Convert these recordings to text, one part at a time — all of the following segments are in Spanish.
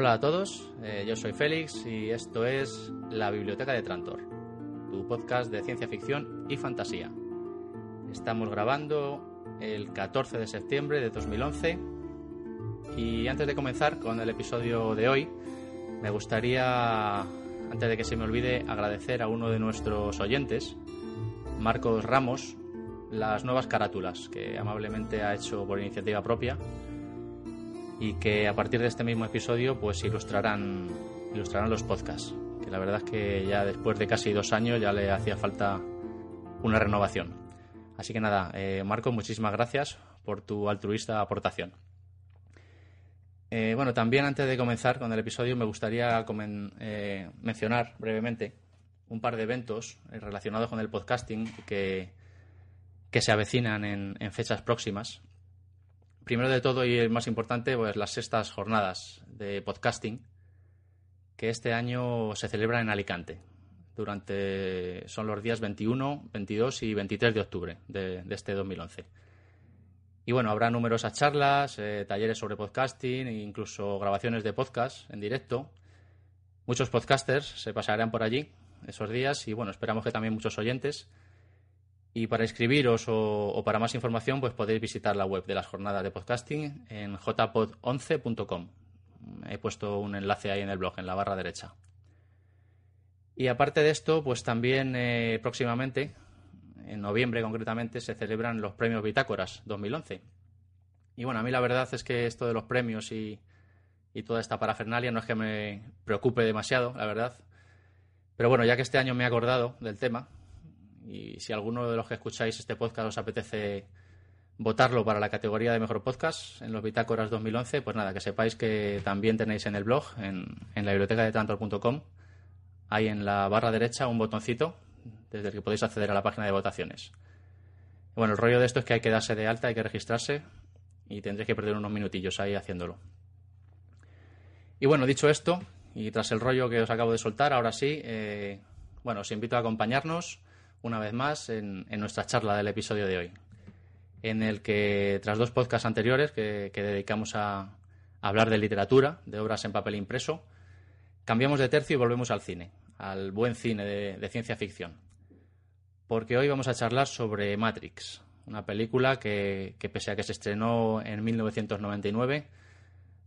Hola a todos, eh, yo soy Félix y esto es La Biblioteca de Trantor, tu podcast de ciencia ficción y fantasía. Estamos grabando el 14 de septiembre de 2011 y antes de comenzar con el episodio de hoy, me gustaría, antes de que se me olvide, agradecer a uno de nuestros oyentes, Marcos Ramos, las nuevas carátulas que amablemente ha hecho por iniciativa propia y que a partir de este mismo episodio pues ilustrarán, ilustrarán los podcasts. Que la verdad es que ya después de casi dos años ya le hacía falta una renovación. Así que nada, eh, Marco, muchísimas gracias por tu altruista aportación. Eh, bueno, también antes de comenzar con el episodio me gustaría eh, mencionar brevemente un par de eventos relacionados con el podcasting que, que se avecinan en, en fechas próximas primero de todo y el más importante, pues las sextas jornadas de podcasting que este año se celebran en Alicante. Durante son los días 21, 22 y 23 de octubre de, este 2011. Y bueno, habrá numerosas charlas, eh, talleres sobre podcasting e incluso grabaciones de podcast en directo. Muchos podcasters se pasarán por allí esos días y bueno, esperamos que también muchos oyentes y para inscribiros o, para más información, pues podéis visitar la web de las jornadas de podcasting en jpod11.com. He puesto un enlace ahí en el blog, en la barra derecha. Y aparte de esto, pues también eh, próximamente, en noviembre concretamente, se celebran los premios Bitácoras 2011. Y bueno, a mí la verdad es que esto de los premios y, y toda esta parafernalia no es que me preocupe demasiado, la verdad. Pero bueno, ya que este año me he acordado del tema, y si alguno de los que escucháis este podcast os apetece votarlo para la categoría de mejor podcast en los Bitácoras 2011, pues nada, que sepáis que también tenéis en el blog, en, la biblioteca de tantor.com, hay en la barra derecha un botoncito desde el que podéis acceder a la página de votaciones. Bueno, el rollo de esto es que hay que darse de alta, hay que registrarse y tendréis que perder unos minutillos ahí haciéndolo. Y bueno, dicho esto, y tras el rollo que os acabo de soltar, ahora sí, eh, bueno, os invito a acompañarnos una vez más en, nuestra charla del episodio de hoy, en el que tras dos podcasts anteriores que, dedicamos a, hablar de literatura, de obras en papel impreso, cambiamos de tercio y volvemos al cine, al buen cine de, ciencia ficción. Porque hoy vamos a charlar sobre Matrix, una película que, que, pese a que se estrenó en 1999,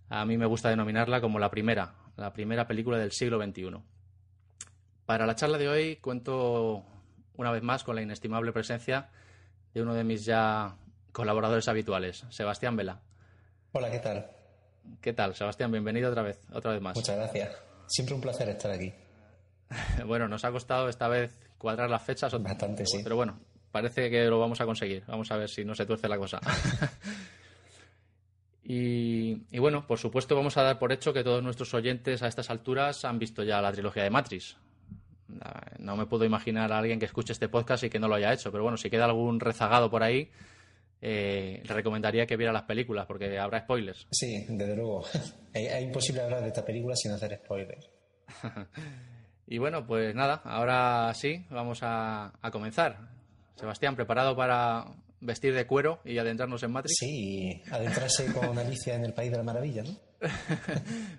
a mí me gusta denominarla como la primera, la primera película del siglo XXI. Para la charla de hoy cuento una vez más con la inestimable presencia de uno de mis ya colaboradores habituales, Sebastián Vela. Hola, ¿qué tal? ¿Qué tal, Sebastián? Bienvenido otra vez, otra vez más. Muchas gracias. Siempre un placer estar aquí. bueno, nos ha costado esta vez cuadrar las fechas. Bastante, sí. Pero bueno, parece que lo vamos a conseguir. Vamos a ver si no se tuerce la cosa. y, y, bueno, por supuesto vamos a dar por hecho que todos nuestros oyentes a estas alturas han visto ya la trilogía de Matrix. No me puedo imaginar a alguien que escuche este podcast y que no lo haya hecho, pero bueno, si queda algún rezagado por ahí, eh, le recomendaría que viera las películas porque habrá spoilers. Sí, desde luego. es imposible hablar de esta película sin hacer spoilers. y bueno, pues nada, ahora sí, vamos a, comenzar. Sebastián, ¿preparado para vestir de cuero y adentrarnos en Matrix? Sí, adentrarse con Alicia en el País de la Maravilla, ¿no?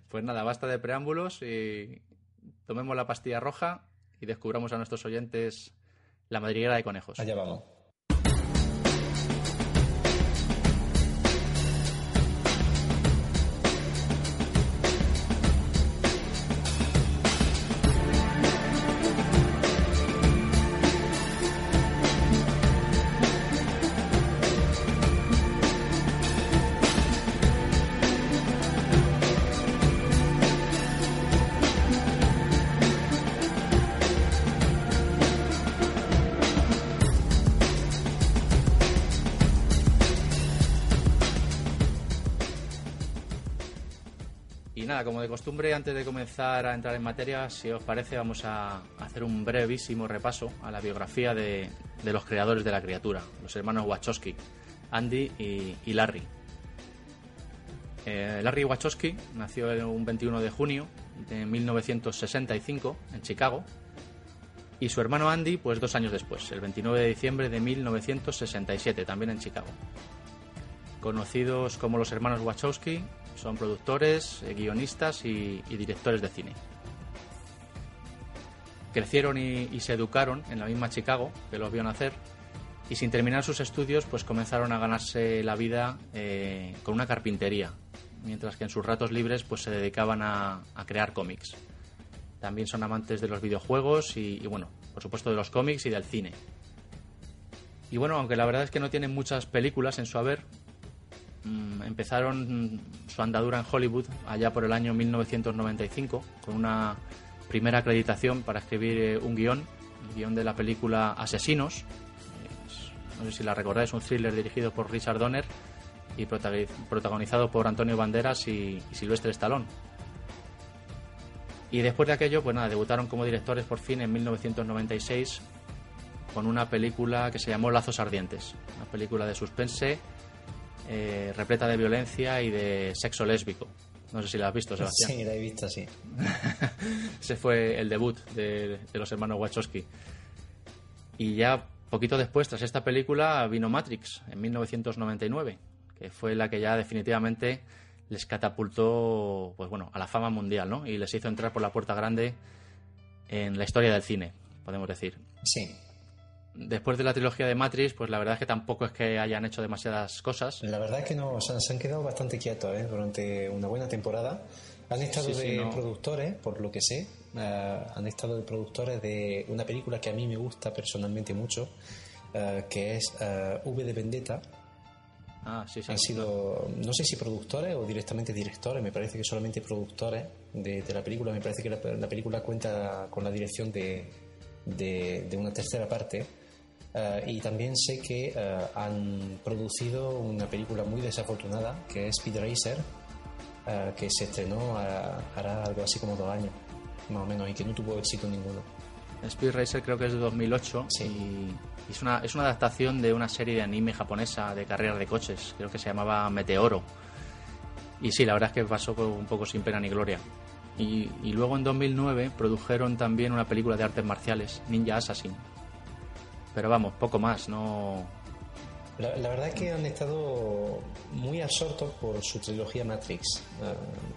pues nada, basta de preámbulos y tomemos la pastilla roja y descubramos a nuestros oyentes la madriguera de conejos. Allá vamos. Como de costumbre, antes de comenzar a entrar en materia, si os parece, vamos a hacer un brevísimo repaso a la biografía de, los creadores de la criatura, los hermanos Wachowski, Andy y, Larry. Eh, Larry Wachowski nació un 21 de junio de 1965 en Chicago y su hermano Andy, pues dos años después, el 29 de diciembre de 1967, también en Chicago. conocidos como los hermanos Wachowski, son productores, eh, guionistas y, directores de cine. Crecieron y, se educaron en la misma Chicago que los vio nacer y sin terminar sus estudios pues comenzaron a ganarse la vida eh, con una carpintería, mientras que en sus ratos libres pues se dedicaban a, crear cómics. También son amantes de los videojuegos y, y, bueno, por supuesto de los cómics y del cine. Y bueno, aunque la verdad es que no tienen muchas películas en su haber, empezaron su andadura en Hollywood allá por el año 1995 con una primera acreditación para escribir eh, un guion, el guion de la película Asesinos. no sé si la recordáis, un thriller dirigido por Richard Donner y protagonizado por Antonio Banderas y, y Silvestre Stallone. Y después de aquello, pues nada, debutaron como directores por fin en 1996 con una película que se llamó Lazos Ardientes, una película de suspense eh, repleta de violencia y de sexo lésbico. No sé si la has visto, Sebastián. Sí, la he visto, sí. Ese fue el debut de, los hermanos Wachowski. Y ya poquito después, tras esta película, vino Matrix, en 1999, que fue la que ya definitivamente les catapultó pues bueno, a la fama mundial, ¿no? Y les hizo entrar por la puerta grande en la historia del cine, podemos decir. Sí después de la trilogía de Matrix, pues la verdad es que tampoco es que hayan hecho demasiadas cosas. La verdad es que no, se han quedado bastante quietos ¿eh? durante una buena temporada. Han estado de productores, por lo que sé, eh, han estado de productores de una película que a mí me gusta personalmente mucho, eh, que es V de Vendetta. Ah, sí, sí. Han sido, no sé si productores o directamente directores, me parece que solamente productores de, la película. Me parece que la, película cuenta con la dirección de, de una tercera parte eh, y también sé que eh, han producido una película muy desafortunada que es Speed Racer, eh, que se estrenó hará algo así como dos años, más o menos, y que no tuvo éxito ninguno. Speed Racer creo que es de 2008 y es una, es una adaptación de una serie de anime japonesa de carreras de coches, creo que se llamaba Meteoro. Y sí, la verdad es que pasó un poco sin pena ni gloria. Y, y luego en 2009 produjeron también una película de artes marciales, Ninja Assassin, pero vamos, poco más, no. La, verdad es que han estado muy absortos por su trilogía Matrix, eh,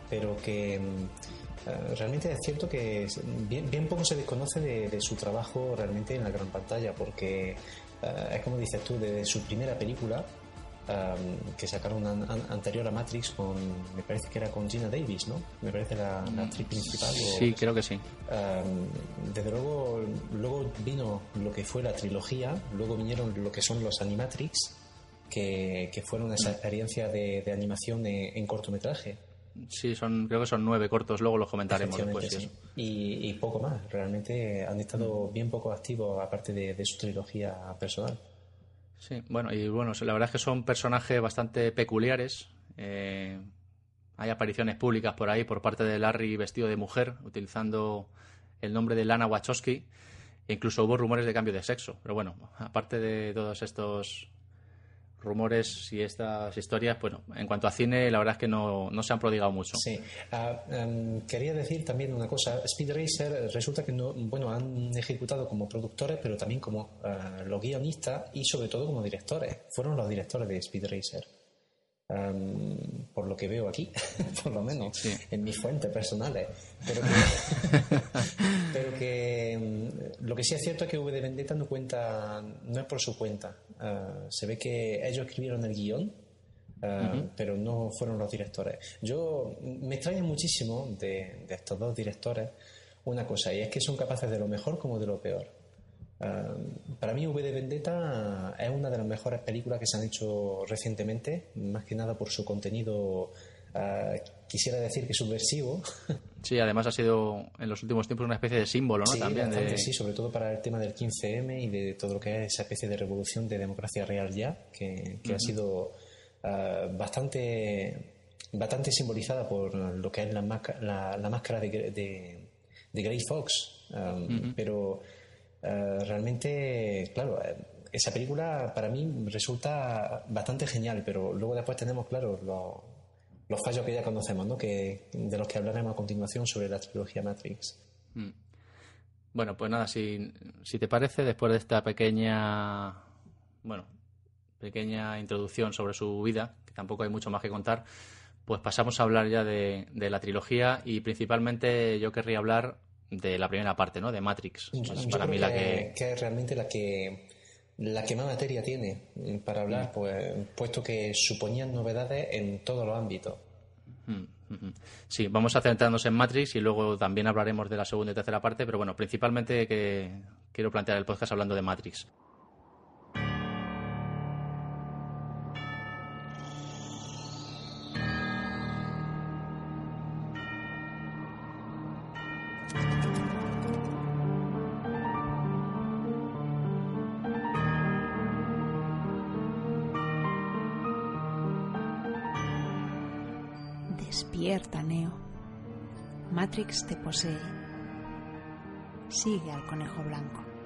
pero que eh, realmente es cierto que bien, poco se desconoce de, su trabajo realmente en la gran pantalla, porque eh, es como dices tú, de su primera película que sacaron anterior a Matrix con, me parece que era con Gina Davis, ¿no? Me parece la, la actriz principal. sí, creo que sí. desde luego, luego vino lo que fue la trilogía, luego vinieron lo que son los Animatrix, que, que fueron esa mm. experiencia de, de animación en, cortometraje. Sí, son, creo que son nueve cortos, luego los comentaremos después. Y, poco más, realmente han estado mm. bien poco activos aparte de su trilogía personal. Sí, bueno, y bueno, la verdad es que son personajes bastante peculiares. Eh, hay apariciones públicas por ahí por parte de Larry vestido de mujer, utilizando el nombre de Lana Wachowski. E incluso hubo rumores de cambio de sexo. Pero bueno, aparte de todos estos rumores y estas historias, bueno, en cuanto a cine, la verdad es que no, se han prodigado mucho. Sí. Em, quería decir también una cosa. Speed Racer eh, resulta que no, bueno, han ejecutado como productores, pero también como uh, los guionistas y sobre todo como directores. Fueron los directores de Speed Racer. Por lo que veo aquí, por lo menos, en mis fuentes personales. Pero que, pero que em, lo que sí es cierto es que V de Vendetta no cuenta, no es por su cuenta. Eh, se ve que ellos escribieron el guion, eh, pero no fueron los directores. Yo me extraña muchísimo de, de, estos dos directores una cosa, y es que son capaces de lo mejor como de lo peor. Eh, para mí V de Vendetta es una de las mejores películas que se han hecho recientemente, más que nada por su contenido, uh, quisiera decir que subversivo. Sí, además ha sido en los últimos tiempos una especie de símbolo, ¿no? Sí, También sí, sobre todo para el tema del 15M y de todo lo que es esa especie de revolución de democracia real ya, que, ha sido uh, bastante bastante simbolizada por lo que es la, la, máscara de, de, de Grey Fox. Um, pero eh, realmente, claro, eh, esa película para mí resulta bastante genial, pero luego después tenemos, claro, los, fallos que ya conocemos, ¿no? que, de los que hablaremos a continuación sobre la trilogía Matrix. Mm. Bueno, pues nada, si, si te parece, después de esta pequeña, bueno, pequeña introducción sobre su vida, que tampoco hay mucho más que contar, pues pasamos a hablar ya de, la trilogía y principalmente yo querría hablar de la primera parte, ¿no? De Matrix. para mí la que... que es realmente la que la que más materia tiene para hablar, mm. pues, puesto que suponían novedades en todos los ámbitos. Mm, sí, vamos a centrarnos en Matrix y luego también hablaremos de la segunda y tercera parte, pero bueno, principalmente que quiero plantear el podcast hablando de Matrix. Matrix te posee. Sigue al conejo blanco.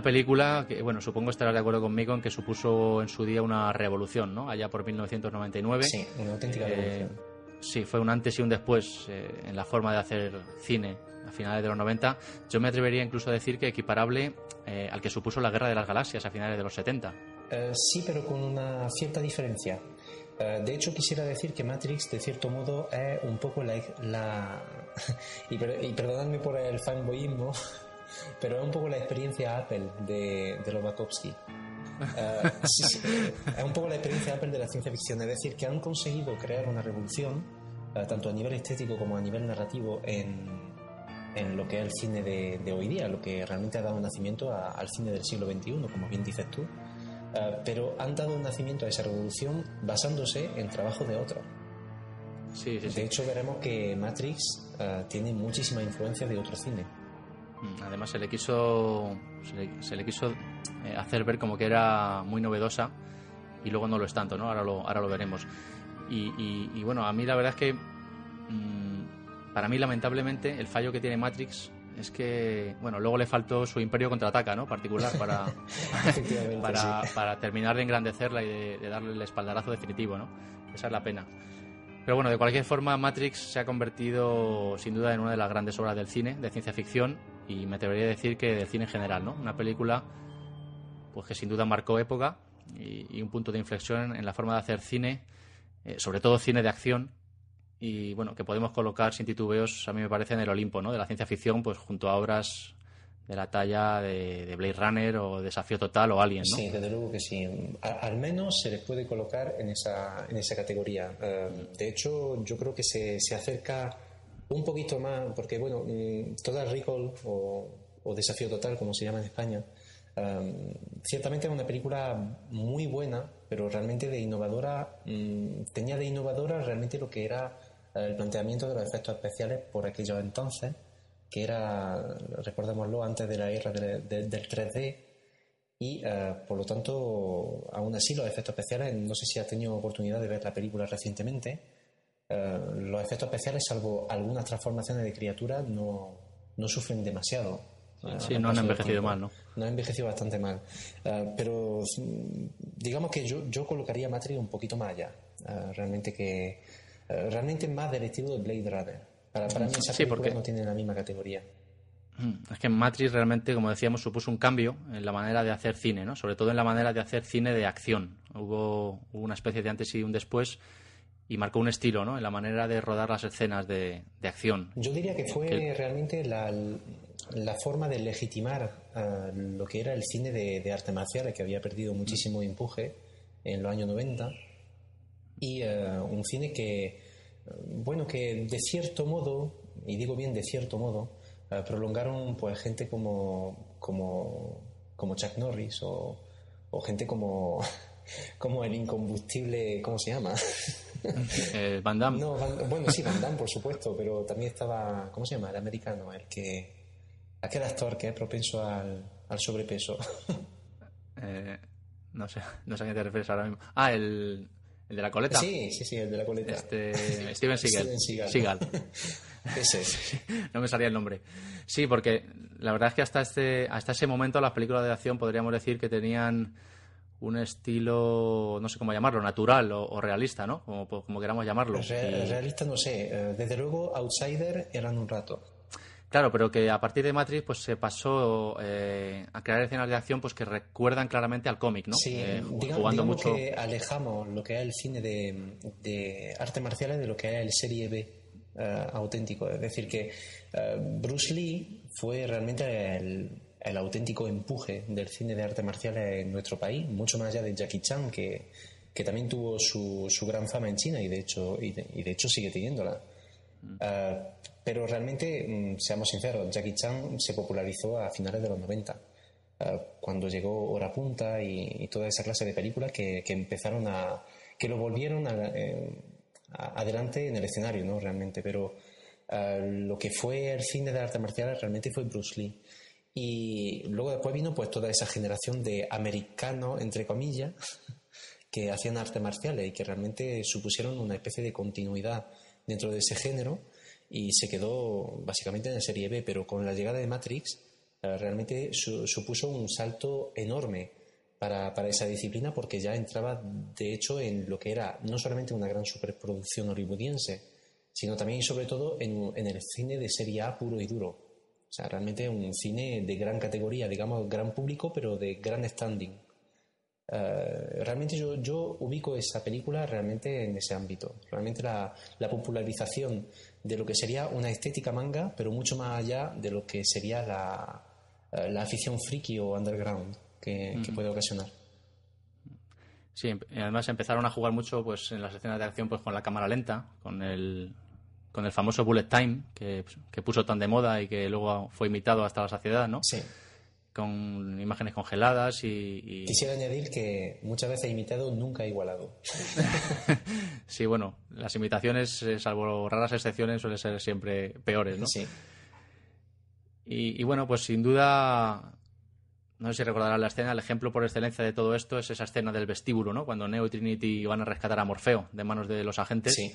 Una película que, bueno, supongo estarás de acuerdo conmigo en que supuso en su día una revolución, ¿no? Allá por 1999. Sí, una auténtica eh, revolución. Sí, fue un antes y un después eh, en la forma de hacer cine a finales de los 90. Yo me atrevería incluso a decir que equiparable eh, al que supuso la Guerra de las Galaxias a finales de los 70. sí, pero con una cierta diferencia. de hecho, quisiera decir que Matrix, de cierto modo, es un poco la... la y, y perdonadme por el fanboyismo, pero es un poco la experiencia Apple de, de Lobakovsky. Eh, es un poco la experiencia Apple de la ciencia ficción, es decir, que han conseguido crear una revolución, eh, tanto a nivel estético como a nivel narrativo, en, en lo que es el cine de, hoy día, lo que realmente ha dado nacimiento al cine del siglo XXI, como bien dices tú. Eh, pero han dado nacimiento a esa revolución basándose en trabajo de otros. Sí, sí, de hecho, veremos que Matrix tiene muchísima influencia de otro cine. Mm, además se le quiso se le, quiso eh, hacer ver como que era muy novedosa y luego no lo es tanto, ¿no? Ahora lo, ahora lo veremos. Y, bueno, a mí la verdad es que mm, para mí lamentablemente el fallo que tiene Matrix es que, bueno, luego le faltó su Imperio contraataca, ¿no? Particular para, para, para, terminar de engrandecerla y de, de, darle el espaldarazo definitivo, ¿no? Esa es la pena. Pero bueno, de cualquier forma, Matrix se ha convertido sin duda en una de las grandes obras del cine, de ciencia ficción, y me atrevería a decir que del cine en general, ¿no? Una película pues que sin duda marcó época y, un punto de inflexión en la forma de hacer cine, eh, sobre todo cine de acción, y bueno, que podemos colocar sin titubeos, a mí me parece, en el Olimpo, ¿no? De la ciencia ficción, pues junto a obras de la talla de, Blade Runner o Desafío Total o Alien, ¿no? Sí, desde luego que sí. al menos se les puede colocar en esa, en esa categoría. Eh, de hecho, yo creo que se, se acerca un poquito más, porque bueno, mm, toda Recall o, Desafío Total, como se llama en España, ciertamente es una película muy buena, pero realmente de innovadora, mm, tenía de innovadora realmente lo que era eh, el planteamiento de los efectos especiales por aquellos entonces, que era, recordémoslo, antes de la era del 3D, y eh, por lo tanto, aún así los efectos especiales, no sé si has tenido oportunidad de ver la película recientemente, eh, los efectos especiales, salvo algunas transformaciones de criaturas, no, no sufren demasiado. Sí, no han envejecido mal, ¿no? No han envejecido bastante mal. Eh, pero mm, digamos que yo, yo colocaría Matrix un poquito más allá. Eh, realmente que. realmente más del estilo de Blade Runner. Para, para mí esa película porque... no tiene la misma categoría. Mm, es que Matrix realmente, como decíamos, supuso un cambio en la manera de hacer cine, ¿no? Sobre todo en la manera de hacer cine de acción. Hubo una especie de antes y un después y marcó un estilo ¿no? en la manera de rodar las escenas de, acción. Yo diría que fue realmente la, la, forma de legitimar eh, lo que era el cine de, de, arte marcial, que había perdido muchísimo empuje en los años 90, y eh, un cine que, bueno, que de cierto modo, y digo bien de cierto modo, eh, prolongaron pues gente como, como, como Chuck Norris o, o gente como, como el incombustible, ¿cómo se llama? Eh, Van Damme. No, bueno, sí, Van Damme, por supuesto, pero también estaba, ¿cómo se llama? El americano, el que. Aquel actor que es propenso al, sobrepeso. Eh, no sé, no sé a qué te refieres ahora mismo. Ah, el, ¿El de la coleta? Sí, sí, sí, el de la coleta. Este, Steven Seagal. Steven Seagal. Seagal. Ese es. no me salía el nombre. Sí, porque la verdad es que hasta este hasta ese momento las películas de acción podríamos decir que tenían un estilo, no sé cómo llamarlo, natural o, o realista, ¿no? Como, como queramos llamarlo. Re- Y- Realista no sé. Eh, Desde luego, Outsider eran un rato. Claro, pero que a partir de Matrix pues se pasó eh, a crear escenas de acción pues que recuerdan claramente al cómic, ¿no? Sí, Eh, ju- diga- jugando digamos mucho. que alejamos lo que es el cine de, de artes marciales de lo que es el serie B eh, auténtico. Es decir, que eh, Bruce Lee fue realmente el, el auténtico empuje del cine de artes marciales en nuestro país, mucho más allá de Jackie Chan, que, que también tuvo su, su gran fama en China y de hecho, y de, y de hecho sigue teniéndola. Eh, pero realmente, mm, seamos sinceros, Jackie Chan se popularizó a finales de los 90, eh, cuando llegó Hora Punta y, y toda esa clase de películas que, que empezaron a. que lo volvieron a- eh, a- adelante en el escenario, ¿no? Realmente, pero eh, lo que fue el cine de artes marciales realmente fue Bruce Lee. Y luego después vino pues toda esa generación de americanos, entre comillas, que hacían artes marciales y que realmente supusieron una especie de continuidad dentro de ese género y se quedó básicamente en la serie B, pero con la llegada de Matrix realmente su- supuso un salto enorme para, para esa disciplina porque ya entraba de hecho en lo que era no solamente una gran superproducción hollywoodiense, sino también y sobre todo en, en el cine de serie A puro y duro. O sea, realmente un cine de gran categoría, digamos, gran público, pero de gran standing. Eh, realmente yo, yo ubico esa película realmente en ese ámbito. Realmente la, la popularización de lo que sería una estética manga, pero mucho más allá de lo que sería la, eh, la afición friki o underground que, que puede ocasionar. Sí, em- además empezaron a jugar mucho pues en las escenas de acción pues con la cámara lenta, con el con el famoso bullet time que, que puso tan de moda y que luego fue imitado hasta la saciedad, ¿no? Sí. Con imágenes congeladas y, y- Quisiera añadir que muchas veces imitado, nunca igualado. sí, bueno, las imitaciones, eh, salvo raras excepciones, suelen ser siempre peores, ¿no? Sí. Y, y bueno, pues sin duda, no sé si recordarán la escena, el ejemplo por excelencia de todo esto es esa escena del vestíbulo, ¿no? Cuando Neo y Trinity van a rescatar a Morfeo de manos de los agentes. Sí.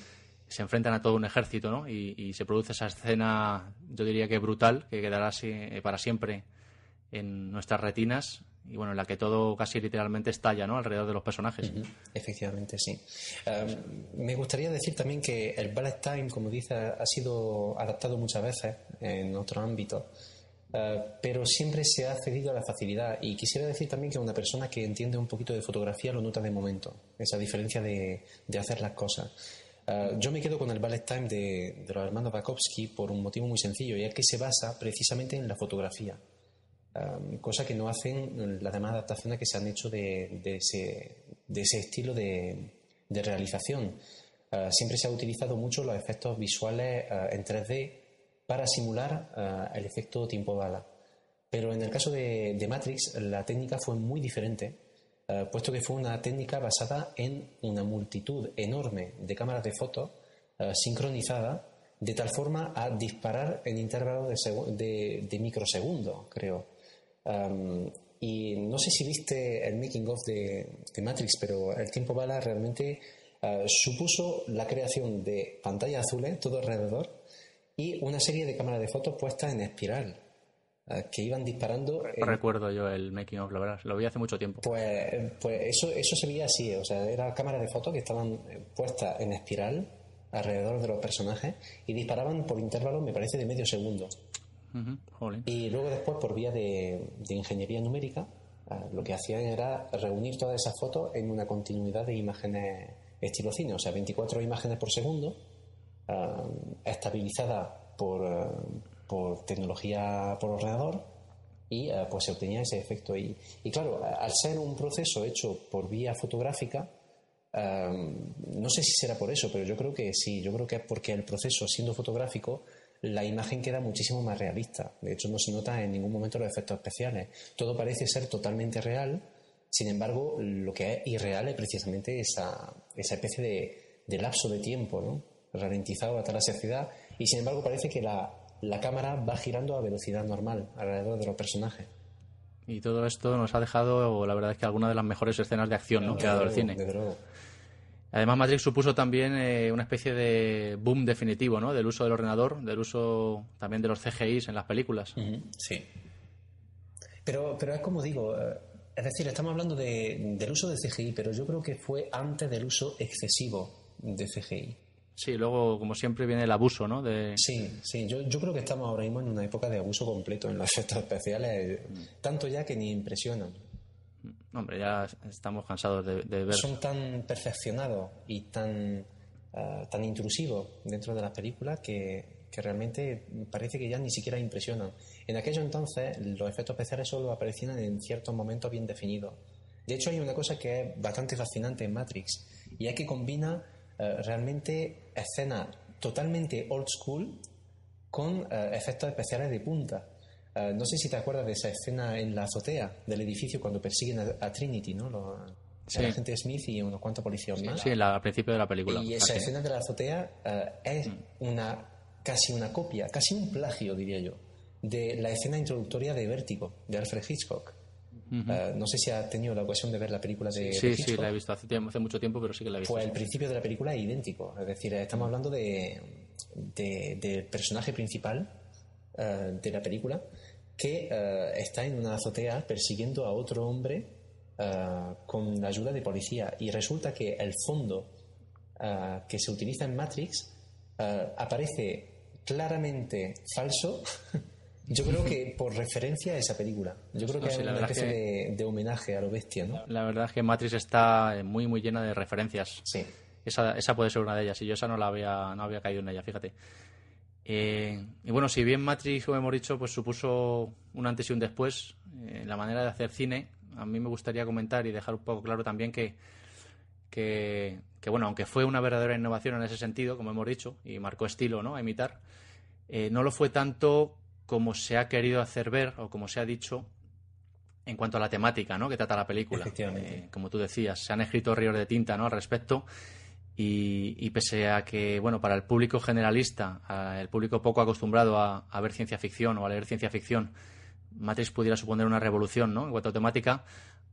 Se enfrentan a todo un ejército, ¿no? Y, se produce esa escena, yo diría que brutal, que quedará eh, para siempre en nuestras retinas y bueno, en la que todo casi literalmente estalla, ¿no? Alrededor de los personajes. Efectivamente, sí. Um, me gustaría decir también que el ballet time, como dice, ha sido adaptado muchas veces en otro ámbito, uh, pero siempre se ha cedido a la facilidad. Y quisiera decir también que una persona que entiende un poquito de fotografía lo nota de momento, esa diferencia de, de hacer las cosas. Uh, yo me quedo con el ballet time de, de los hermanos Bakowski por un motivo muy sencillo, y es que se basa precisamente en la fotografía. Um, cosa que no hacen las demás adaptaciones que se han hecho de, de ese, de ese estilo de, realización. Uh, siempre se ha utilizado mucho los efectos visuales uh, en 3D para simular el efecto tiempo bala. Pero en el caso de Matrix, la técnica fue muy diferente, uh, puesto que fue una técnica basada en una multitud enorme de cámaras de fotos uh, sincronizadas de tal forma a disparar en intervalos de, de, microsegundos, creo. Um, y no sé si viste el making of de, Matrix, pero el tiempo bala realmente uh, supuso la creación de pantallas azules todo alrededor y una serie de cámaras de fotos puestas en espiral que iban disparando. No recuerdo yo el making of, la verdad, lo vi hace mucho tiempo. pues, pues eso, eso se veía así, o sea, eran cámaras de fotos que estaban eh, puestas en espiral alrededor de los personajes y disparaban por intervalos, me parece, de medio segundo. Y luego después, por vía de, de ingeniería numérica, ah, lo que hacían era reunir todas esas fotos en una continuidad de imágenes estilo cine, o sea, 24 imágenes por segundo, ah, estabilizadas por, ah, por tecnología por ordenador, y ah, pues se obtenía ese efecto. Y, y claro, al ser un proceso hecho por vía fotográfica, ah, no sé si será por eso, pero yo creo que sí, yo creo que es porque el proceso, siendo fotográfico, la imagen queda muchísimo más realista. De hecho, no se nota en ningún momento los efectos especiales. Todo parece ser totalmente real, sin embargo, lo que es irreal es precisamente esa, esa especie de, de lapso de tiempo, ¿no? ralentizado hasta la saciedad, y sin embargo parece que la, la cámara va girando a velocidad normal alrededor de los personajes. Y todo esto nos ha dejado, la verdad es que alguna de las mejores escenas de acción ¿no? que ha dado el cine. desde luego. Además, Matrix supuso también eh, una especie de boom definitivo, ¿no? Del uso del ordenador, del uso también de los CGIs en las películas. Sí. Pero, pero es como digo, eh, es decir, estamos hablando de, del uso de CGI, pero yo creo que fue antes del uso excesivo de CGI. Sí, luego, como siempre, viene el abuso, ¿no? De... Sí, sí, yo, yo creo que estamos ahora mismo en una época de abuso completo en los efectos especiales, tanto ya que ni impresionan. Hombre, ya estamos cansados de, de ver. Son tan perfeccionados y tan, ah, tan intrusivos dentro de las películas que, que realmente parece que ya ni siquiera impresionan. En aquello entonces, los efectos especiales solo aparecían en ciertos momentos bien definidos. De hecho, hay una cosa que es bastante fascinante en Matrix, y es que combina eh, realmente escenas totalmente old school con eh, efectos especiales de punta. Eh, no sé si te acuerdas de esa escena en la azotea del edificio cuando persiguen a, a Trinity, ¿no? Lo, Sí. El agente Smith y unos cuantos policías más. Sí, al principio de la película. Y esa Así. escena de la azotea eh, es una casi una copia, casi un plagio, diría yo, de la escena introductoria de Vértigo, de Alfred Hitchcock. Eh, no sé si has tenido la ocasión de ver la película de, de Sí, sí, Hitchcock. la he visto hace, tiempo- hace mucho tiempo, pero sí que la he visto. Pues sí. el principio de la película es idéntico. Es decir, estamos hablando de, de- del personaje principal eh, de la película que eh, está en una azotea persiguiendo a otro hombre con la ayuda de policía. Y resulta que el fondo que se utiliza en Matrix aparece claramente falso. Yo creo que por referencia a esa película. Yo creo que No, sí, es una especie que- de, de homenaje a lo bestia, ¿no? La verdad es que Matrix está eh, muy, muy llena de referencias. Sí. Esa, esa puede ser una de ellas, y yo esa no la había, no había caído en ella, fíjate. Eh, y bueno, si bien Matrix, como hemos dicho, pues supuso un antes y un después eh, en la manera de hacer cine, a mí me gustaría comentar y dejar un poco claro también que, que, que, bueno, aunque fue una verdadera innovación en ese sentido, como hemos dicho, y marcó estilo ¿no? a imitar, eh, no lo fue tanto como se ha querido hacer ver o como se ha dicho en cuanto a la temática ¿no? que trata la película. Efectivamente. Eh, como tú decías, se han escrito ríos de tinta ¿no? al respecto y, y pese a que, bueno, para el público generalista, el público poco acostumbrado a, a ver ciencia ficción o a leer ciencia ficción, Matrix pudiera suponer una revolución ¿no? en cuanto a temática,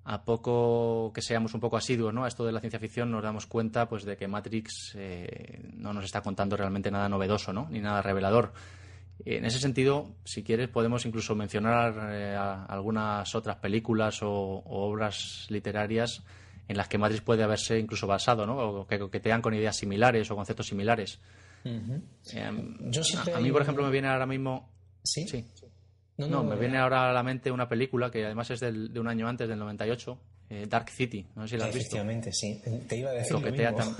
a poco que seamos un poco asiduos ¿no? a esto de la ciencia ficción, nos damos cuenta pues, de que Matrix eh, no nos está contando realmente nada novedoso ¿no? ni nada revelador. En ese sentido, si quieres, podemos incluso mencionar eh, algunas otras películas o, o obras literarias en las que Matrix puede haberse incluso basado, ¿no? O que coquetean con ideas similares o conceptos similares. Eh, Yo siempre a, a mí, por ejemplo, me viene ahora mismo... ¿Sí? Sí. No, No, no, me eh, viene ahora a la mente una película que además es del- de un año antes, del 98, eh, Dark City. No sé si la has visto. Efectivamente, sí. Te iba a decir lo mismo.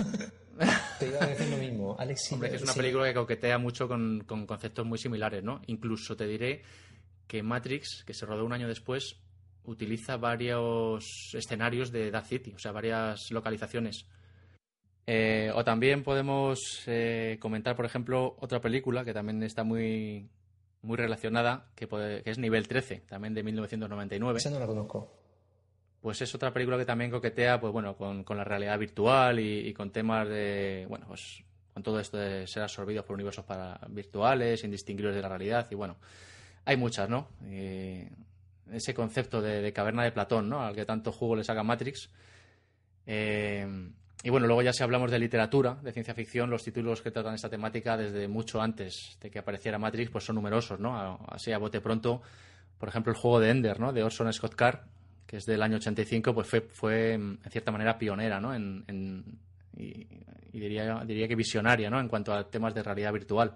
Te iba a decir lo mismo. Alex, Hombre, que es una sí. película que coquetea mucho con, con conceptos muy similares, ¿no? Incluso te diré que Matrix, que se rodó un año después, utiliza varios escenarios de Dark City, o sea, varias localizaciones. Eh, o también podemos eh, comentar, por ejemplo, otra película que también está muy, muy relacionada, que, puede- que es Nivel 13, también de 1999 Esa no la conozco. Pues es otra película que también coquetea pues bueno con, la realidad virtual y, con temas de bueno pues con todo esto de ser absorbidos por universos para virtuales indistinguibles de la realidad y bueno hay muchas no Eh, ese concepto de, caverna de Platón no al que tanto jugo le saca Matrix. Eh, y bueno luego ya si hablamos de literatura de ciencia ficción los títulos que tratan esta temática desde mucho antes de que apareciera Matrix pues son numerosos no así a bote pronto por ejemplo el juego de Ender no de Orson Scott Card que es del año 85, pues fue, fue mm, en cierta manera pionera, ¿no? En, en- y, y diría, diría que visionaria, ¿no? En cuanto a temas de realidad virtual.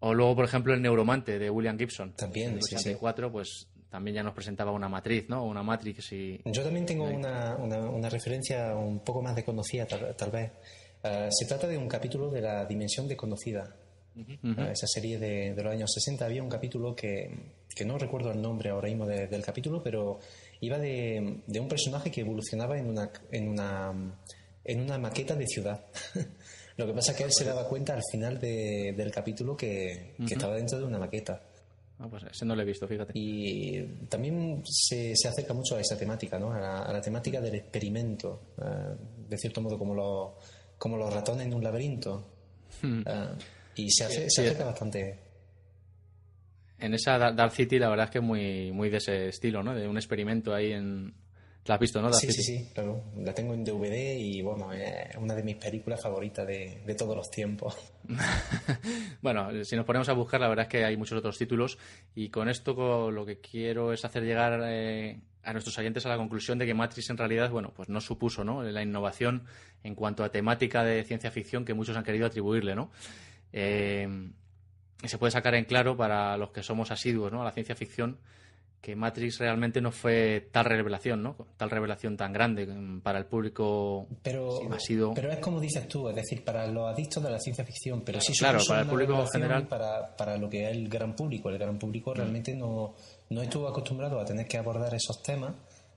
O luego, por ejemplo, el Neuromante de William Gibson. También, En el sí, sí. 84, pues también ya nos presentaba una matriz, ¿no? Una Matrix y... Yo también tengo una, una, una referencia un poco más desconocida, tal, tal vez. Eh, se trata de un capítulo de la Dimensión Desconocida. Ujú. Eh, esa serie de, de los años 60 había un capítulo que, que no recuerdo el nombre ahora mismo de- del capítulo, pero iba de, de un personaje que evolucionaba en una, en una, en una maqueta de ciudad. Lo que pasa es que él se daba cuenta al final de- del capítulo que, que estaba dentro de una maqueta. Ah, pues ese no lo he visto, fíjate. Y también se, se acerca mucho a esa temática, ¿no? a, la, a la temática del experimento, eh, de cierto modo como los, como los ratones en un laberinto. Eh, y se, hace, se sí. acerca bastante. En esa Dar- Dark City la verdad es que es muy, muy de ese estilo, ¿no? De un experimento ahí en, La has visto, ¿no? Sí, sí, sí, claro. La tengo en DVD y bueno, es una de mis películas favoritas de, de todos los tiempos. bueno, si nos ponemos a buscar, la verdad es que hay muchos otros títulos y con esto lo que quiero es hacer llegar eh, a nuestros oyentes a la conclusión de que Matrix en realidad, bueno, pues no supuso, ¿no? La innovación en cuanto a temática de ciencia ficción que muchos han querido atribuirle, ¿no? Eh, se puede sacar en claro para los que somos asiduos, ¿no? A la ciencia ficción que Matrix realmente no fue tal revelación, ¿no? Tal revelación tan grande para el público pero, ha sido... Pero es como dices tú, es decir, para los adictos de la ciencia ficción, pero sí claro, para el público general. Para, para lo que es el gran público. El gran público realmente no, no estuvo acostumbrado a tener que abordar esos temas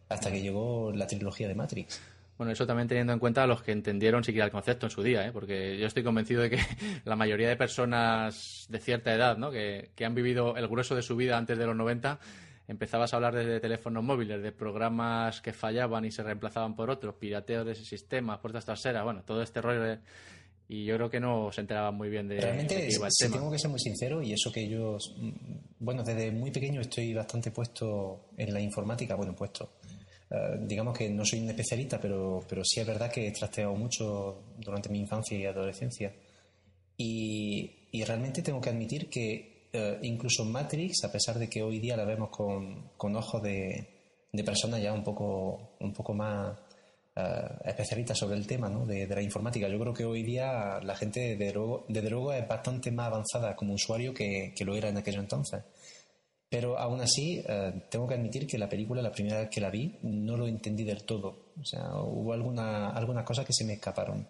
hasta que llegó la trilogía de Matrix. Bueno, eso también teniendo en cuenta a los que entendieron siquiera el concepto en su día, ¿eh? porque yo estoy convencido de que la mayoría de personas de cierta edad, ¿no? que, que han vivido el grueso de su vida antes de los 90, empezabas a hablar de teléfonos móviles, de programas que fallaban y se reemplazaban por otros, pirateos de ese sistema, puertas traseras, bueno, todo este rollo y yo creo que no se enteraban muy bien de, Realmente, de iba el si tengo que ser muy sincero y eso que yo, bueno, desde muy pequeño estoy bastante puesto en la informática, bueno, puesto. Eh, digamos que no soy un especialista, pero, pero sí es verdad que he trasteado mucho durante mi infancia y adolescencia. Y, y realmente tengo que admitir que eh, incluso Matrix, a pesar de que hoy día la vemos con, con ojos de, de personas ya un poco, un poco más uh, especialistas sobre el tema ¿no? de, la informática, yo creo que hoy día la gente de luego, desde luego es bastante más avanzada como usuario que, que lo era en aquel entonces. Pero aún así, eh, tengo que admitir que la película, la primera vez que la vi, no lo entendí del todo. O sea, hubo alguna, algunas cosas que se me escaparon.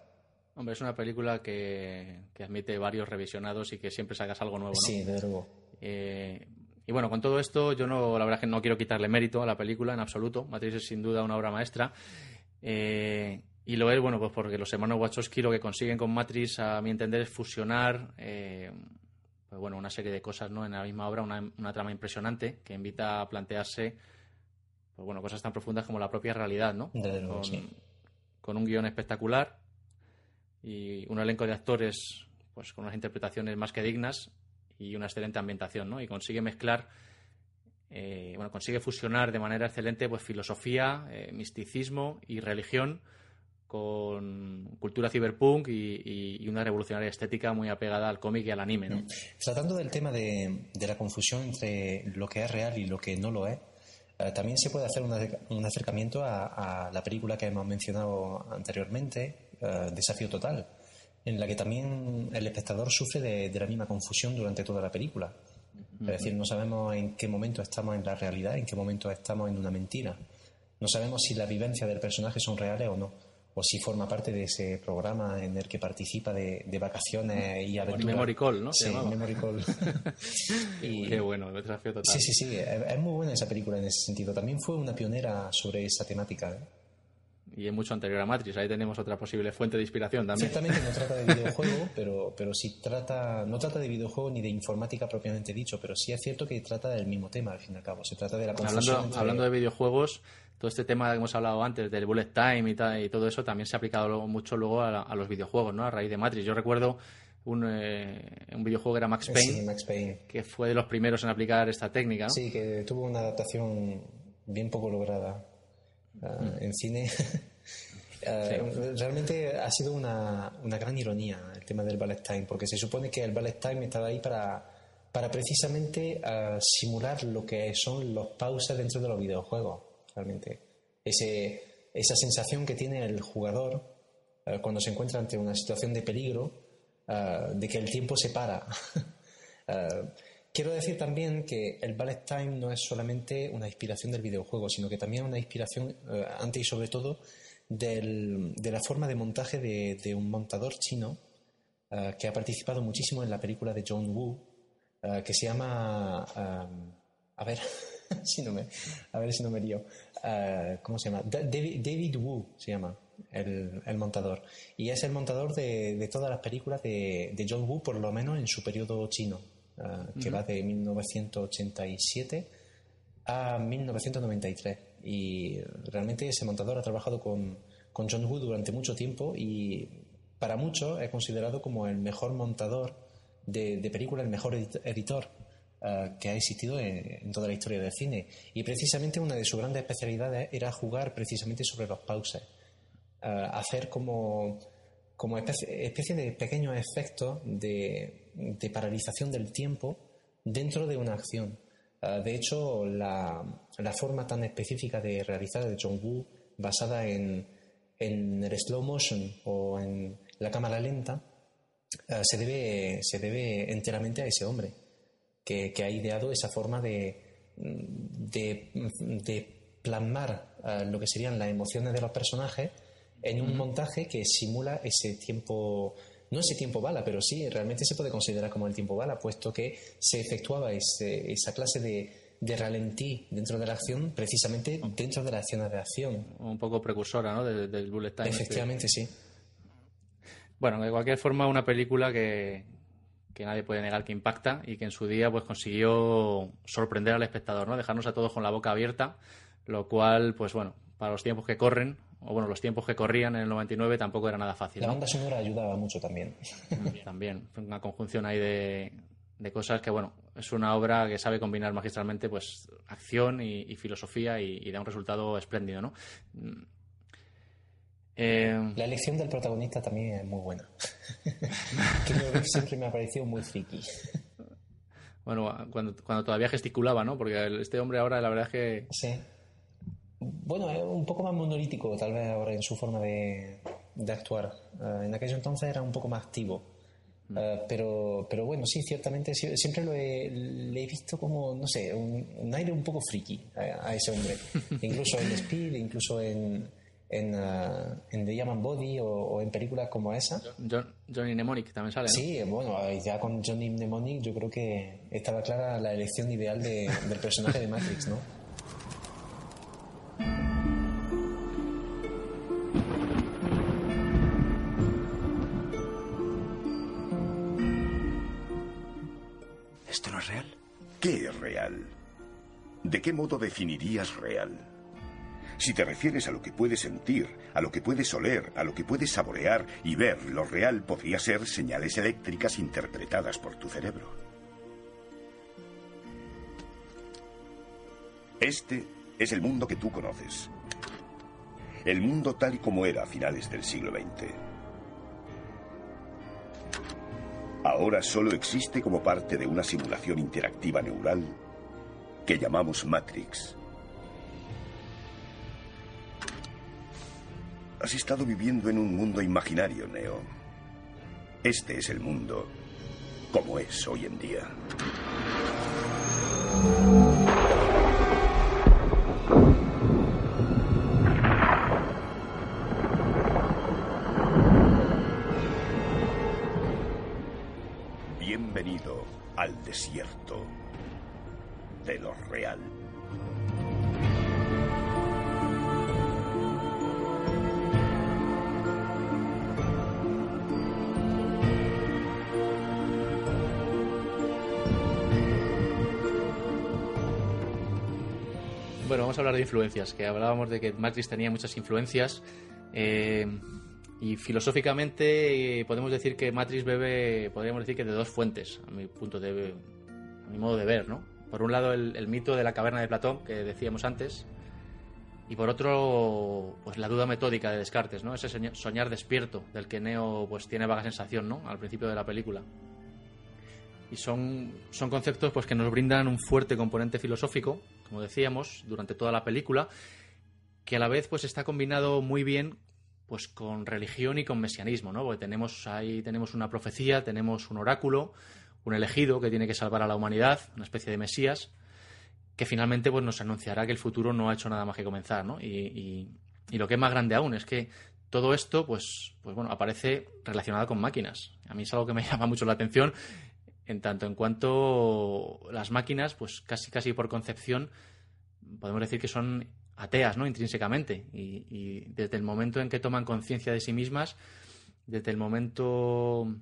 Hombre, es una película que, admite varios revisionados y que siempre sacas algo nuevo, ¿no? Sí, de verdad. Eh, y bueno, con todo esto, yo no, la verdad es que no quiero quitarle mérito a la película en absoluto. Matrix es sin duda una obra maestra. Eh, y lo es, bueno, pues porque los hermanos Wachowski lo que consiguen con Matrix, a mi entender, es fusionar eh, bueno, una serie de cosas ¿no? en la misma obra, una, trama impresionante que invita a plantearse pues bueno, cosas tan profundas como la propia realidad, ¿no? con, con un guion espectacular, y un elenco de actores pues con unas interpretaciones más que dignas y una excelente ambientación, ¿no? Y consigue mezclar, eh, bueno, consigue fusionar de manera excelente pues filosofía, eh, misticismo y religión con cultura cyberpunk y, una revolucionaria estética muy apegada al cómic y al anime, ¿no? Mm. Tratando del tema de, la confusión entre lo que es real y lo que no lo es, eh, también se puede hacer un acercamiento a, a, la película que hemos mencionado anteriormente, eh, desafío total, en la que también el espectador sufre de, la misma confusión durante toda la película. Es decir, no sabemos en qué momento estamos en la realidad, en qué momento estamos en una mentira. No sabemos si las vivencias del personaje son reales o no, o si forma parte de ese programa en el que participa de, vacaciones y aventuras. Memory Call, ¿no? Sí, Memory Call. Qué bueno, desafío total. Sí, sí, sí, es, muy buena esa película en ese sentido. También fue una pionera sobre esa temática. ¿eh? Y es mucho anterior a Matrix. Ahí tenemos otra posible fuente de inspiración también. Ciertamente no trata de videojuego, pero, pero sí trata, no trata de videojuego ni de informática propiamente dicho, pero sí es cierto que trata del mismo tema, al fin y al cabo. Se trata de la confusión hablando, hablando de videojuegos, todo este tema que hemos hablado antes del bullet time y, y todo eso también se ha aplicado mucho luego a, los videojuegos, ¿no? A raíz de Matrix. Yo recuerdo un, eh, un videojuego que era Max Payne, Max Payne, que fue de los primeros en aplicar esta técnica. Sí, que tuvo una adaptación bien poco lograda mm. en cine. Eh, realmente ha sido una, una, gran ironía el tema del ballet time, porque se supone que el ballet time estaba ahí para, para precisamente uh, simular lo que son los pausas dentro de los videojuegos. Realmente, Ese, esa sensación que tiene el jugador uh, cuando se encuentra ante una situación de peligro, de que el tiempo se para. Quiero decir también que el ballet time no es solamente una inspiración del videojuego, sino que también una inspiración, antes y sobre todo, de la forma de montaje de, un montador chino eh, que ha participado muchísimo en la película de John Woo, eh, que se llama. Eh, a ver, si no me, a ver si no me lío. ¿Cómo se llama? David, David, Wu se llama el, montador. Y es el montador de, de todas las películas de, de, John Woo, por lo menos en su periodo chino, que va de 1987 a 1993 y realmente ese montador ha trabajado con, con John Woo durante mucho tiempo y para muchos es considerado como el mejor montador de, de película, el mejor editor que ha existido en, toda la historia del cine. Y precisamente una de sus grandes especialidades era jugar precisamente sobre los pauses. hacer como, como especie, de pequeños efectos de, de, paralización del tiempo dentro de una acción. de hecho, la, la, forma tan específica de realizar de John Woo, basada en, en el slow motion o en la cámara lenta, se, debe, se debe enteramente a ese hombre que, ha ideado esa forma de, de, plasmar eh, lo que serían las emociones de los personajes en un montaje que simula ese tiempo, no ese tiempo bala, pero sí, realmente se puede considerar como el tiempo bala, puesto que se efectuaba esa clase de, de ralentí dentro de la acción, precisamente dentro de las escenas de acción. Un poco precursora, ¿no? Del, bullet time. Efectivamente, sí. Bueno, de cualquier forma, una película que, que nadie puede negar que impacta y que en su día pues consiguió sorprender al espectador, ¿no? Dejarnos a todos con la boca abierta, lo cual, pues bueno, para los tiempos que corren, o bueno, los tiempos que corrían en el 99 tampoco era nada fácil. La banda sonora ayudaba mucho también. Mm, también, una conjunción ahí de, de, cosas que, bueno, es una obra que sabe combinar magistralmente pues acción y, filosofía y, y, da un resultado espléndido, ¿no? Eh, la elección del protagonista también es muy buena. que siempre me ha parecido muy friki. Bueno, cuando, cuando todavía gesticulaba, ¿no? Porque este hombre ahora, la verdad es que. Sí. Bueno, es un poco más monolítico, tal vez ahora en su forma de, de actuar. Eh, en aquel entonces era un poco más activo. Mm. Eh, pero, pero bueno, sí, ciertamente siempre lo he, le he visto como, no sé, un, aire un poco friki a, a ese hombre. incluso en Speed, incluso en, en, uh, en The Yaman Body o, en películas como esa. Johnny Mnemonic también sale, Sí, bueno, ya con Johnny Mnemonic yo creo que estaba clara la elección ideal de, del personaje de Matrix, ¿no? ¿Esto no es real? ¿Qué es real? ¿De qué modo definirías real? Si te refieres a lo que puedes sentir, a lo que puedes oler, a lo que puedes saborear y ver, lo real podría ser señales eléctricas interpretadas por tu cerebro. Este es el mundo que tú conoces. El mundo tal y como era a finales del siglo XX. Ahora solo existe como parte de una simulación interactiva neural que llamamos Matrix. Has estado viviendo en un mundo imaginario, Neo. Este es el mundo como es hoy en día. Bueno, vamos a hablar de influencias, que hablábamos de que Matrix tenía muchas influencias. Eh, y filosóficamente eh, podemos decir que Matrix bebe, podríamos decir que de dos fuentes, a mi punto de a mi modo de ver, ¿no? Por un lado el, mito de la caverna de Platón, que decíamos antes, y por otro, pues la duda metódica de Descartes, ¿no? Ese soñar despierto del que Neo pues tiene vaga sensación, ¿no? Al principio de la película. Y son, son conceptos pues que nos brindan un fuerte componente filosófico como decíamos, durante toda la película, que a la vez pues está combinado muy bien pues con religión y con mesianismo, ¿no? Porque tenemos ahí tenemos una profecía, tenemos un oráculo, un elegido que tiene que salvar a la humanidad, una especie de mesías, que finalmente pues nos anunciará que el futuro no ha hecho nada más que comenzar, ¿no? Y, y, lo que es más grande aún es que todo esto, pues, pues bueno, aparece relacionado con máquinas. A mí es algo que me llama mucho la atención en tanto en cuanto las máquinas, pues casi casi por concepción, podemos decir que son ateas, ¿no? Intrínsecamente. Y, desde el momento en que toman conciencia de sí mismas, desde el momento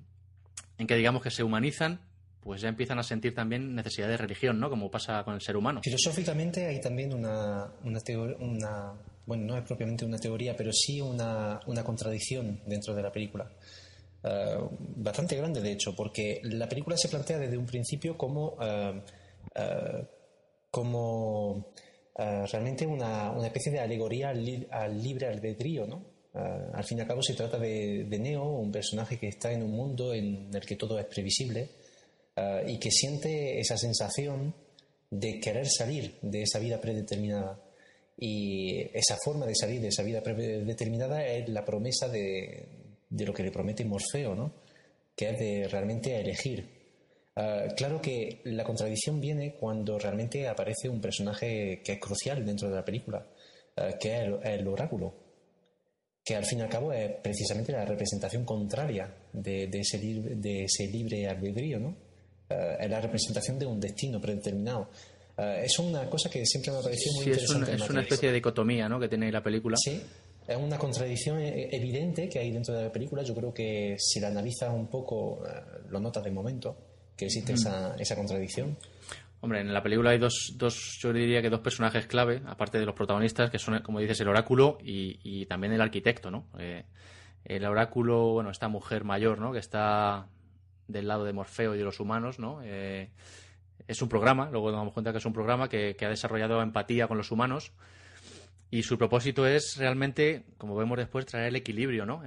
en que digamos que se humanizan, pues ya empiezan a sentir también necesidad de religión, ¿no? Como pasa con el ser humano. Filosóficamente hay también una, una, bueno, no es propiamente una teoría, pero sí una, una contradicción dentro de la película. Eh, bastante grande, de hecho, porque la película se plantea desde un principio como eh, como realmente una, una, especie de alegoría al, libre albedrío, ¿no? al fin y al cabo se trata de, Neo, un personaje que está en un mundo en el que todo es previsible y que siente esa sensación de querer salir de esa vida predeterminada. Y esa forma de salir de esa vida predeterminada es la promesa de, de lo que le promete Morfeo, ¿no? que es de realmente elegir. Ah, claro que la contradicción viene cuando realmente aparece un personaje que es crucial dentro de la película, ah, que es el, oráculo, que al fin y al cabo es precisamente la representación contraria de, ese, de ese libre albedrío, ¿no? Es la representación de un destino predeterminado. es una cosa que siempre me ha parecido muy interesante. Es, es una especie de dicotomía ¿no? que tiene la película. Sí, es una contradicción e-, evidente que hay dentro de la película. Yo creo que si la analizas un poco, eh, lo notas de momento, que existe esa, esa contradicción. Hombre, en la película hay dos, dos, yo diría que dos personajes clave, aparte de los protagonistas, que son, como dices, el oráculo y, también el arquitecto, ¿no? Eh, el oráculo, bueno, esta mujer mayor, ¿no? Que está del lado de Morfeo y de los humanos, ¿no? Eh, es un programa, luego nos damos cuenta que es un programa que, que ha desarrollado empatía con los humanos y su propósito es realmente, como vemos después, traer el equilibrio, ¿no?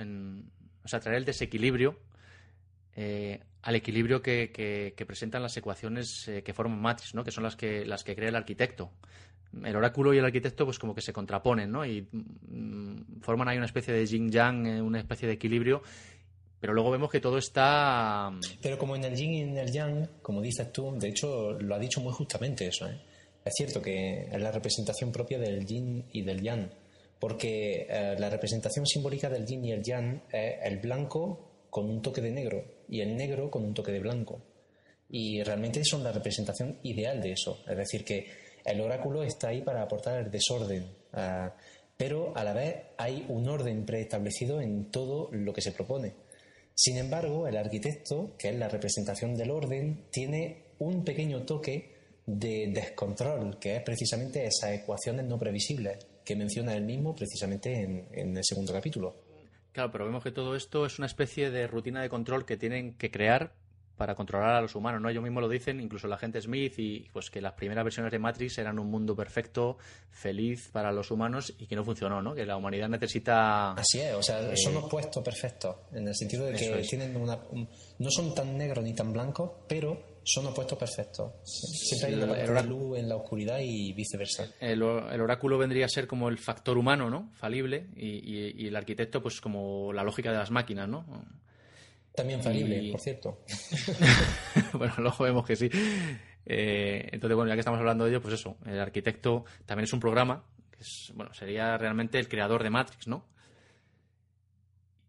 o sea, traer el desequilibrio eh, al equilibrio que, presentan las ecuaciones eh, que forman Matrix, ¿no? Que son las que, las que crea el arquitecto. El oráculo y el arquitecto, pues como que se contraponen, ¿no? Y mm, forman ahí una especie de yin-yang, una especie de equilibrio. Pero luego vemos que todo está. Pero como en el yin y en el yang, como dices tú, de hecho lo ha dicho muy justamente eso, ¿eh? Es cierto que es la representación propia del yin y del yang, porque eh, la representación simbólica del yin y el yang es el blanco con un toque de negro y el negro con un toque de blanco. Y realmente son la representación ideal de eso. Es decir, que el oráculo está ahí para aportar el desorden, eh, pero a la vez hay un orden preestablecido en todo lo que se propone. Sin embargo, el arquitecto, que es la representación del orden, tiene un pequeño toque de descontrol, que es precisamente esas ecuaciones no previsibles que menciona él mismo precisamente en, el segundo capítulo. Claro, pero vemos que todo esto es una especie de rutina de control que tienen que crear para controlar a los humanos, ¿no? Ellos mismos lo dicen, incluso la gente Smith, y pues que las primeras versiones de Matrix eran un mundo perfecto, feliz para los humanos y que no funcionó, ¿no? Que la humanidad necesita... Así es, o sea, eh, son opuestos perfectos, en el sentido de que tienen una... no son tan negros ni tan blancos, pero son opuestos perfectos. Siempre hay una parte luz en la oscuridad y viceversa. El, oráculo vendría a ser como el factor humano, ¿no? Falible, y, el arquitecto, pues como la lógica de las máquinas, ¿no? También falible, por cierto. bueno, luego vemos que sí. Eh, entonces, bueno, ya que estamos hablando de ello, pues eso, el arquitecto también es un programa, que es, bueno, sería realmente el creador de Matrix, ¿no?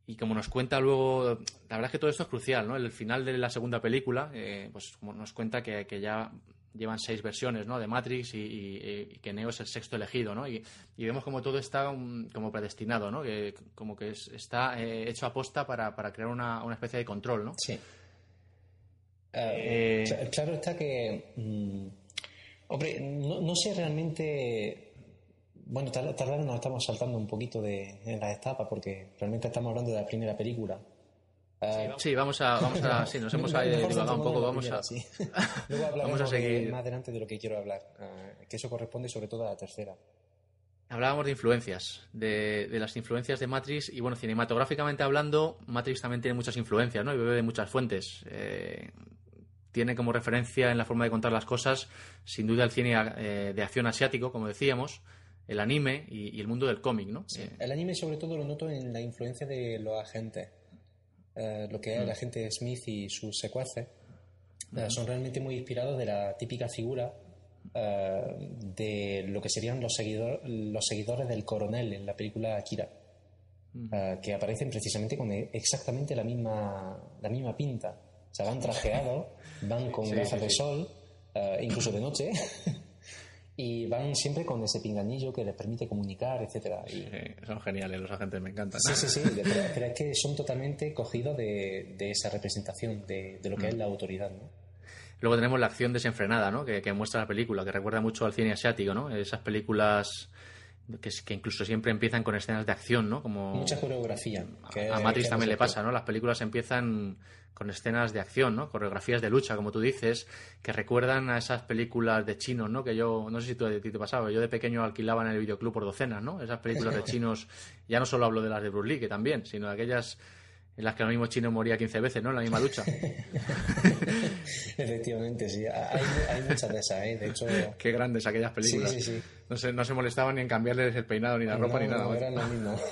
Y como nos cuenta luego, la verdad es que todo esto es crucial, ¿no? El final de la segunda película, eh, pues como nos cuenta que, ya llevan seis versiones, ¿no? De Matrix y, que Neo es el sexto elegido, ¿no? Y, vemos como todo está como predestinado, ¿no? Que como que está eh, hecho a posta para, crear una, especie de control, ¿no? Sí. Eh, claro está que... Mm, hombre, no, no sé realmente bueno, tal, vez nos estamos saltando un poquito de, en las etapas porque realmente estamos hablando de la primera película. Sí, vamos a, vamos a, sí, nos hemos divagado un poco, vamos a, Luego vamos a seguir más adelante de lo que quiero hablar, eh, que eso corresponde sobre todo a la tercera. Hablábamos de influencias, de, de, las influencias de Matrix y bueno, cinematográficamente hablando, Matrix también tiene muchas influencias, ¿no? Y bebe de muchas fuentes. Eh, tiene como referencia en la forma de contar las cosas, sin duda, el cine eh, de acción asiático, como decíamos, el anime y, el mundo del cómic, ¿no? Sí. El anime sobre todo lo noto en la influencia de los agentes. Eh, lo que es el mm. agente Smith y sus secuaces eh, son realmente muy inspirados de la típica figura eh, de lo que serían los, seguidor, los seguidores del coronel en la película Akira. Mm. que aparecen precisamente con exactamente la misma, la misma pinta. O sea, van trajeados, van con gafas de sol, incluso de noche, y van siempre con ese pinganillo que les permite comunicar, etcétera. son geniales los agentes, me encantan. Sí, sí, sí, pero, es que son totalmente cogidos de, esa representación de, lo que es mm. la autoridad, ¿no? Luego tenemos la acción desenfrenada, ¿no? Que, muestra la película, que recuerda mucho al cine asiático, ¿no? Esas películas que, que incluso siempre empiezan con escenas de acción, ¿no? Como mucha coreografía. a Matrix también le pasa, ¿no? Las películas empiezan con escenas de acción, ¿no? Coreografías de lucha, como tú dices, que recuerdan a esas películas de chinos, ¿no? Que yo, no sé si tú, a ti te pasaba, yo de pequeño alquilaba en el videoclub por docenas, ¿no? Esas películas de chinos, ya no solo hablo de las de Bruce Lee, que también, sino de aquellas en las que el mismo chino moría 15 veces, ¿no? En la misma lucha. Efectivamente, sí. Hay, muchas de esas, ¿eh? De hecho... Qué grandes aquellas películas. Sí, sí, sí. No se, no se molestaban ni en cambiarles el peinado, ni la ropa, ni nada. No, eran lo mismo.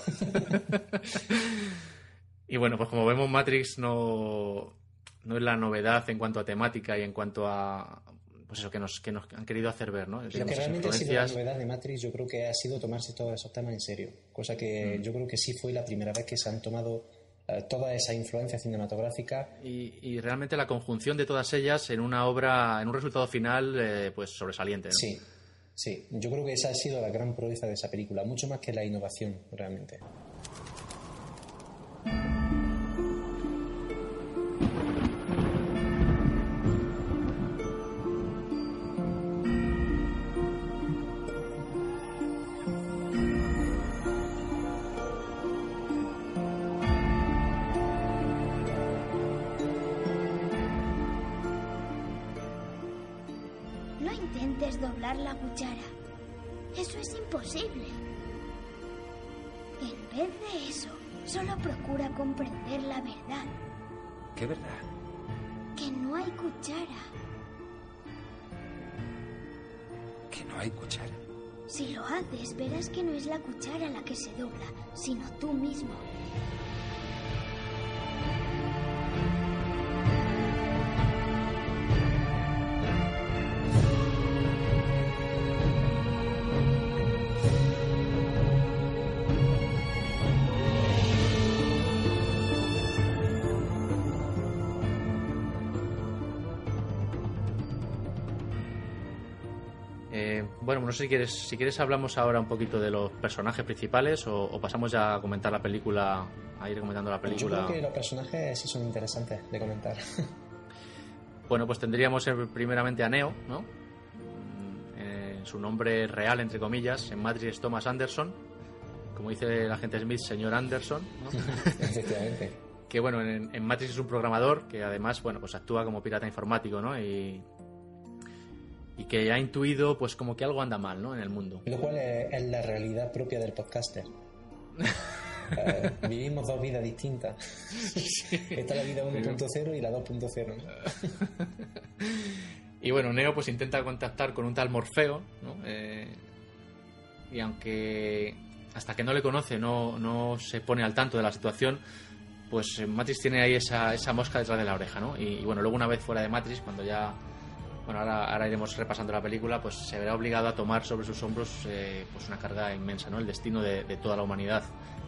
y bueno, pues como vemos, Matrix no, no es la novedad en cuanto a temática y en cuanto a pues eso que nos, que nos han querido hacer ver, ¿no? Lo que realmente ha sido la novedad de Matrix yo creo que ha sido tomarse todos esos temas en serio, cosa que mm. yo creo que sí fue la primera vez que se han tomado toda esa influencia cinematográfica. Y, realmente la conjunción de todas ellas en una obra, en un resultado final, eh, pues sobresaliente. Sí, sí. Yo creo que esa ha sido la gran proeza de esa película, mucho más que la innovación, realmente. Verás que no es la cuchara la que se dobla, sino tú mismo. Bueno, no sé si quieres, si quieres hablamos ahora un poquito de los personajes principales o, pasamos ya a comentar la película, a ir comentando la película. Yo creo que los personajes sí son interesantes de comentar. Bueno, pues tendríamos primeramente a Neo, ¿no? Mm, eh, su nombre real, entre comillas, en Madrid es Thomas Anderson. Como dice el agente Smith, señor Anderson. ¿no? Efectivamente. que bueno, en, en, Matrix es un programador que además, bueno, pues actúa como pirata informático, ¿no? Y y que ha intuido pues como que algo anda mal ¿no? en el mundo. Lo cual es, la realidad propia del podcaster. Eh, vivimos dos vidas distintas. Esta es la vida 1.0 y la 2.0. y bueno, Neo pues intenta contactar con un tal Morfeo, ¿no? Eh, y aunque hasta que no le conoce no, no se pone al tanto de la situación, pues Matrix tiene ahí esa, esa mosca detrás de la oreja, ¿no? Y, y bueno, luego una vez fuera de Matrix, cuando ya bueno, ahora, ahora iremos repasando la película, pues se verá obligado a tomar sobre sus hombros eh, pues una carga inmensa, ¿no? El destino de, toda la humanidad,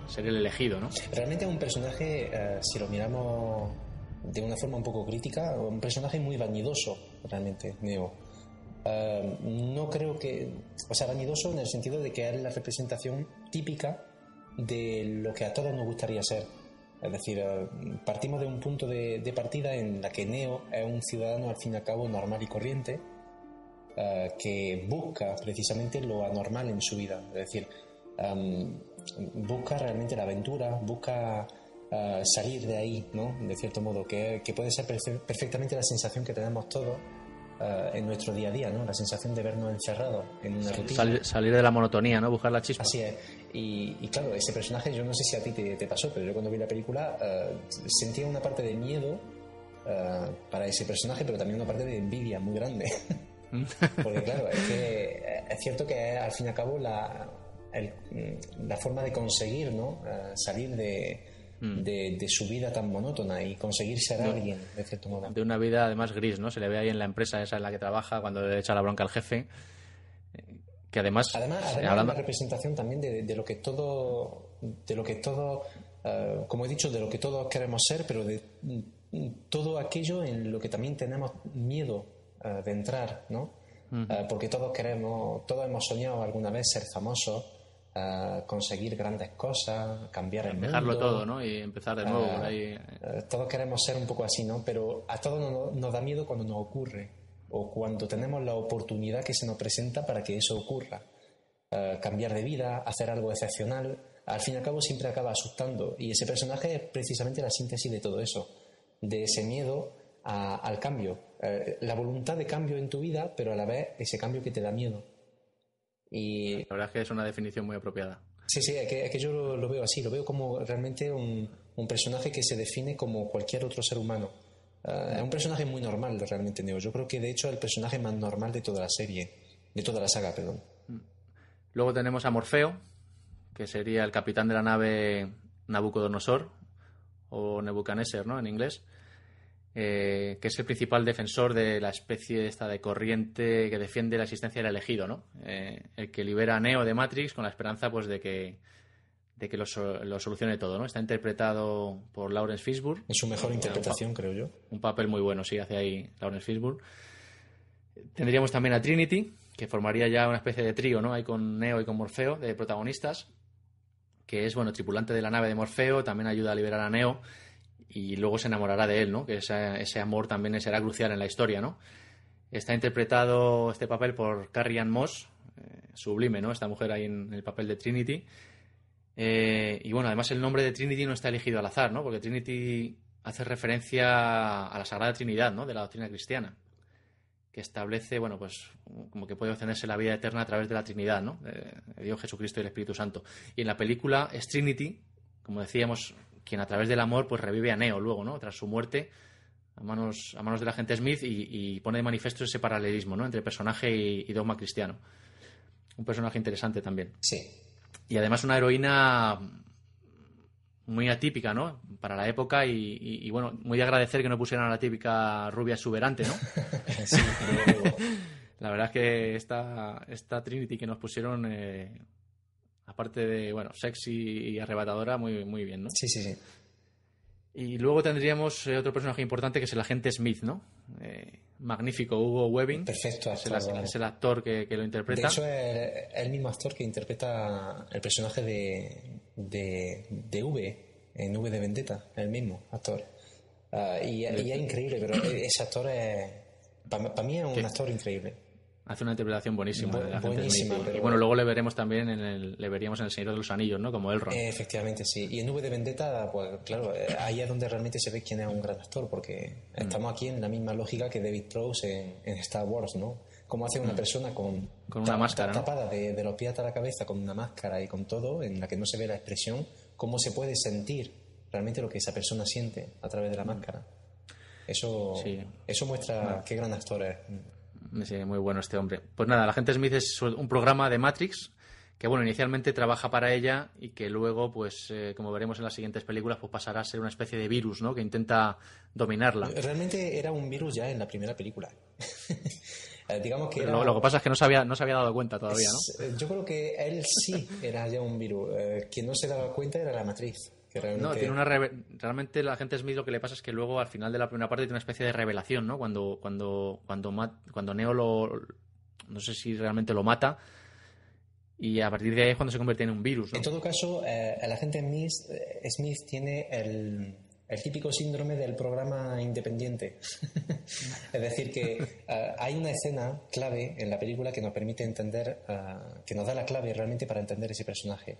ser el elegido, ¿no? Realmente un personaje, eh, si lo miramos de una forma un poco crítica, un personaje muy vanidoso, realmente, Neo. Eh, no creo que, o sea, vanidoso en el sentido de que es la representación típica de lo que a todos nos gustaría ser es decir, partimos de un punto de, partida en la que Neo es un ciudadano al fin y al cabo normal y corriente eh, que busca precisamente lo anormal en su vida. Es decir, em, busca realmente la aventura, busca eh, salir de ahí, ¿no? De cierto modo, que, que puede ser perfectamente la sensación que tenemos todos eh, en nuestro día a día, ¿no? La sensación de vernos encerrados en una rutina. Salir, de la monotonía, ¿no? Buscar la chispa. Así es. Y, claro, ese personaje, yo no sé si a ti te, pasó, pero yo cuando vi la película eh, sentía una parte de miedo eh, para ese personaje, pero también una parte de envidia muy grande. Porque claro, es que es cierto que al fin y al cabo la, la forma de conseguir, ¿no? salir de Mm. de, su vida tan monótona y conseguir ser alguien, de cierto modo. De una vida además gris, ¿no? Se le ve ahí en la empresa esa en la que trabaja cuando le echa la bronca al jefe. Que además. Además, además una representación también de, lo que todo. De lo que todo. Eh, como he dicho, de lo que todos queremos ser, pero de mm, todo aquello en lo que también tenemos miedo eh, de entrar, ¿no? Eh, porque todos queremos, todos hemos soñado alguna vez ser famosos, conseguir grandes cosas, cambiar el Dejarlo todo, ¿no? Y empezar de nuevo por ahí. Eh, todos queremos ser un poco así, ¿no? Pero a todos nos, da miedo cuando nos ocurre o cuando tenemos la oportunidad que se nos presenta para que eso ocurra. eh, cambiar de vida, hacer algo excepcional, al fin y al cabo siempre acaba asustando. Y ese personaje es precisamente la síntesis de todo eso, de ese miedo a- al cambio, Eh, la voluntad de cambio en tu vida, pero a la vez ese cambio que te da miedo. Y La verdad es que es una definición muy apropiada. Sí, sí, es que, es que yo lo, lo veo así, lo veo como realmente un, un personaje que se define como cualquier otro ser humano. Ah, es un personaje muy normal realmente, Neo. Yo creo que de hecho es el personaje más normal de toda la serie, de toda la saga, perdón. Luego tenemos a Morfeo, que sería el capitán de la nave Nabucodonosor, o Nebuchadnezzar, ¿no? En inglés. Eh, que es el principal defensor de la especie esta de corriente que defiende la existencia del elegido, ¿no? Eh, el que libera a Neo de Matrix con la esperanza, pues, de que de que lo, so- lo solucione todo, ¿no? Está interpretado por Lawrence Fishburne. En su mejor interpretación, creo yo. Un papel muy bueno, sí, hace ahí Lawrence Fishburne. Tendríamos también a Trinity, que formaría ya una especie de trío, ¿no? Ahí con Neo y con Morfeo, de protagonistas, que es, bueno, tripulante de la nave de Morfeo, también ayuda a liberar a Neo y luego se enamorará de él, ¿no? Que ese, ese amor también será crucial en la historia, ¿no? Está interpretado este papel por Carrie Ann Moss, eh, sublime, ¿no? Esta mujer ahí en el papel de Trinity. Eh, y bueno, además el nombre de Trinity no está elegido al azar, ¿no? Porque Trinity hace referencia a la Sagrada Trinidad, ¿no? De la doctrina cristiana, que establece, bueno, pues como que puede obtenerse la vida eterna a través de la Trinidad, ¿no? De, Dios Jesucristo y el Espíritu Santo. Y en la película es Trinity, como decíamos, quien a través del amor pues revive a Neo luego, ¿no? Tras su muerte a manos, a manos del agente Smith y, y pone de manifiesto ese paralelismo, ¿no? Entre personaje y, y dogma cristiano. Un personaje interesante también. Sí. Y además una heroína muy atípica, ¿no? Para la época y, bueno, muy de agradecer que no pusieran a la típica rubia exuberante, ¿no? Sí, La verdad es que esta, esta Trinity que nos pusieron, eh, aparte de, bueno, sexy y arrebatadora, muy, muy bien, ¿no? sí, sí, sí. Y luego tendríamos eh, otro personaje importante que es el agente Smith, ¿no? Eh, magnífico Hugo Webbing. Perfecto Es el, actor, vamos. es el actor que, que lo De interpreta. hecho, es el mismo actor que interpreta el personaje de, de, de V en V de Vendetta, el mismo actor. Ah, y, y es increíble, pero ese actor es. Para mí es un ¿Qué? actor increíble. Hace una interpretación buenísima. Bu- agente buenísima, Smith. Y, pero- bueno, luego le veremos también en el, le veríamos en El Señor de los Anillos, ¿no? Como Elrond. Eh, efectivamente, sí. Y en V de Vendetta, pues claro, eh, ahí es donde realmente se ve quién es un gran actor, porque Mm. estamos aquí en la misma lógica que David Prowse en, en Star Wars, ¿no? Cómo hace una persona con, Mm. Con una máscara, tapada de, de los pies hasta la cabeza, con una máscara y con todo, en la que no se ve la expresión, cómo se puede sentir realmente lo que esa persona siente a través de la máscara. Eso, Mm. Sí. eso muestra qué gran actor es. Sí, muy bueno este hombre. Pues nada, la agente Smith es un programa de Matrix que, bueno, inicialmente trabaja para ella y que luego, pues, eh, como veremos en las siguientes películas, pues pasará a ser una especie de virus, ¿no? Que intenta dominarla. Realmente era un virus ya en la primera película. Eh, Digamos que era... Lo, lo que pasa es que no se había, no se había dado cuenta todavía, ¿no? Eh, Yo creo que él sí era ya un virus. Eh, quien no se daba cuenta era la matriz. Que realmente... No, tiene una reve- realmente la agente Smith lo que le pasa es que luego al final de la primera parte tiene una especie de revelación, ¿no? Cuando cuando cuando Neo lo no sé si realmente lo mata y a partir de ahí es cuando se convierte en un virus, ¿no? En todo caso, eh, el agente Smith, eh, Smith tiene el, el típico síndrome del programa independiente. es decir, que eh, hay una escena clave en la película que nos permite entender, eh, que nos da la clave realmente para entender ese personaje.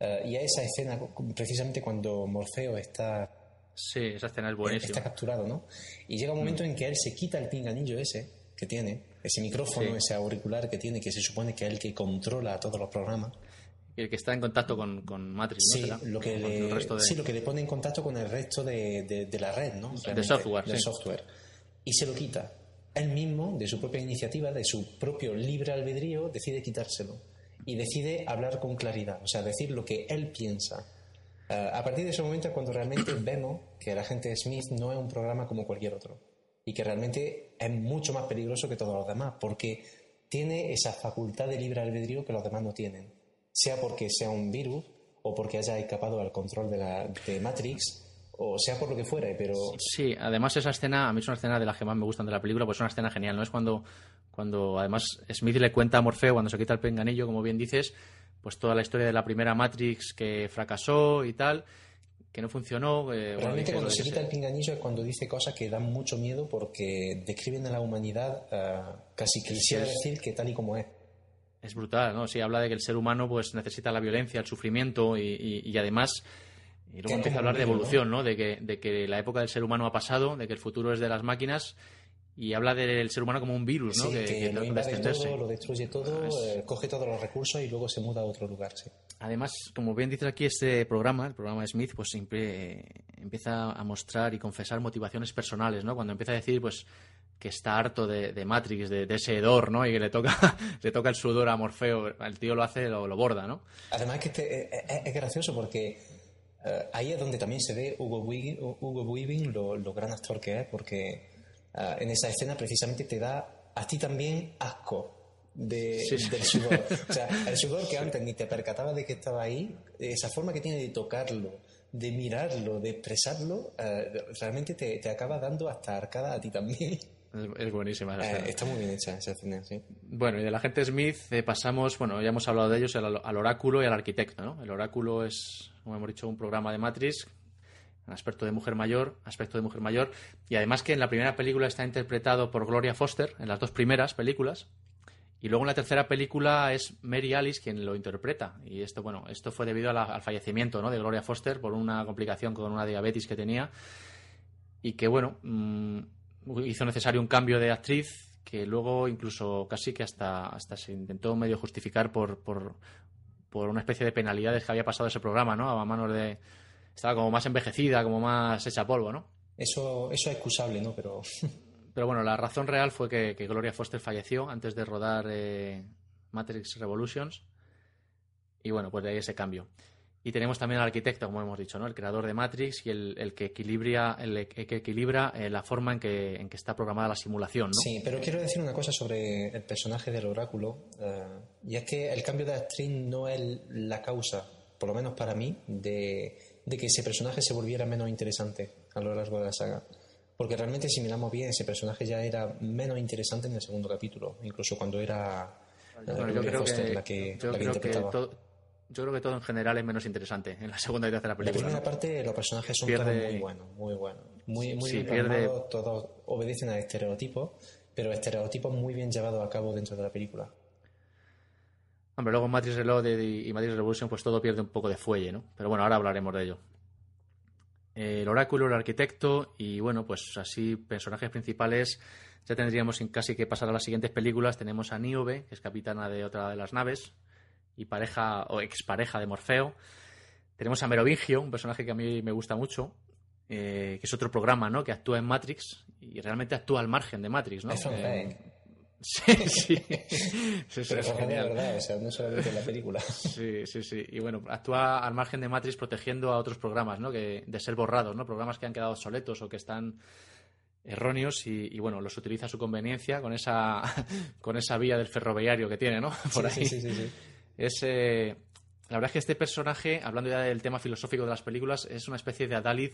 Eh, y a esa escena, precisamente cuando Morfeo está Sí, esa escena es está buenísima. capturado, ¿no? Y llega un momento en que él se quita el pinganillo ese que tiene, ese micrófono, Sí. ese auricular que tiene, que se supone que es el que controla todos los programas. El que está en contacto con, con Matrix, ¿no? Sí, ¿Será? lo que Con le, el resto de- sí, lo que le pone en contacto con el resto de, de- de la red, ¿no? Realmente, software, sí. software. Y se lo quita. Él mismo, de su propia iniciativa, de su propio libre albedrío, decide quitárselo. Y decide hablar con claridad, o sea, decir lo que él piensa. Ah, a partir de ese momento es cuando realmente vemos que el agente Smith no es un programa como cualquier otro. Y que realmente es mucho más peligroso que todos los demás, porque tiene esa facultad de libre albedrío que los demás no tienen. Sea porque sea un virus, o porque haya escapado al control de, la, de Matrix, o sea por lo que fuere, pero Sí, además esa escena, a mí es una escena de las que más me gustan de la película, pues es una escena genial, ¿no? Es cuando, cuando además Smith le cuenta a Morfeo, cuando se quita el penganillo, como bien dices, pues toda la historia de la primera Matrix que fracasó y tal, que no funcionó. eh, bueno, realmente dice cuando se que quita el pinganillo es cuando dice cosas que dan mucho miedo porque describen a la humanidad ah, casi quisiera es- decir que tal y como es. Es brutal, ¿no? Sí, habla de que el ser humano pues necesita la violencia, el sufrimiento y, y- y además y luego Que empieza a hablar de niño, ¿no? evolución, ¿no? De que, de que la época del ser humano ha pasado, de que el futuro es de las máquinas y habla del ser humano como un virus, ¿no? Sí, que, que lo trata de invade todo, lo destruye todo, Es- eh, coge todos los recursos y luego se muda a otro lugar. Sí. Además, como bien dices aquí, este programa, el programa de Smith, pues siempre eh, empieza a mostrar y confesar motivaciones personales, ¿no? Cuando empieza a decir, pues, que está harto de, de Matrix, de, de ese hedor, ¿no? Y que le toca, le toca el sudor a Morfeo. El tío lo hace, lo, lo borda, ¿no? Además que este, eh, es, es gracioso porque eh, ahí es donde también se ve Hugo Weaving, Hugo Weaving lo, lo gran actor que es, porque eh, en esa escena precisamente te da a ti también asco de, Sí, sí. del sudor. O sea, el sudor que antes ni te percatabas de que estaba ahí, esa forma que tiene de tocarlo, de mirarlo, de expresarlo, eh, realmente te, te acaba dando hasta arcada a ti también. Es, buenísima esa Eh, está muy bien hecha esa escena, sí. Bueno, y de la gente Smith eh, pasamos, bueno, ya hemos hablado de ellos, al, al oráculo y al arquitecto, ¿no? El oráculo es, como hemos dicho, un programa de Matrix, aspecto de mujer mayor, aspecto de mujer mayor, y además que en la primera película está interpretado por Gloria Foster, en las dos primeras películas, y luego en la tercera película es Mary Alice quien lo interpreta. Y esto, bueno, esto fue debido la- al fallecimiento ¿no? de Gloria Foster por una complicación con una diabetes que tenía. Y que, bueno, mm, hizo necesario un cambio de actriz que luego incluso casi que hasta, hasta se intentó medio justificar por, por, por una especie de penalidades que había pasado ese programa, ¿no? A manos de... Estaba como más envejecida, como más hecha polvo, ¿no? Eso, eso es excusable, ¿no? Pero Pero bueno, la razón real fue que, que Gloria Foster falleció antes de rodar eh, Matrix Revolutions. Y bueno, pues de ahí ese cambio. Y tenemos también al arquitecto, como hemos dicho, ¿no? El creador de Matrix y el, el que equilibra, el, que equilibra eh, la forma en que, en que está programada la simulación, ¿no? Sí, pero quiero decir una cosa sobre el personaje del oráculo, eh, y es que el cambio de actriz no es la causa, por lo menos para mí, de, de que ese personaje se volviera menos interesante a lo largo de la saga. Porque realmente, si miramos bien, ese personaje ya era menos interesante en el segundo capítulo, incluso cuando era eh, Bueno, yo Gloria creo Foster que, la que, yo la que creo que todo, yo creo que todo en general es menos interesante en la segunda y tercera La película. primera ¿no? parte, los personajes son Pierde- todos muy buenos, muy buenos. Muy, muy Sí, bien pierde- todos obedecen a estereotipos, pero estereotipos muy bien llevados a cabo dentro de la película. Hombre, luego Matrix Reloaded y Matrix Revolution pues todo pierde un poco de fuelle, ¿no? Pero bueno, ahora hablaremos de ello. El oráculo, el arquitecto y bueno, pues así personajes principales ya tendríamos en casi que pasar a las siguientes películas. Tenemos a Niobe, que es capitana de otra de las naves y pareja o expareja de Morfeo. Tenemos a Merovingio, un personaje que a mí me gusta mucho, eh, que es otro programa, ¿no? Que actúa en Matrix y realmente actúa al margen de Matrix, ¿no? Es un Eh. Sí, sí. Sí, es genial. verdad, o sea, no solamente en la película. Sí, sí, sí. Y bueno, actúa al margen de Matrix protegiendo a otros programas, ¿no? Que, de ser borrados, ¿no? Programas que han quedado obsoletos o que están erróneos y, y, bueno, los utiliza a su conveniencia con esa, con esa vía del ferroviario que tiene, ¿no? Por ahí. sí, sí, sí. Es, eh, la verdad es que este personaje, hablando ya del tema filosófico de las películas, es una especie de Adalid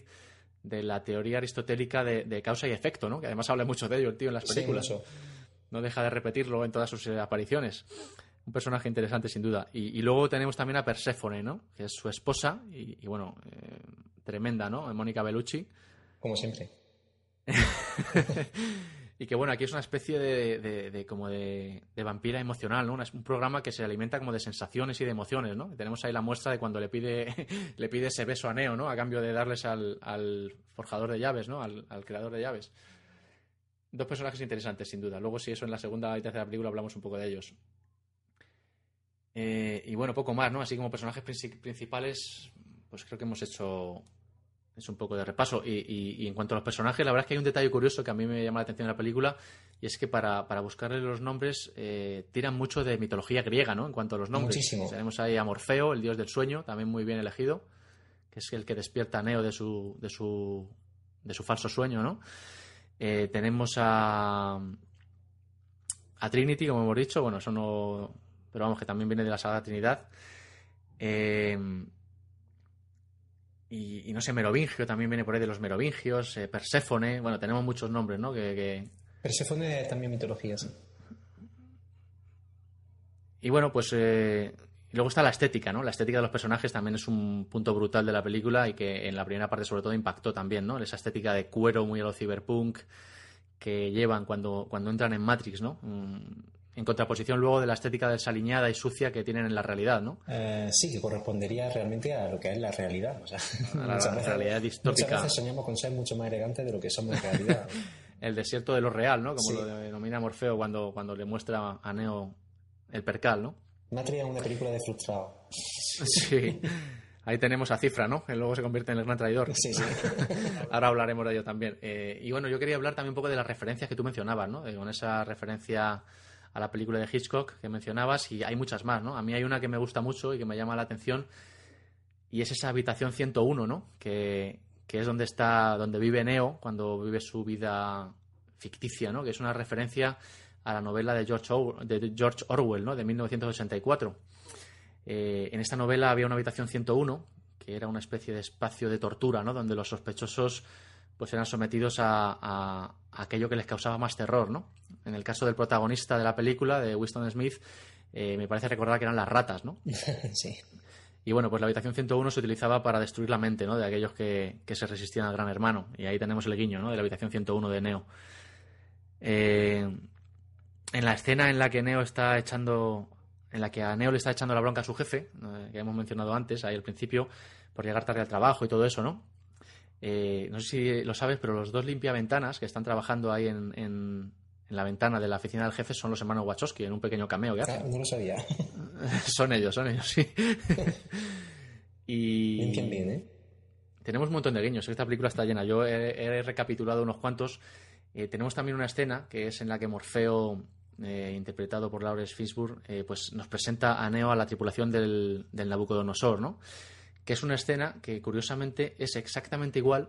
de la teoría aristotélica de, de causa y efecto, ¿no? Que además habla mucho de ello el tío en las Sí, películas mucho. No deja de repetirlo en todas sus eh, apariciones. Un personaje interesante, sin duda. Y, y luego tenemos también a Perséfone, ¿no? Que es su esposa y, y, bueno, eh, tremenda, ¿no? Mónica Bellucci. Como siempre. y que bueno, aquí es una especie de, de- de como de, de vampira emocional, ¿no? Una- un programa que se alimenta como de sensaciones y de emociones, ¿no? Tenemos ahí la muestra de cuando le pide, le pide ese beso a Neo, ¿no? A cambio de darles al, al forjador de llaves, ¿no? Al, al creador de llaves. Dos personajes interesantes, sin duda. Luego, si eso en la segunda y tercera película hablamos un poco de ellos. Eh, y bueno, poco más, ¿no? Así como personajes princi- principales, pues creo que hemos hecho es un poco de repaso. Y, y- y en cuanto a los personajes, la verdad es que hay un detalle curioso que a mí me llama la atención en la película, y es que para, para buscarle los nombres eh, tiran mucho de mitología griega, ¿no? En cuanto a los nombres. Muchísimo. Tenemos ahí a Morfeo, el dios del sueño, también muy bien elegido, que es el que despierta a Neo de su, de su, de su falso sueño, ¿no? Eh, tenemos a, a Trinity, como hemos dicho, bueno, eso no. Pero vamos, que también viene de la Sagrada Trinidad. Eh, y, y no sé, Merovingio también viene por ahí de los Merovingios, eh, Perséfone, bueno, tenemos muchos nombres, ¿no? Que, que- Perséfone también mitología, sí. Y bueno, pues eh, y luego está la estética, ¿no? La estética de los personajes también es un punto brutal de la película y que en la primera parte sobre todo impactó también, ¿no? Esa estética de cuero muy a lo cyberpunk que llevan cuando, cuando entran en Matrix, ¿no? Mm, en contraposición luego de la estética desaliñada y sucia que tienen en la realidad, ¿no? Eh, sí, que correspondería realmente a lo que es la realidad. O sea, A la muchas veces- realidad distópica. Muchas veces soñamos con ser mucho más elegantes de lo que somos en realidad. El desierto de lo real, ¿no? Como Sí. lo denomina Morfeo cuando, cuando le muestra a Neo el percal, ¿no? Matria es una película de frustrado. Sí. Ahí tenemos a Cifra, ¿no? Que luego se convierte en el gran traidor. Sí, sí. Ahora hablaremos de ello también. Eh, y bueno, yo quería hablar también un poco de las referencias que tú mencionabas, ¿no? Eh, con esa referencia a la película de Hitchcock que mencionabas y hay muchas más, ¿no? A mí hay una que me gusta mucho y que me llama la atención y es esa habitación 101, ¿no? Que, que es donde está, donde vive Neo cuando vive su vida ficticia, ¿no? Que es una referencia a la novela de George, Or- de George Orwell, ¿no? De 1984. Eh, en esta novela había una habitación 101, que era una especie de espacio de tortura, ¿no? Donde los sospechosos pues eran sometidos a, a- a aquello que les causaba más terror, ¿no? En el caso del protagonista de la película, de Winston Smith, eh, me parece recordar que eran las ratas, ¿no? sí. Y bueno, pues la habitación 101 se utilizaba para destruir la mente, ¿no? De aquellos que, que se resistían al gran hermano. Y ahí tenemos el guiño, ¿no? De la habitación 101 de Neo. Eh, en la escena en la que Neo está echando. En la que a Neo le está echando la bronca a su jefe, que hemos mencionado antes, ahí al principio, por llegar tarde al trabajo y todo eso, ¿no? Eh, no sé si lo sabes, pero los dos limpiaventanas que están trabajando ahí en, en- en la ventana de la oficina del jefe son los hermanos Wachowski, en un pequeño cameo que hacen. Ah, no lo sabía. son ellos, son ellos, sí. y Limpian bien, ¿eh? tenemos un montón de guiños. Esta película está llena. Yo he, he recapitulado unos cuantos. Eh, tenemos también una escena que es en la que Morfeo, eh, interpretado por Lawrence Fishburne, eh, pues nos presenta a Neo a la tripulación del, del Nabucodonosor, ¿no? Que es una escena que curiosamente es exactamente igual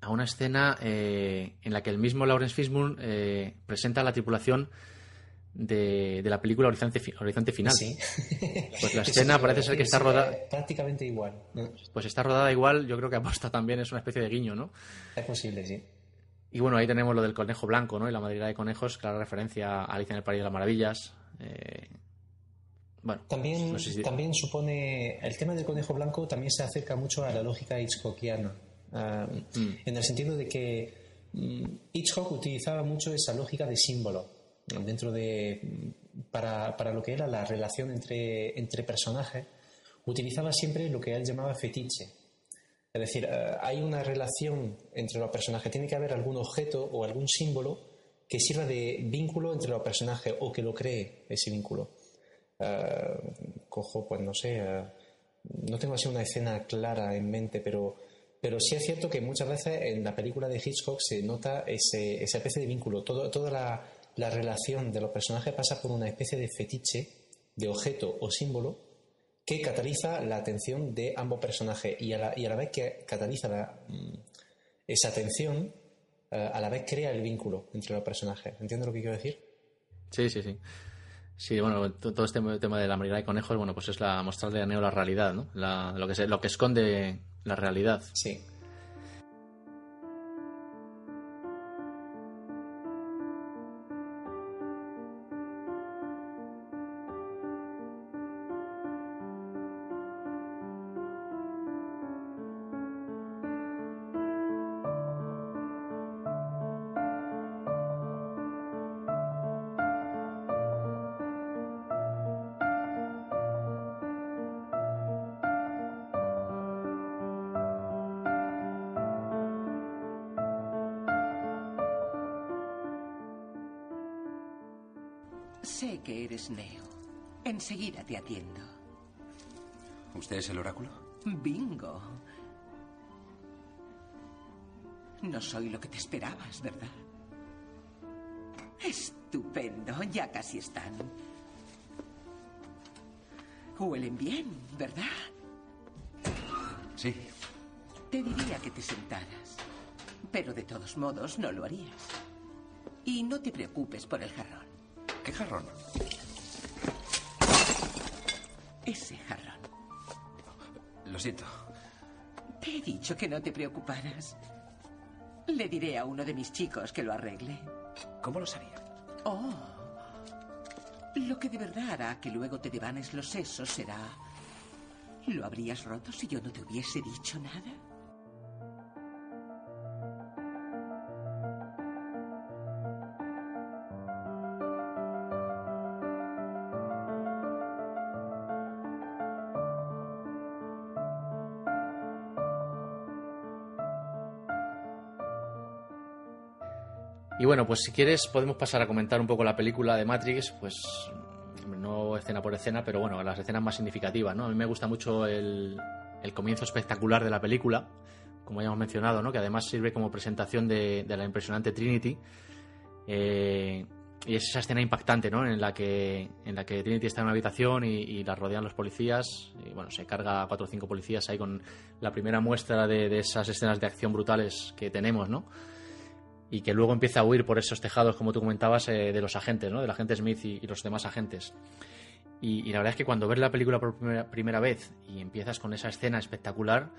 a una escena eh, en la que el mismo Lawrence Fishburne eh, presenta a la tripulación de, de la película Horizonte, Fi- Horizonte Final. Sí. Pues la escena parece ser que está sí, rodada. Prácticamente igual. ¿no? Pues está rodada igual, yo creo que aposta también, es una especie de guiño, ¿no? Es posible, sí. Y bueno, ahí tenemos lo del conejo blanco, ¿no? Y la madriguera de conejos, clara referencia a Alicia en el País de las Maravillas. Eh, bueno, También, no sé si- también supone. El tema del conejo blanco también se acerca mucho a la lógica hitchcockiana. ah, Mm. En el sentido de que mm, Hitchcock utilizaba mucho esa lógica de símbolo dentro de. mm, Para, para lo que era la relación entre, entre personajes, utilizaba siempre lo que él llamaba fetiche. Es decir, eh, hay una relación entre los personajes. Tiene que haber algún objeto o algún símbolo que sirva de vínculo entre los personajes o que lo cree ese vínculo. Eh, cojo, pues no sé, eh, no tengo así una escena clara en mente, pero, pero sí es cierto que muchas veces en la película de Hitchcock se nota ese, esa especie de vínculo. Todo, toda la, la relación de los personajes pasa por una especie de fetiche, de objeto o símbolo que cataliza la atención de ambos personajes y a la, y a la vez que cataliza la, mm, esa atención, eh, a la vez crea el vínculo entre los personajes. ¿Entiendes lo que quiero decir? Sí, sí, sí. Sí, bueno, to- todo este tema de la madriguera de conejos, bueno, pues es la mostrarle a Neo la realidad, ¿no? La- lo, que se- lo que esconde la realidad. Sí. No soy lo que te esperabas, ¿verdad? Estupendo, ya casi están. Huelen bien, ¿verdad? Sí. Te diría que te sentaras, pero de todos modos no lo harías. Y no te preocupes por el jarrón. ¿Qué jarrón? Ese jarrón. Lo siento. Te he dicho que no te preocuparas. Le diré a uno de mis chicos que lo arregle. ¿Cómo lo sabía? Oh. Lo que de verdad hará que luego te devanes los sesos será... ¿Lo habrías roto si yo no te hubiese dicho nada? Bueno, pues si quieres podemos pasar a comentar un poco la película de Matrix, pues no escena por escena, pero bueno, las escenas más significativas, ¿no? A mí me gusta mucho el, el comienzo espectacular de la película, como ya hemos mencionado, ¿no? Que además sirve como presentación de, de la impresionante Trinity. Eh, y es esa escena impactante, ¿no? En la que, en la que Trinity está en una habitación y, y la rodean los policías. Y bueno, se carga a cuatro o cinco policías ahí con la primera muestra de, de esas escenas de acción brutales que tenemos, ¿no? Y que luego empieza a huir por esos tejados, como tú comentabas, eh, de los agentes, ¿no? Del agente Smith y, y los demás agentes. Y, y, la verdad es que cuando ves la película por primera, primera, vez y empiezas con esa escena espectacular,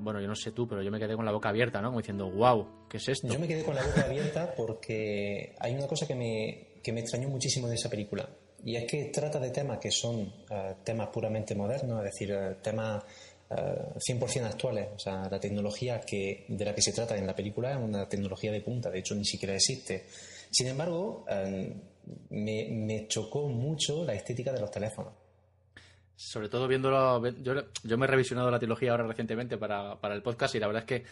bueno, yo no sé tú, pero yo me quedé con la boca abierta, ¿no? Como diciendo, wow, ¿qué es esto? Yo me quedé con la boca abierta porque hay una cosa que me, que me extrañó muchísimo de esa película. Y es que trata de temas que son uh, temas puramente modernos, es decir, uh, temas Uh, 100% actuales. O sea, la tecnología que, de la que se trata en la película es una tecnología de punta, de hecho ni siquiera existe. Sin embargo, uh, me, me, chocó mucho la estética de los teléfonos. Sobre todo viéndolo, yo, yo me he revisionado la trilogía ahora recientemente para, para, el podcast y la verdad es que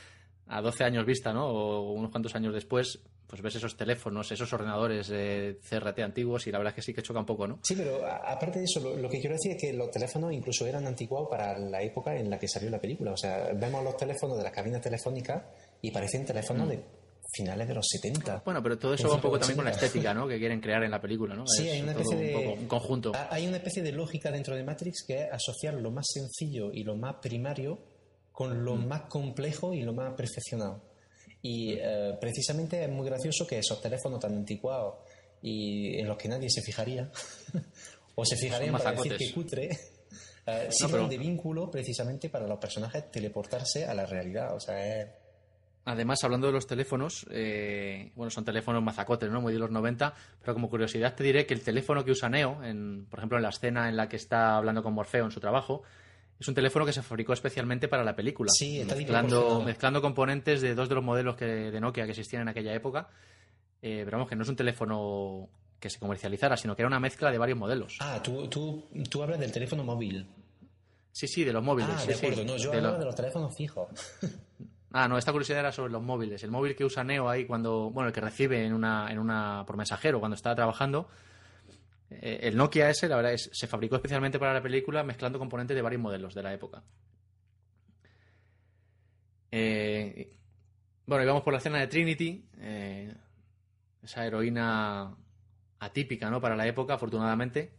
a 12 años vista, ¿no? O unos cuantos años después, pues ves esos teléfonos, esos ordenadores eh, CRT antiguos y la verdad es que sí que choca un poco, ¿no? Sí, pero aparte de eso, lo, lo, que quiero decir es que los teléfonos incluso eran antiguados para la época en la que salió la película. O sea, vemos los teléfonos de las cabinas telefónicas y parecen teléfonos mm. de finales de los 70. Bueno, pero todo eso va un poco también con la estética, ¿no? Que quieren crear en la película, ¿no? Sí, es hay una especie de... Un, poco, un, conjunto. Hay una especie de lógica dentro de Matrix que es asociar lo más sencillo y lo más primario con lo mm. más complejo y lo más perfeccionado. Y eh, precisamente es muy gracioso que esos teléfonos tan anticuados y en los que nadie se fijaría, o se fijarían para decir que cutre, eh, sirven no, pero... de vínculo precisamente para los personajes teleportarse a la realidad. O sea, es... Además, hablando de los teléfonos, eh, bueno, son teléfonos mazacotes, ¿no? Muy de los 90, pero como curiosidad te diré que el teléfono que usa Neo, en, por ejemplo, en la escena en la que está hablando con Morfeo en su trabajo, es un teléfono que se fabricó especialmente para la película. Sí, está mezclando, mezclando componentes de dos de los modelos que, de Nokia que existían en aquella época. Eh, pero vamos, que no es un teléfono que se comercializara, sino que era una mezcla de varios modelos. Ah, tú, tú, tú hablas del teléfono móvil. Sí, sí, de los móviles. Ah, sí, de acuerdo. sí. No, yo de hablaba lo... de los teléfonos fijos. Ah, no, esta curiosidad era sobre los móviles. El móvil que usa Neo ahí cuando, bueno, el que recibe en una, en una por mensajero cuando estaba trabajando. Eh, el Nokia ese, la verdad, es, se fabricó especialmente para la película mezclando componentes de varios modelos de la época. Eh, bueno, y vamos por la escena de Trinity, eh, esa heroína atípica, ¿no? Para la época, afortunadamente.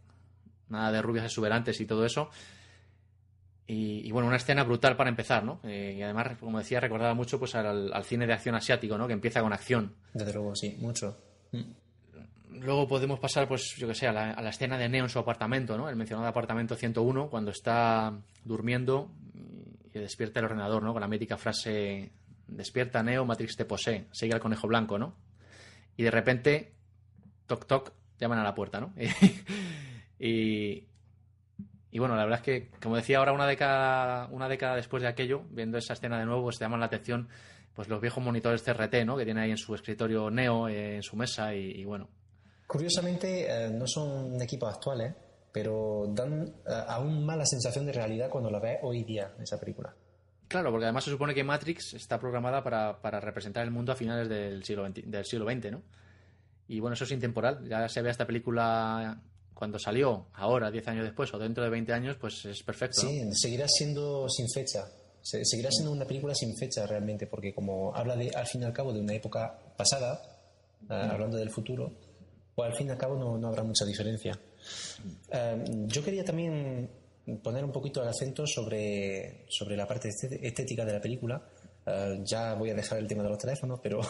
Nada de rubias exuberantes y todo eso. Y, bueno, una escena brutal para empezar, ¿no? Eh, y además, como decía, recordaba mucho pues al, cine de acción asiático, ¿no? Que empieza con acción. Desde luego, sí, mucho. Luego podemos pasar, pues, yo que sé, a la, a la, escena de Neo en su apartamento, ¿no? El mencionado apartamento 101, cuando está durmiendo y despierta el ordenador, ¿no? Con la mítica frase, despierta Neo, Matrix te posee, sigue al conejo blanco, ¿no? Y de repente, toc toc, llaman a la puerta, ¿no? y, y bueno, la verdad es que, como decía ahora, una década, una década después de aquello, viendo esa escena de nuevo, pues llaman la atención pues los viejos monitores CRT, ¿no? Que tiene ahí en su escritorio Neo, eh, en su mesa y bueno. Curiosamente, eh, no son equipos actuales, pero dan eh, aún más la sensación de realidad cuando la ves hoy día esa película. Claro, porque además se supone que Matrix está programada para, para representar el mundo a finales del siglo, XX, del siglo XX, ¿no? Y bueno, eso es intemporal. Ya se ve esta película cuando salió, ahora, 10 años después o dentro de 20 años, pues es perfecto. Sí, seguirá siendo sin fecha. Seguirá siendo una película sin fecha realmente, porque como habla de, al fin y al cabo de una época pasada, uh, hablando del futuro, pues al fin y al cabo no, no habrá mucha diferencia. Uh, yo quería también poner un poquito el acento sobre, sobre la parte estética de la película. Uh, ya voy a dejar el tema de los teléfonos, pero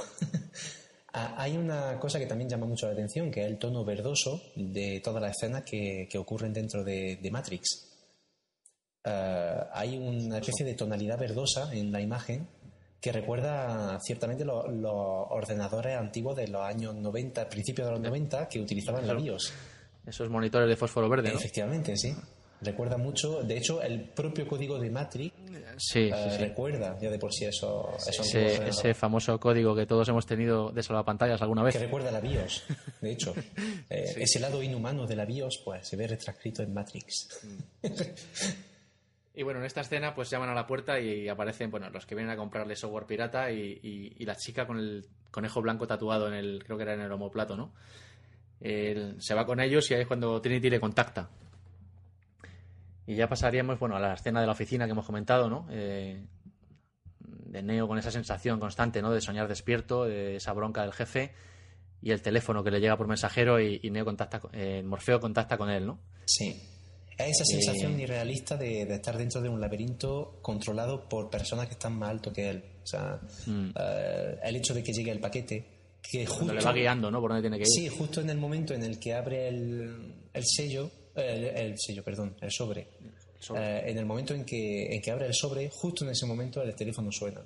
Hay una cosa que también llama mucho la atención, que es el tono verdoso de todas las escenas que, que ocurren dentro de, Matrix. Uh, hay una especie de tonalidad verdosa en la imagen que recuerda ciertamente los, ordenadores antiguos de los años 90, principios de los 90, que utilizaban la BIOS. Esos monitores de fósforo verde, ¿no? Efectivamente, sí. Recuerda mucho, de hecho, el propio código de Matrix sí, sí. recuerda ya de por sí eso. eso ese, ese, famoso código que todos hemos tenido de salvapantallas alguna vez. Que recuerda la BIOS, de hecho. eh. Ese lado inhumano de la BIOS pues se ve retranscrito en Matrix. Y bueno, en esta escena pues llaman a la puerta y aparecen bueno, los que vienen a comprarle software pirata y, y- y la chica con el conejo blanco tatuado en el, creo que era en el homoplato, ¿no? Él se va con ellos y ahí es cuando Trinity le contacta. Y ya pasaríamos, bueno, a la escena de la oficina que hemos comentado, ¿no? Eh, de Neo con esa sensación constante, ¿no? De soñar despierto, de esa bronca del jefe y el teléfono que le llega por mensajero y, y Neo contacta, con- eh, Morfeo contacta con él, ¿no? Sí. Es esa sensación irrealista de, de estar dentro de un laberinto controlado por personas que están más alto que él. O sea, eh, el hecho de que llegue el paquete, que Cuando justo, le va guiando, ¿no? Por dónde tiene que ir. Sí, justo en el momento en el que abre el, el sello, el, el sello, perdón, el sobre. sobre. Eh, en el momento en que, en que abre el sobre, justo en ese momento el teléfono suena.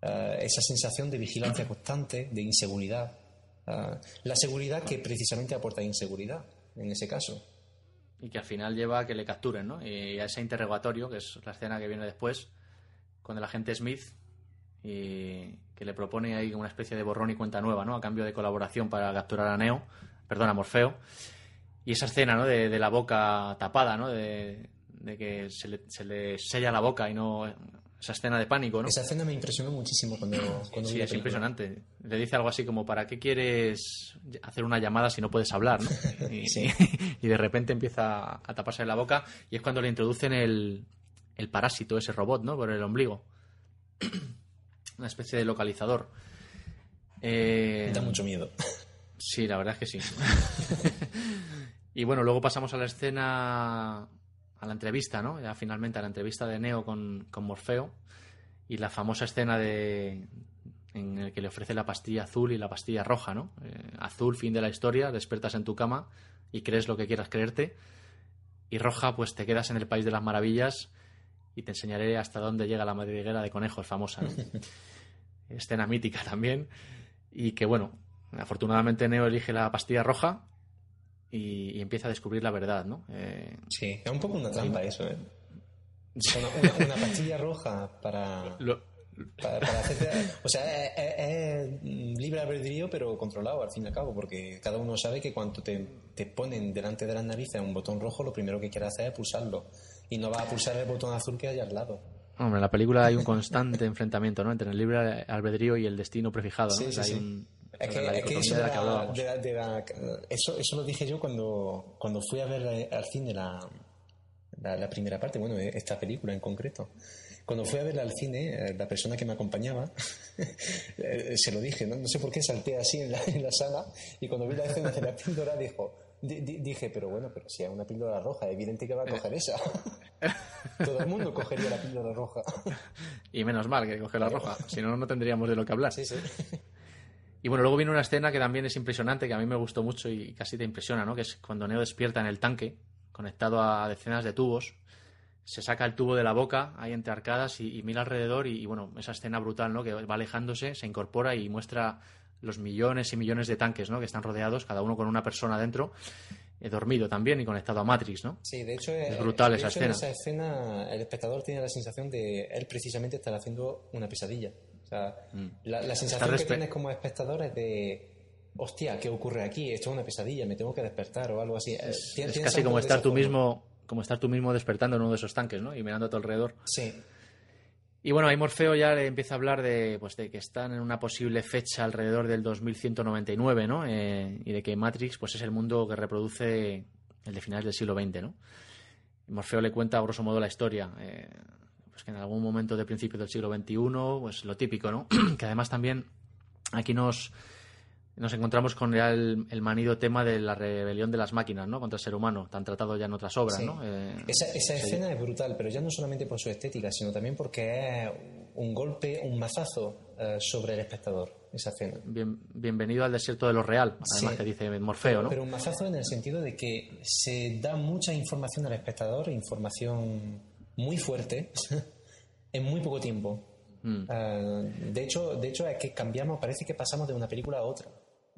Eh, esa sensación de vigilancia constante, de inseguridad. Eh, la seguridad que precisamente aporta inseguridad, en ese caso. Y que al final lleva a que le capturen, ¿no? Y a ese interrogatorio, que es la escena que viene después, con el agente Smith, y que le propone ahí una especie de borrón y cuenta nueva, ¿no? A cambio de colaboración para capturar a Neo, perdón, a Morfeo. Y esa escena, ¿no? De, la boca tapada, ¿no? De, de que se le, se le sella la boca y no... Esa escena de pánico, ¿no? Esa escena me impresionó muchísimo cuando, cuando Sí, vi la es impresionante. Le dice algo así como, ¿para qué quieres hacer una llamada si no puedes hablar? ¿no? Y, Sí. y de repente empieza a taparse la boca y es cuando le introducen el, el parásito, ese robot, ¿no? Por el ombligo. Una especie de localizador. Eh, Da mucho miedo. Sí, la verdad es que sí. y bueno, luego pasamos a la escena, a la entrevista, ¿no? Ya finalmente a la entrevista de Neo con, con Morfeo y la famosa escena de en el que le ofrece la pastilla azul y la pastilla roja, ¿no? Eh, azul, fin de la historia, despiertas en tu cama y crees lo que quieras creerte. Y roja, pues te quedas en el país de las maravillas y te enseñaré hasta dónde llega la madriguera de conejos famosa, ¿no? Escena mítica también. Y que bueno, afortunadamente Neo elige la pastilla roja y, y empieza a descubrir la verdad, ¿no? Eh, Sí, es un poco una trampa eso, ¿eh? Una, una- una pastilla roja para, lo- para, para hacerte... O sea, es, es- es libre albedrío, pero controlado al fin y al cabo, porque cada uno sabe que cuando te, te ponen delante de las narices un botón rojo, lo primero que quieres hacer es pulsarlo. Y no vas a pulsar el botón azul que hay al lado. Hombre, en la película hay un constante enfrentamiento, ¿no? Entre el libre albedrío y el destino prefijado, ¿no? Sí, O sea, sí, hay sí. un- Es que, la es que dicotomía eso, de de la que la- hablábamos. de la- de la- eso, eso lo dije yo cuando, cuando fui a ver eh, al cine la, la, primera parte, bueno, eh, esta película en concreto. Cuando fui a verla al cine, eh, la persona que me acompañaba, se lo dije, ¿no? no sé por qué salté así en la, en la sala y cuando vi la escena de la píldora dijo, di- di- dije, pero bueno, pero si es una píldora roja, evidente que va a coger esa. Todo el mundo cogería la píldora roja. Y menos mal que coge la roja, si no, no tendríamos de lo que hablar. Sí, sí. Y bueno, luego viene una escena que también es impresionante, que a mí me gustó mucho y casi te impresiona, ¿no? Que es cuando Neo despierta en el tanque, conectado a decenas de tubos, se saca el tubo de la boca, ahí entre arcadas, y, y mira alrededor, y, y, bueno, esa escena brutal, ¿no? Que va alejándose, se incorpora y muestra los millones y millones de tanques, ¿no? Que están rodeados, cada uno con una persona dentro, eh, dormido también y conectado a Matrix, ¿no? Sí, de hecho, Es brutal de esa hecho, en escena. esa escena el espectador tiene la sensación de él precisamente estar haciendo una pesadilla. Sea, la, la sensación que Mm. tienes como espectador es de, hostia, ¿qué ocurre aquí? Esto es una pesadilla, me tengo que despertar o algo así. Eh, Es, casi como estar tú forma. mismo, como estar tú mismo despertando en uno de esos tanques, ¿no? Y mirando a tu alrededor. Sí, Y bueno, ahí Morfeo ya le empieza a hablar de, pues, de que están en una posible fecha alrededor del 2199, ¿no? Eh, y de que Matrix pues, es el mundo que reproduce el de finales del siglo XX, ¿no? Morfeo le cuenta, a grosso modo, la historia. eh, pues que en algún momento de principios del siglo XXI, pues lo típico, ¿no? que además también aquí nos, nos encontramos con ya el, el manido tema de la rebelión de las máquinas, ¿no? Contra el ser humano, tan tratado ya en otras obras, Sí. ¿no? Eh, esa, esa se- escena es brutal, pero ya no solamente por su estética, sino también porque es un golpe, un mazazo eh, sobre el espectador, esa escena. Bien- bienvenido al desierto de lo real, además Sí. que dice Morfeo, ¿no? Pero un mazazo en el sentido de que se da mucha información al espectador, información muy fuerte, en muy poco tiempo. Mm. Ah, de, hecho, de hecho, es que cambiamos, parece que pasamos de una película a otra.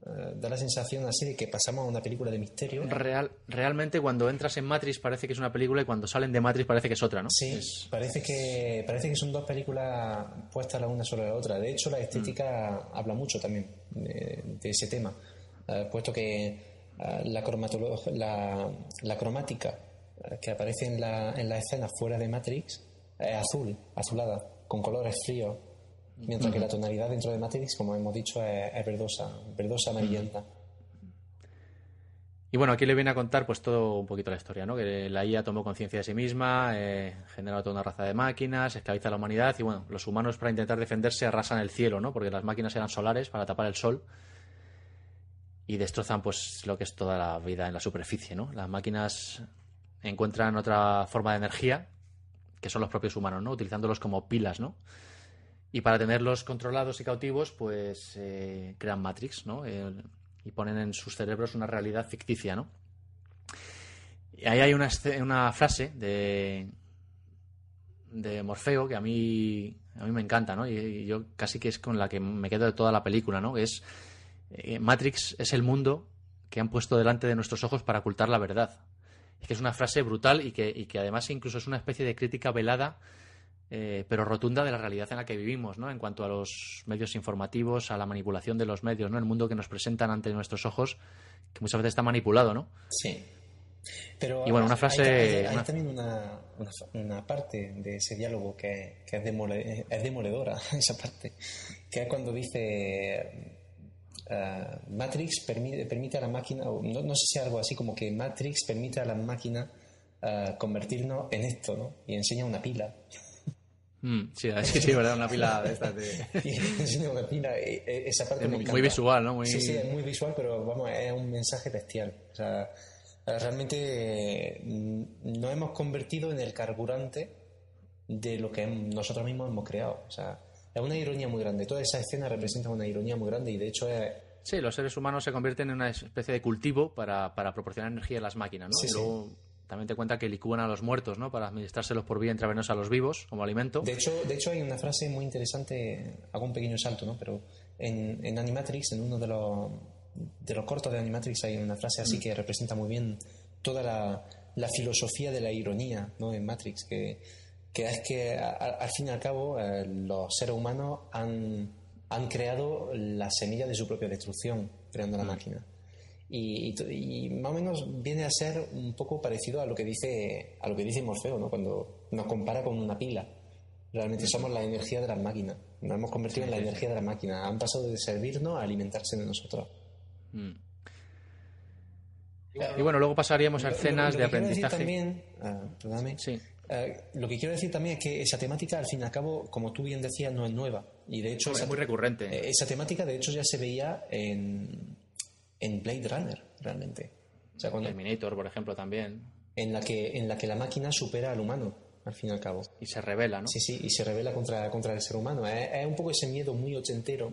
Ah, da la sensación así de que pasamos a una película de misterio. Real, realmente cuando entras en Matrix parece que es una película y cuando salen de Matrix parece que es otra, ¿no? Sí, Es- parece que parece que son dos películas puestas la una sobre la otra. De hecho, la estética Mm. habla mucho también de, de ese tema, eh, puesto que la, la, la cromática que aparece en la, en la escena fuera de Matrix es azul, azulada, con colores fríos, mientras que la tonalidad dentro de Matrix, como hemos dicho, es, es verdosa, verdosa amarillenta. Y bueno, aquí le viene a contar pues todo un poquito la historia, ¿no? Que la IA tomó conciencia de sí misma, eh, generó toda una raza de máquinas, esclaviza a la humanidad y bueno, los humanos para intentar defenderse arrasan el cielo, ¿no? Porque las máquinas eran solares para tapar el sol y destrozan pues lo que es toda la vida en la superficie, ¿no? Las máquinas encuentran otra forma de energía que son los propios humanos, ¿no? Utilizándolos como pilas, ¿no? Y para tenerlos controlados y cautivos, pues eh, crean Matrix, ¿no? Y ponen en sus cerebros una realidad ficticia, ¿no? Y ahí hay una, una frase de, de Morfeo que a mí, a mí me encanta, ¿no? Y, yo casi que es con la que me quedo de toda la película, ¿no? Es eh, Matrix es el mundo que han puesto delante de nuestros ojos para ocultar la verdad. Que es una frase brutal y que, y que además incluso es una especie de crítica velada, eh, pero rotunda de la realidad en la que vivimos, ¿no? En cuanto a los medios informativos, a la manipulación de los medios, ¿no? El mundo que nos presentan ante nuestros ojos, que muchas veces está manipulado, ¿no? Sí. Pero Y bueno, una hay- frase- Hay, hay una- también una, una, una parte de ese diálogo que, que es, demole- es demoledora, esa parte, que es cuando dice eh, Matrix permite, permite a la máquina, no, no sé si algo así como que Matrix permite a la máquina eh, convertirnos en esto, ¿no? Y enseña una pila. Mm, sí, sí, sí, ¿verdad? Una pila de estas de... Y enseña una pila. eh, esa parte Es me muy- encanta. visual, ¿no? Muy- Sí, sí, es muy visual, pero vamos, es un mensaje bestial. O sea, eh, realmente mm, nos hemos convertido en el carburante de lo que nosotros mismos hemos creado. O sea, es una ironía muy grande. Toda esa escena representa una ironía muy grande y de hecho es, Sí, los seres humanos se convierten en una especie de cultivo para, para proporcionar energía a las máquinas, ¿no? Sí, y sí. luego también te cuenta que licúan a los muertos, ¿no? Para administrárselos por vía intravenosa a los vivos, como alimento. De hecho, de hecho, hay una frase muy interesante, hago un pequeño salto, ¿no? Pero en, en Animatrix, en uno de los, de los cortos de Animatrix, hay una frase así que representa muy bien toda la, la filosofía de la ironía, ¿no? En Matrix, que, que es que a- a- al fin y al cabo eh, los seres humanos han, han creado la semilla de su propia destrucción, creando la máquina. Y, y to- y más o menos viene a ser un poco parecido a lo que dice a lo que dice Morfeo, ¿no? Cuando nos compara con una pila. Realmente somos la energía de las máquinas. Nos hemos convertido en la energía de las máquinas. Han pasado de servirnos a alimentarse de nosotros. Mm. Y bueno, luego pasaríamos a Lo- escenas lo- de lo quiero decir aprendizaje. también, ah, perdóname, Sí. Eh, lo que quiero decir también es que esa temática, al fin y al cabo, como tú bien decías, no es nueva. Y de hecho, Es esa- muy recurrente. eh, Esa temática, de hecho, ya se veía en, en Blade Runner, realmente. O sea, cuando, Terminator, por ejemplo, también. en, la que, en la que la máquina supera al humano, al fin y al cabo. Y se revela, ¿no? Sí, sí, y se revela contra, contra el ser humano. Es, es un poco ese miedo muy ochentero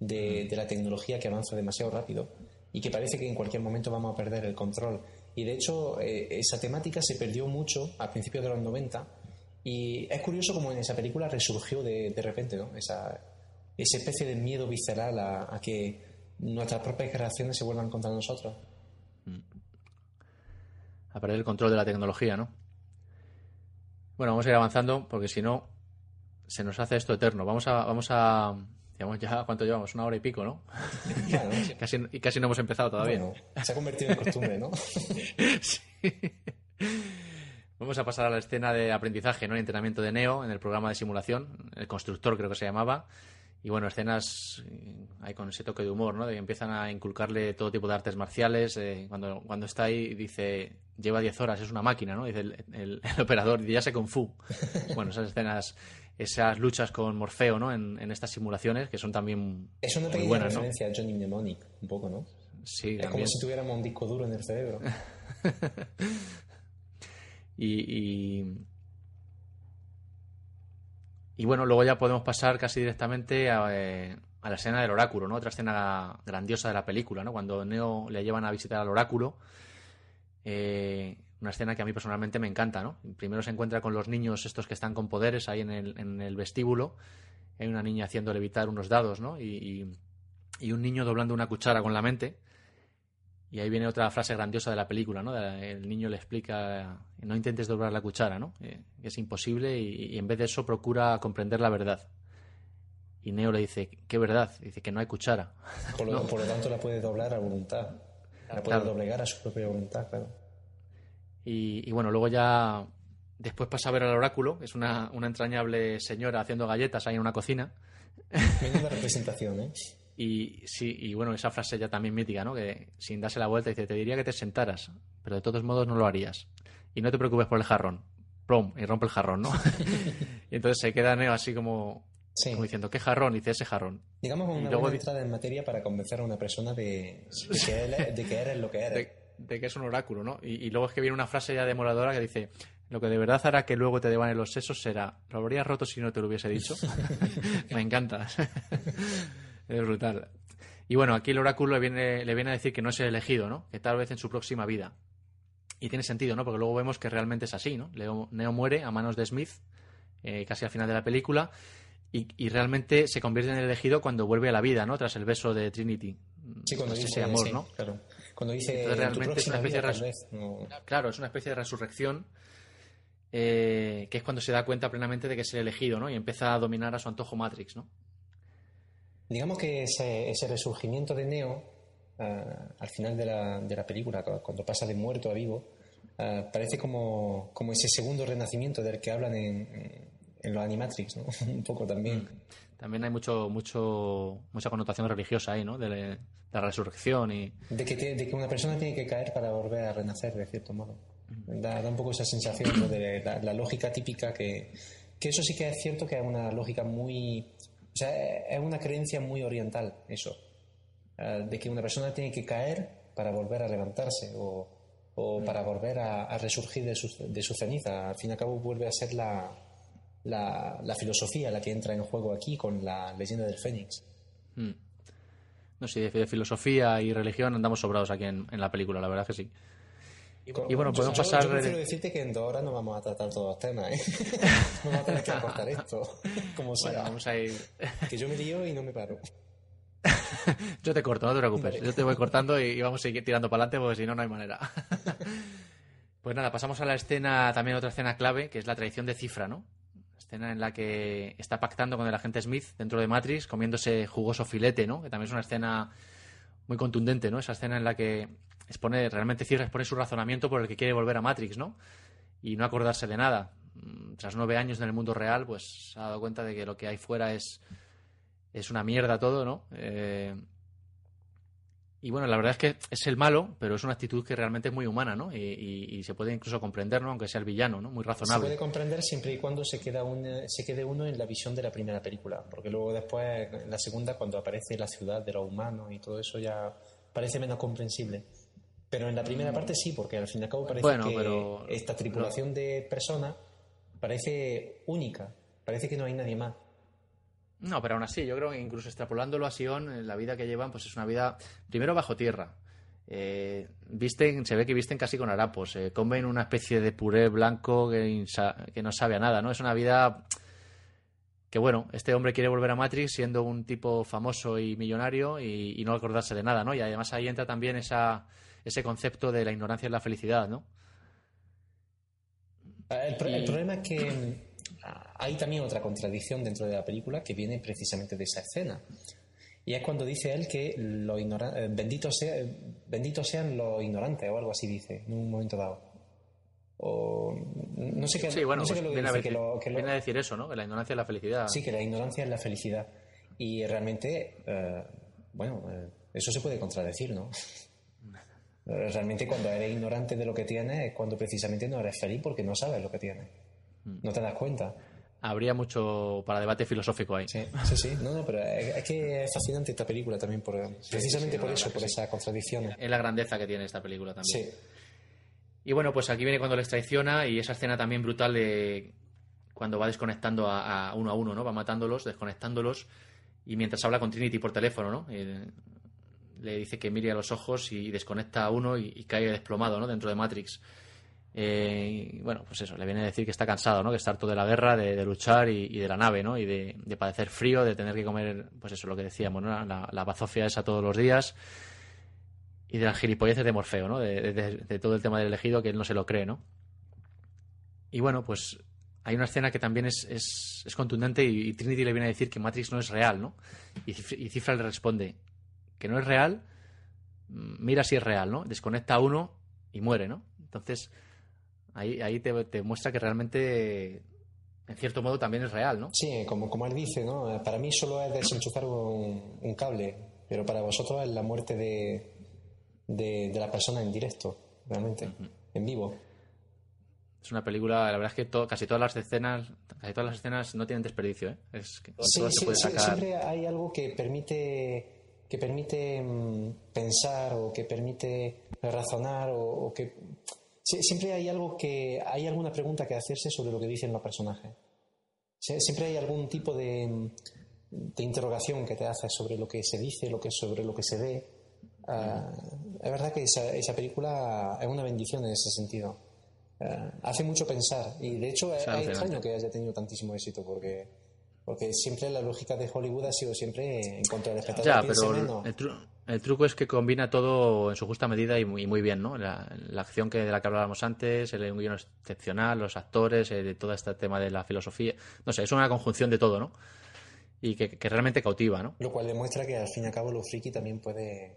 de, de la tecnología que avanza demasiado rápido y que parece que en cualquier momento vamos a perder el control. Y de hecho, eh, esa temática se perdió mucho a principios de los 90 y es curioso como en esa película resurgió de, de repente, ¿no? Esa, esa especie de miedo visceral a, a que nuestras propias creaciones se vuelvan contra nosotros. A perder el control de la tecnología, ¿no? Bueno, vamos a ir avanzando porque si no se nos hace esto eterno. Vamos a, vamos a, digamos ya cuánto llevamos, una hora y pico, ¿no? Claro, sí. Casi, y casi no hemos empezado todavía. Bueno, se ha convertido en costumbre, ¿no? Sí. Vamos a pasar a la escena de aprendizaje, ¿no? El entrenamiento de Neo en el programa de simulación, el constructor creo que se llamaba. Y bueno, escenas eh, hay con ese toque de humor, ¿no? De que empiezan a inculcarle todo tipo de artes marciales. eh, cuando, cuando está ahí dice, lleva 10 horas, es una máquina, ¿no? Dice el, el- el operador, ya sé Kung Fu. Bueno, esas escenas, esas luchas con Morfeo, ¿no? En, en estas simulaciones, que son también Es una pequeña buenas, ¿no? referencia a Johnny Mnemonic, un poco, ¿no? Sí, Es como si tuviéramos un disco duro en el cerebro. Y, y, y bueno, luego ya podemos pasar casi directamente a, eh, a la escena del oráculo, ¿no? Otra escena grandiosa de la película, ¿no? Cuando Neo le llevan a visitar al oráculo. eh, una escena que a mí personalmente me encanta, ¿no? Primero se encuentra con los niños estos que están con poderes ahí en el, en el vestíbulo. Hay una niña haciendo levitar unos dados, ¿no? Y, y- y un niño doblando una cuchara con la mente. Y ahí viene otra frase grandiosa de la película, ¿no? El niño le explica, no intentes doblar la cuchara, ¿no? Eh, es imposible y, y en vez de eso procura comprender la verdad. Y Neo le dice, ¿qué verdad? Dice que no hay cuchara. Por lo, por lo tanto, la puede doblar a voluntad. La puede Claro. doblegar a su propia voluntad, claro. Y, y bueno, luego ya después pasa a ver al oráculo, que es una, una entrañable señora haciendo galletas ahí en una cocina. Menuda representación, ¿eh? Y sí, y bueno, esa frase ya también mítica, ¿no? Que sin darse la vuelta dice, te diría que te sentaras, pero de todos modos no lo harías. Y no te preocupes por el jarrón. Plom, y rompe el jarrón, ¿no? y entonces se queda Neo así como, Sí. como diciendo, ¿qué jarrón? Y dice, ese jarrón. Digamos Y una luego buena entrada en materia para convencer a una persona de, de que, él- de que eres lo que eres. de, de que es un oráculo, ¿no? Y, y luego es que viene una frase ya demoradora que dice, lo que de verdad hará que luego te devanen los sesos será, lo habrías roto si no te lo hubiese dicho. Me encanta. es brutal. Y bueno, aquí el oráculo le viene, le viene a decir que no es el elegido, ¿no? Que tal vez en su próxima vida. Y tiene sentido, ¿no? Porque luego vemos que realmente es así, ¿no? Leo- Neo muere a manos de Smith, eh, casi al final de la película, y, y realmente se convierte en el elegido cuando vuelve a la vida, ¿no? Tras el beso de Trinity. Sí, cuando Tras dice, ese amor, sí, ¿no? claro. Cuando dice Entonces, en tu realmente es una especie vida, de vez, no- Claro, es una especie de resurrección eh, que es cuando se da cuenta plenamente de que es el elegido, ¿no? Y empieza a dominar a su antojo Matrix, ¿no? Digamos que ese, ese resurgimiento de Neo, eh, al final de la, de la película, cu- cuando pasa de muerto a vivo, eh, parece como, como ese segundo renacimiento del que hablan en, en los Animatrix, ¿no? Un poco también. También hay mucho, mucho, mucha connotación religiosa ahí, ¿no? De, la- de la resurrección y... De que, te- de que una persona tiene que caer para volver a renacer, de cierto modo. Da, da un poco esa sensación ¿no? de la, la lógica típica que, que eso sí que es cierto que es una lógica muy... O sea, es una creencia muy oriental, eso. Eh, de que una persona tiene que caer para volver a levantarse o, o para volver a, a resurgir de su, de su ceniza. Al fin y al cabo vuelve a ser la, la, la filosofía la que entra en juego aquí con la leyenda del Fénix. mm. No sé, de, de filosofía y religión andamos sobrados aquí en, en la película, la verdad que sí. Y bueno, Yo- podemos yo, pasar... Yo prefiero decirte que en dos horas no vamos a tratar todos los temas, ¿eh? vamos a tener que acortar esto, como sea. Bueno, vamos a ir... Que yo me lío y no me paro. Yo te corto, no te preocupes. Vale. Yo te voy cortando y vamos a seguir tirando para adelante porque si no, no hay manera. pues nada, pasamos a la escena, también otra escena clave, que es la traición de Cifra, ¿no? Escena en la que está pactando con el agente Smith dentro de Matrix, comiéndose jugoso filete, ¿no? Que también es una escena muy contundente, ¿no? Esa escena en la que expone, realmente Cifra expone su razonamiento por el que quiere volver a Matrix, ¿no? Y no acordarse de nada. Mm, Tras nueve años en el mundo real, pues se ha dado cuenta de que lo que hay fuera es es una mierda todo, ¿no? Eh, y bueno, la verdad es que es el malo, pero es una actitud que realmente es muy humana, ¿no? Y, y- y se puede incluso comprender, ¿no? Aunque sea el villano, ¿no? Muy Se razonable. puede comprender siempre y cuando se, queda un, se quede uno en la visión de la primera película, porque luego después, en la segunda, cuando aparece la ciudad de los humanos y todo eso, ya parece menos comprensible. Pero en la primera parte sí, porque al fin y al cabo parece Mm. Bueno, que pero- esta tripulación de personas parece única, parece que no hay nadie más. No, pero aún así, yo creo que incluso extrapolándolo a Sion, eh, la vida que llevan, pues es una vida, primero bajo tierra. Eh, visten, se ve que visten casi con harapos, eh, comen una especie de puré blanco que, no sabe a nada, ¿no? Es una vida que, bueno, este hombre quiere volver a Matrix siendo un tipo famoso y millonario y, y no acordarse de nada, ¿no? Y además ahí entra también esa, ese concepto de la ignorancia y la felicidad, ¿no? El, pro- el Y- problema es que hay también otra contradicción dentro de la película que viene precisamente de esa escena. Y es cuando dice él que los eh, benditos, sea- benditos sean los ignorantes o algo así dice en un momento dado. O no sé qué, Sí, bueno, no sé pues qué es lo que viene, a dice, decir, que lo- que lo- viene a decir eso, ¿no? Que la ignorancia y la felicidad. Sí, que la ignorancia es la felicidad. Y realmente, eh, bueno, eh, eso se puede contradecir, ¿no? Eh, Realmente cuando eres ignorante de lo que tienes es cuando precisamente no eres feliz porque no sabes lo que tienes. Mm. No te das cuenta. Habría mucho para debate filosófico ahí. Sí, sí, sí. No, no, pero es, que es fascinante esta película también, por, precisamente sí, por eso, por esas contradicciones. Es la grandeza que tiene esta película también. Sí. Y bueno, pues aquí viene cuando les traiciona y esa escena también brutal de cuando va desconectando a, a uno a uno, ¿no? Va matándolos, desconectándolos y mientras habla con Trinity por teléfono, ¿no? Eh, le dice que mire a los ojos y desconecta a uno y, y cae desplomado, ¿no? Dentro de Matrix. Eh, bueno, pues eso, le viene a decir que está cansado, ¿no? Que está harto de la guerra, de, de luchar y, de la nave, ¿no? Y de, de padecer frío, de tener que comer, pues eso, lo que decíamos, ¿no? La, la bazofia esa todos los días y de las gilipolleces de Morfeo, ¿no? De, todo el tema del elegido que él no se lo cree, ¿no? Y bueno, pues hay una escena que también es, es, es contundente y, Trinity le viene a decir que Matrix no es real, ¿no? Y, y Cifra le responde que no es real, mm, mira si es real, ¿no? Desconecta a uno y muere, ¿no? Entonces, Ahí, ahí te, te muestra que realmente, en cierto modo, también es real, ¿no? Sí, como, como él dice, ¿no? Para mí solo es desenchufar un, un cable, pero para vosotros es la muerte de, de, de la persona en directo, realmente, en vivo. Es una película, la verdad es que casi todas las escenas, casi todas las escenas no tienen desperdicio, ¿eh? Es que Sí, todo se puede sacar. siempre hay algo que permite que permite mm, pensar o que permite razonar o, o que siempre hay algo que hay alguna pregunta que hacerse sobre lo que dicen los personajes. Sie- Siempre hay algún tipo de, de interrogación que te haces sobre lo que se dice, lo que sobre lo que se ve. Ah, es verdad que esa, esa película es una bendición en ese sentido. Ah, hace mucho pensar y de hecho es, es extraño que haya tenido tantísimo éxito porque porque siempre la lógica de Hollywood ha sido siempre en contra del espectador. Ya, pero el, tru- el truco es que combina todo en su justa medida y muy, y muy bien, ¿no? La, la acción que de la que hablábamos antes, el guion excepcional, los actores, eh, de todo este tema de la filosofía. No sé, es una conjunción de todo, ¿no? Y que, que realmente cautiva, ¿no? Lo cual demuestra que al fin y al cabo lo friki también puede,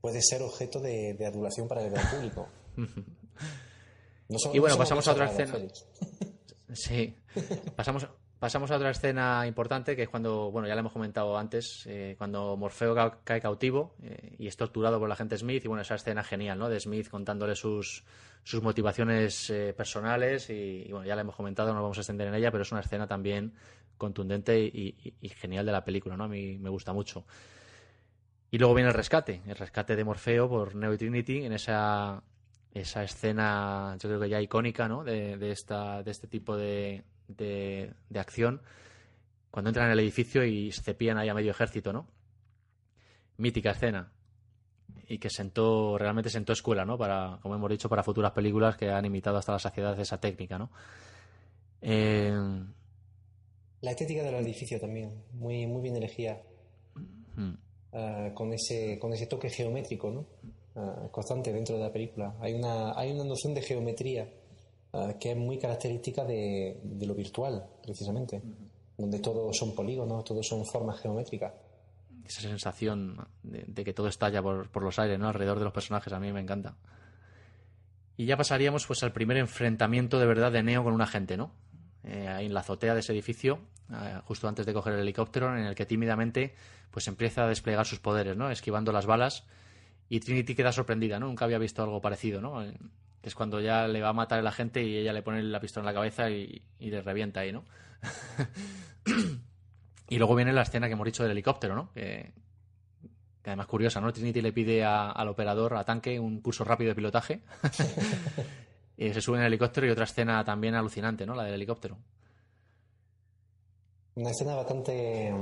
puede ser objeto de, de adulación para el gran público. No Y bueno, no pasamos a otra escena. Sí. Pasamos, pasamos a otra escena importante que es cuando, bueno, ya lo hemos comentado antes, eh, cuando Morfeo ca- cae cautivo eh, y es torturado por la gente Smith. Y bueno, esa escena genial, ¿no? De Smith contándole sus, sus motivaciones eh, personales. Y, bueno, ya la hemos comentado, no vamos a extender en ella, pero es una escena también contundente y genial de la película, ¿no? A mí me gusta mucho. Y luego viene el rescate, el rescate de Morfeo por Neo y Trinity en esa, esa escena, yo creo que ya icónica, ¿no? De, de esta, de este tipo de, de, de acción, cuando entran en el edificio y se cepillan ahí a medio ejército, ¿no? Mítica escena. Y que sentó, realmente sentó escuela, ¿no? Para, como hemos dicho, para futuras películas que han imitado hasta la saciedad esa técnica, ¿no? Eh, La estética del edificio también, muy, muy bien elegida, mm. ah, con, ese, con ese toque geométrico ¿no? Ah, constante dentro de la película. Hay una, hay una noción de geometría que es muy característica de, de lo virtual, precisamente, donde todos son polígonos, todos son formas geométricas. esa sensación de, de que todo estalla por, por los aires, ¿no? Alrededor de los personajes, a mí me encanta. Y ya pasaríamos pues al primer enfrentamiento de verdad de Neo con un agente, ¿no? Eh, ahí en la azotea de ese edificio, eh, justo antes de coger el helicóptero, en el que tímidamente pues empieza a desplegar sus poderes, ¿no? Esquivando las balas y Trinity queda sorprendida, ¿no? Nunca había visto algo parecido, ¿no? Que es cuando ya le va a matar el agente y ella le pone la pistola en la cabeza y, y le revienta ahí, ¿no? y luego viene la escena que hemos dicho del helicóptero, ¿no? Que, que además curiosa, ¿no? Trinity le pide a- al operador, a Tanque, un curso rápido de pilotaje. y se sube en el helicóptero y otra escena también alucinante, ¿no? La del helicóptero. Una escena bastante,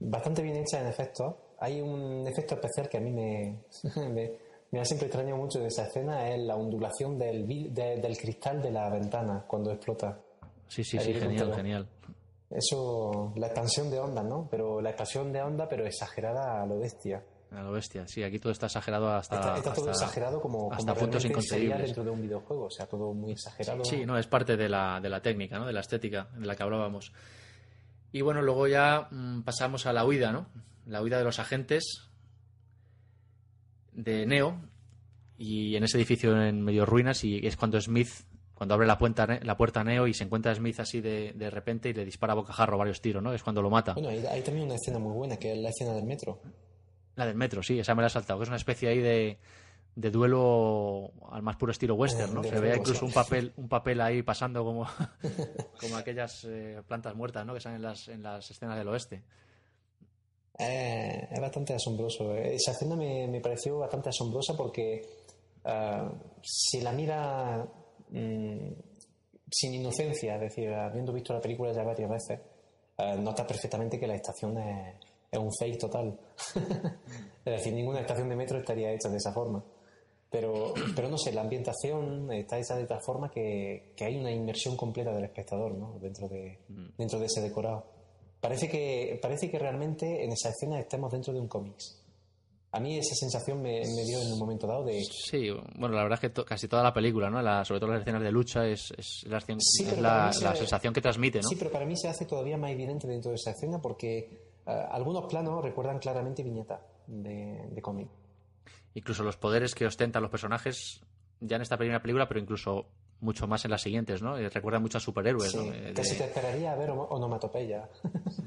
bastante bien hecha en efecto. Hay un efecto especial que a mí me, me, me ha siempre extrañado mucho de esa escena, es la ondulación del, de- del cristal de la ventana cuando explota. Sí, sí, sí, genial, genial. Eso, la expansión de onda, ¿no? Pero la expansión de onda, pero exagerada a lo bestia. A lo bestia. Sí, aquí todo está exagerado hasta. Está, está todo hasta- exagerado como, hasta como puntos inconcebibles. dentro de un videojuego. O sea, todo muy exagerado. Sí, no, es parte de la, de la técnica, ¿no? De la estética de la que hablábamos. Y bueno, luego ya mm, pasamos a la huida, ¿no? La huida de los agentes de Neo y en ese edificio en medio ruinas y es cuando Smith, cuando abre la puerta, la puerta a Neo y se encuentra a Smith así de, de repente y le dispara a bocajarro varios tiros, ¿no? Es cuando lo mata. Bueno, hay, hay también una escena muy buena, que es la escena del metro. La del metro, sí, esa me la he saltado, que es una especie ahí de, de duelo al más puro estilo western, ¿no? De Se ve incluso un papel, un papel ahí pasando como, como aquellas eh, plantas muertas, ¿no? Que salen en las, en las escenas del oeste. Eh, es bastante asombroso. Esa escena me, me pareció bastante asombrosa porque ah, si la mira mm, sin inocencia, es decir, habiendo visto la película ya varias veces, ah, nota perfectamente que la estación es, es un fake total. es decir, ninguna estación de metro estaría hecha de esa forma. Pero, pero no sé, la ambientación está hecha de tal forma que, que hay una inmersión completa del espectador ¿no? dentro, de, dentro de ese decorado. Parece que, parece que realmente en esa escena estemos dentro de un cómics. A mí esa sensación me, me dio en un momento dado de... Sí, bueno, la verdad es que to- casi toda la película, ¿no? La- sobre todo las escenas de lucha es, es la, Sí, es la- se- sensación que transmite, ¿no? Sí, pero para mí se hace todavía más evidente dentro de esa escena porque eh, algunos planos recuerdan claramente viñetas de, de cómic. Incluso los poderes que ostentan los personajes, ya en esta primera película, pero incluso mucho más en las siguientes, ¿no? Eh, recuerda mucho a superhéroes, Sí, ¿no? Eh, casi de- te esperaría ver ono- onomatopeya.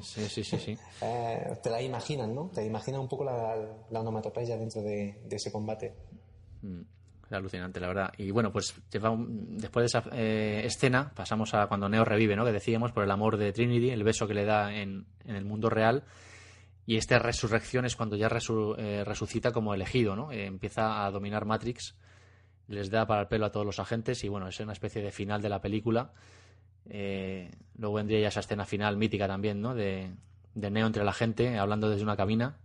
Sí, sí, sí, sí. Eh, te la imaginas, ¿no? Te imaginas un poco la, la onomatopeya dentro de, de ese combate. Mm, alucinante, la verdad. Y bueno, pues después de esa eh, escena pasamos a cuando Neo revive, ¿no? Que decíamos por el amor de Trinity, el beso que le da en, en el mundo real. Y esta resurrección es cuando ya resu- eh, resucita como elegido, ¿no? Empieza a dominar Matrix, les da para el pelo a todos los agentes y bueno, es una especie de final de la película. Eh, luego vendría ya esa escena final mítica también, ¿no? De, de Neo entre la gente, hablando desde una cabina,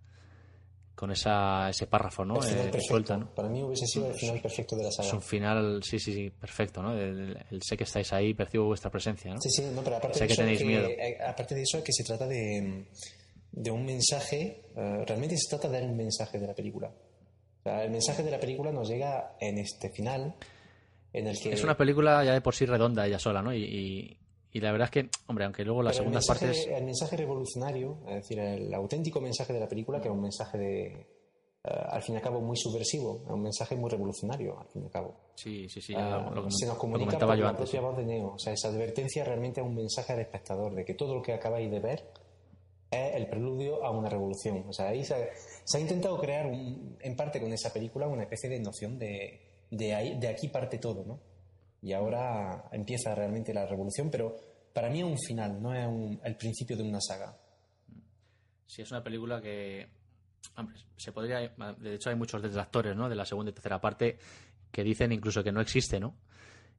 con esa, ese párrafo, ¿no? Eh, que perfecto. suelta, ¿no? Para mí hubiese sido el final perfecto de la saga. Es un final, sí, sí, sí, perfecto, ¿no? El, el sé que estáis ahí, percibo vuestra presencia, ¿no? Sí, sí, no, pero aparte Sé de que eso, tenéis que- miedo. eh, aparte de eso, es que se trata de, de un mensaje, eh, realmente se trata del mensaje de la película. El mensaje de la película nos llega en este final, en el que... Es una película ya de por sí redonda ella sola, ¿no? Y, y- y la verdad es que, hombre, aunque luego las Pero el segundas mensaje, partes... el mensaje revolucionario, es decir, el auténtico mensaje de la película, que es un mensaje de, eh, al fin y al cabo, muy subversivo, es un mensaje muy revolucionario, al fin y al cabo. Sí, sí, sí, Ah, lo, se nos lo comunica por yo la antes. propia voz de Neo. O sea, esa advertencia realmente es un mensaje al espectador de que todo lo que acabáis de ver es el preludio a una revolución. O sea, ahí se, ha intentado crear, en parte con esa película, una especie de noción de, de, aquí parte todo, ¿no? Y ahora empieza realmente la revolución, pero para mí es un final, no es el principio de una saga. Sí, es una película que. Se podría. De hecho, hay muchos detractores, ¿no? De la segunda y tercera parte que dicen incluso que no existe, ¿no?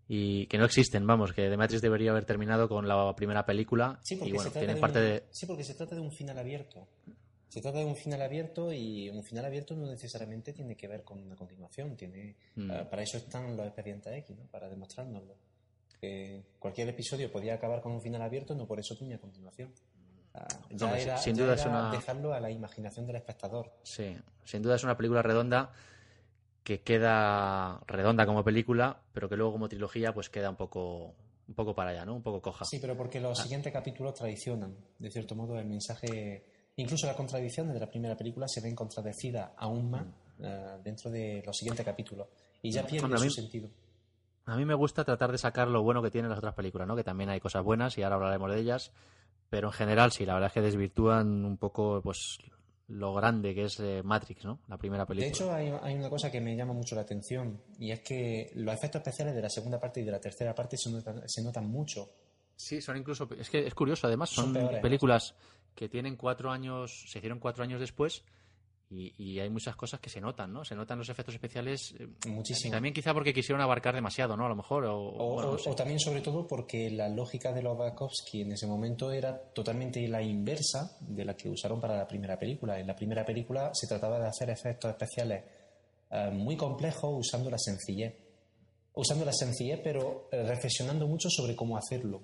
Y que no existen, vamos, que The Matrix debería haber terminado con la primera película. Sí, porque y bueno, se trata de parte un, de. sí, porque se trata de un final abierto. Se trata de un final abierto y un final abierto no necesariamente tiene que ver con una continuación. Tiene, Mm. eh, para eso están los expedientes X, ¿no? para demostrárnoslo. Que cualquier episodio podía acabar con un final abierto, no por eso tenía continuación. Ah, ya era, sin ya duda es una- dejarlo a la imaginación del espectador. Sí, sin duda es una película redonda que queda redonda como película, pero que luego como trilogía pues queda un poco un poco para allá, ¿no? Un poco coja. Sí, pero porque Ah. los siguientes capítulos traicionan, de cierto modo, el mensaje. Incluso las contradicciones de la primera película se ven contradecidas aún más eh, dentro de los siguientes capítulos. Y ya pierde Mm. A su mí- sentido. A mí me gusta tratar de sacar lo bueno que tienen las otras películas, ¿no? Que también hay cosas buenas y ahora hablaremos de ellas, pero en general sí, la verdad es que desvirtúan un poco pues lo grande que es eh, Matrix, ¿no? La primera película. De hecho, hay, hay una cosa que me llama mucho la atención y es que los efectos especiales de la segunda parte y de la tercera parte se notan, se notan mucho. Sí, son incluso. Es que es curioso, además, Son son, peores. películas que tienen cuatro años, se hicieron cuatro años después y, y hay muchas cosas que se notan, ¿no? Se notan los efectos especiales. eh, Muchísimo. También quizá porque quisieron abarcar demasiado, ¿no? A lo mejor. O, O, bueno, no o- sé. o también, sobre todo, porque la lógica de los Wachowski en ese momento era totalmente la inversa de la que usaron para la primera película. En la primera película se trataba de hacer efectos especiales eh, muy complejos usando la sencillez. Usando la sencillez, pero eh, reflexionando mucho sobre cómo hacerlo.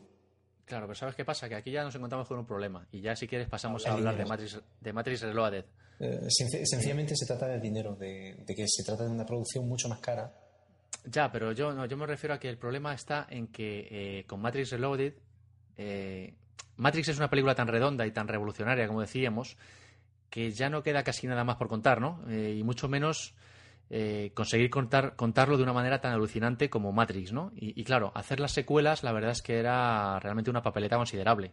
Claro, pero ¿sabes qué pasa? Que aquí ya nos encontramos con un problema. Y ya si quieres pasamos a hablar de. Matrix, de Matrix Reloaded. Eh, senc- sencillamente se trata del dinero, de, de que se trata de una producción mucho más cara. Ya, pero yo, no, yo me refiero a que el problema está en que eh, con Matrix Reloaded, eh, Matrix es una película tan redonda y tan revolucionaria, como decíamos, que ya no queda casi nada más por contar, ¿no? Eh, y mucho menos eh, conseguir contar, contarlo de una manera tan alucinante como Matrix, ¿no? Y, y claro, hacer las secuelas, la verdad es que era realmente una papeleta considerable.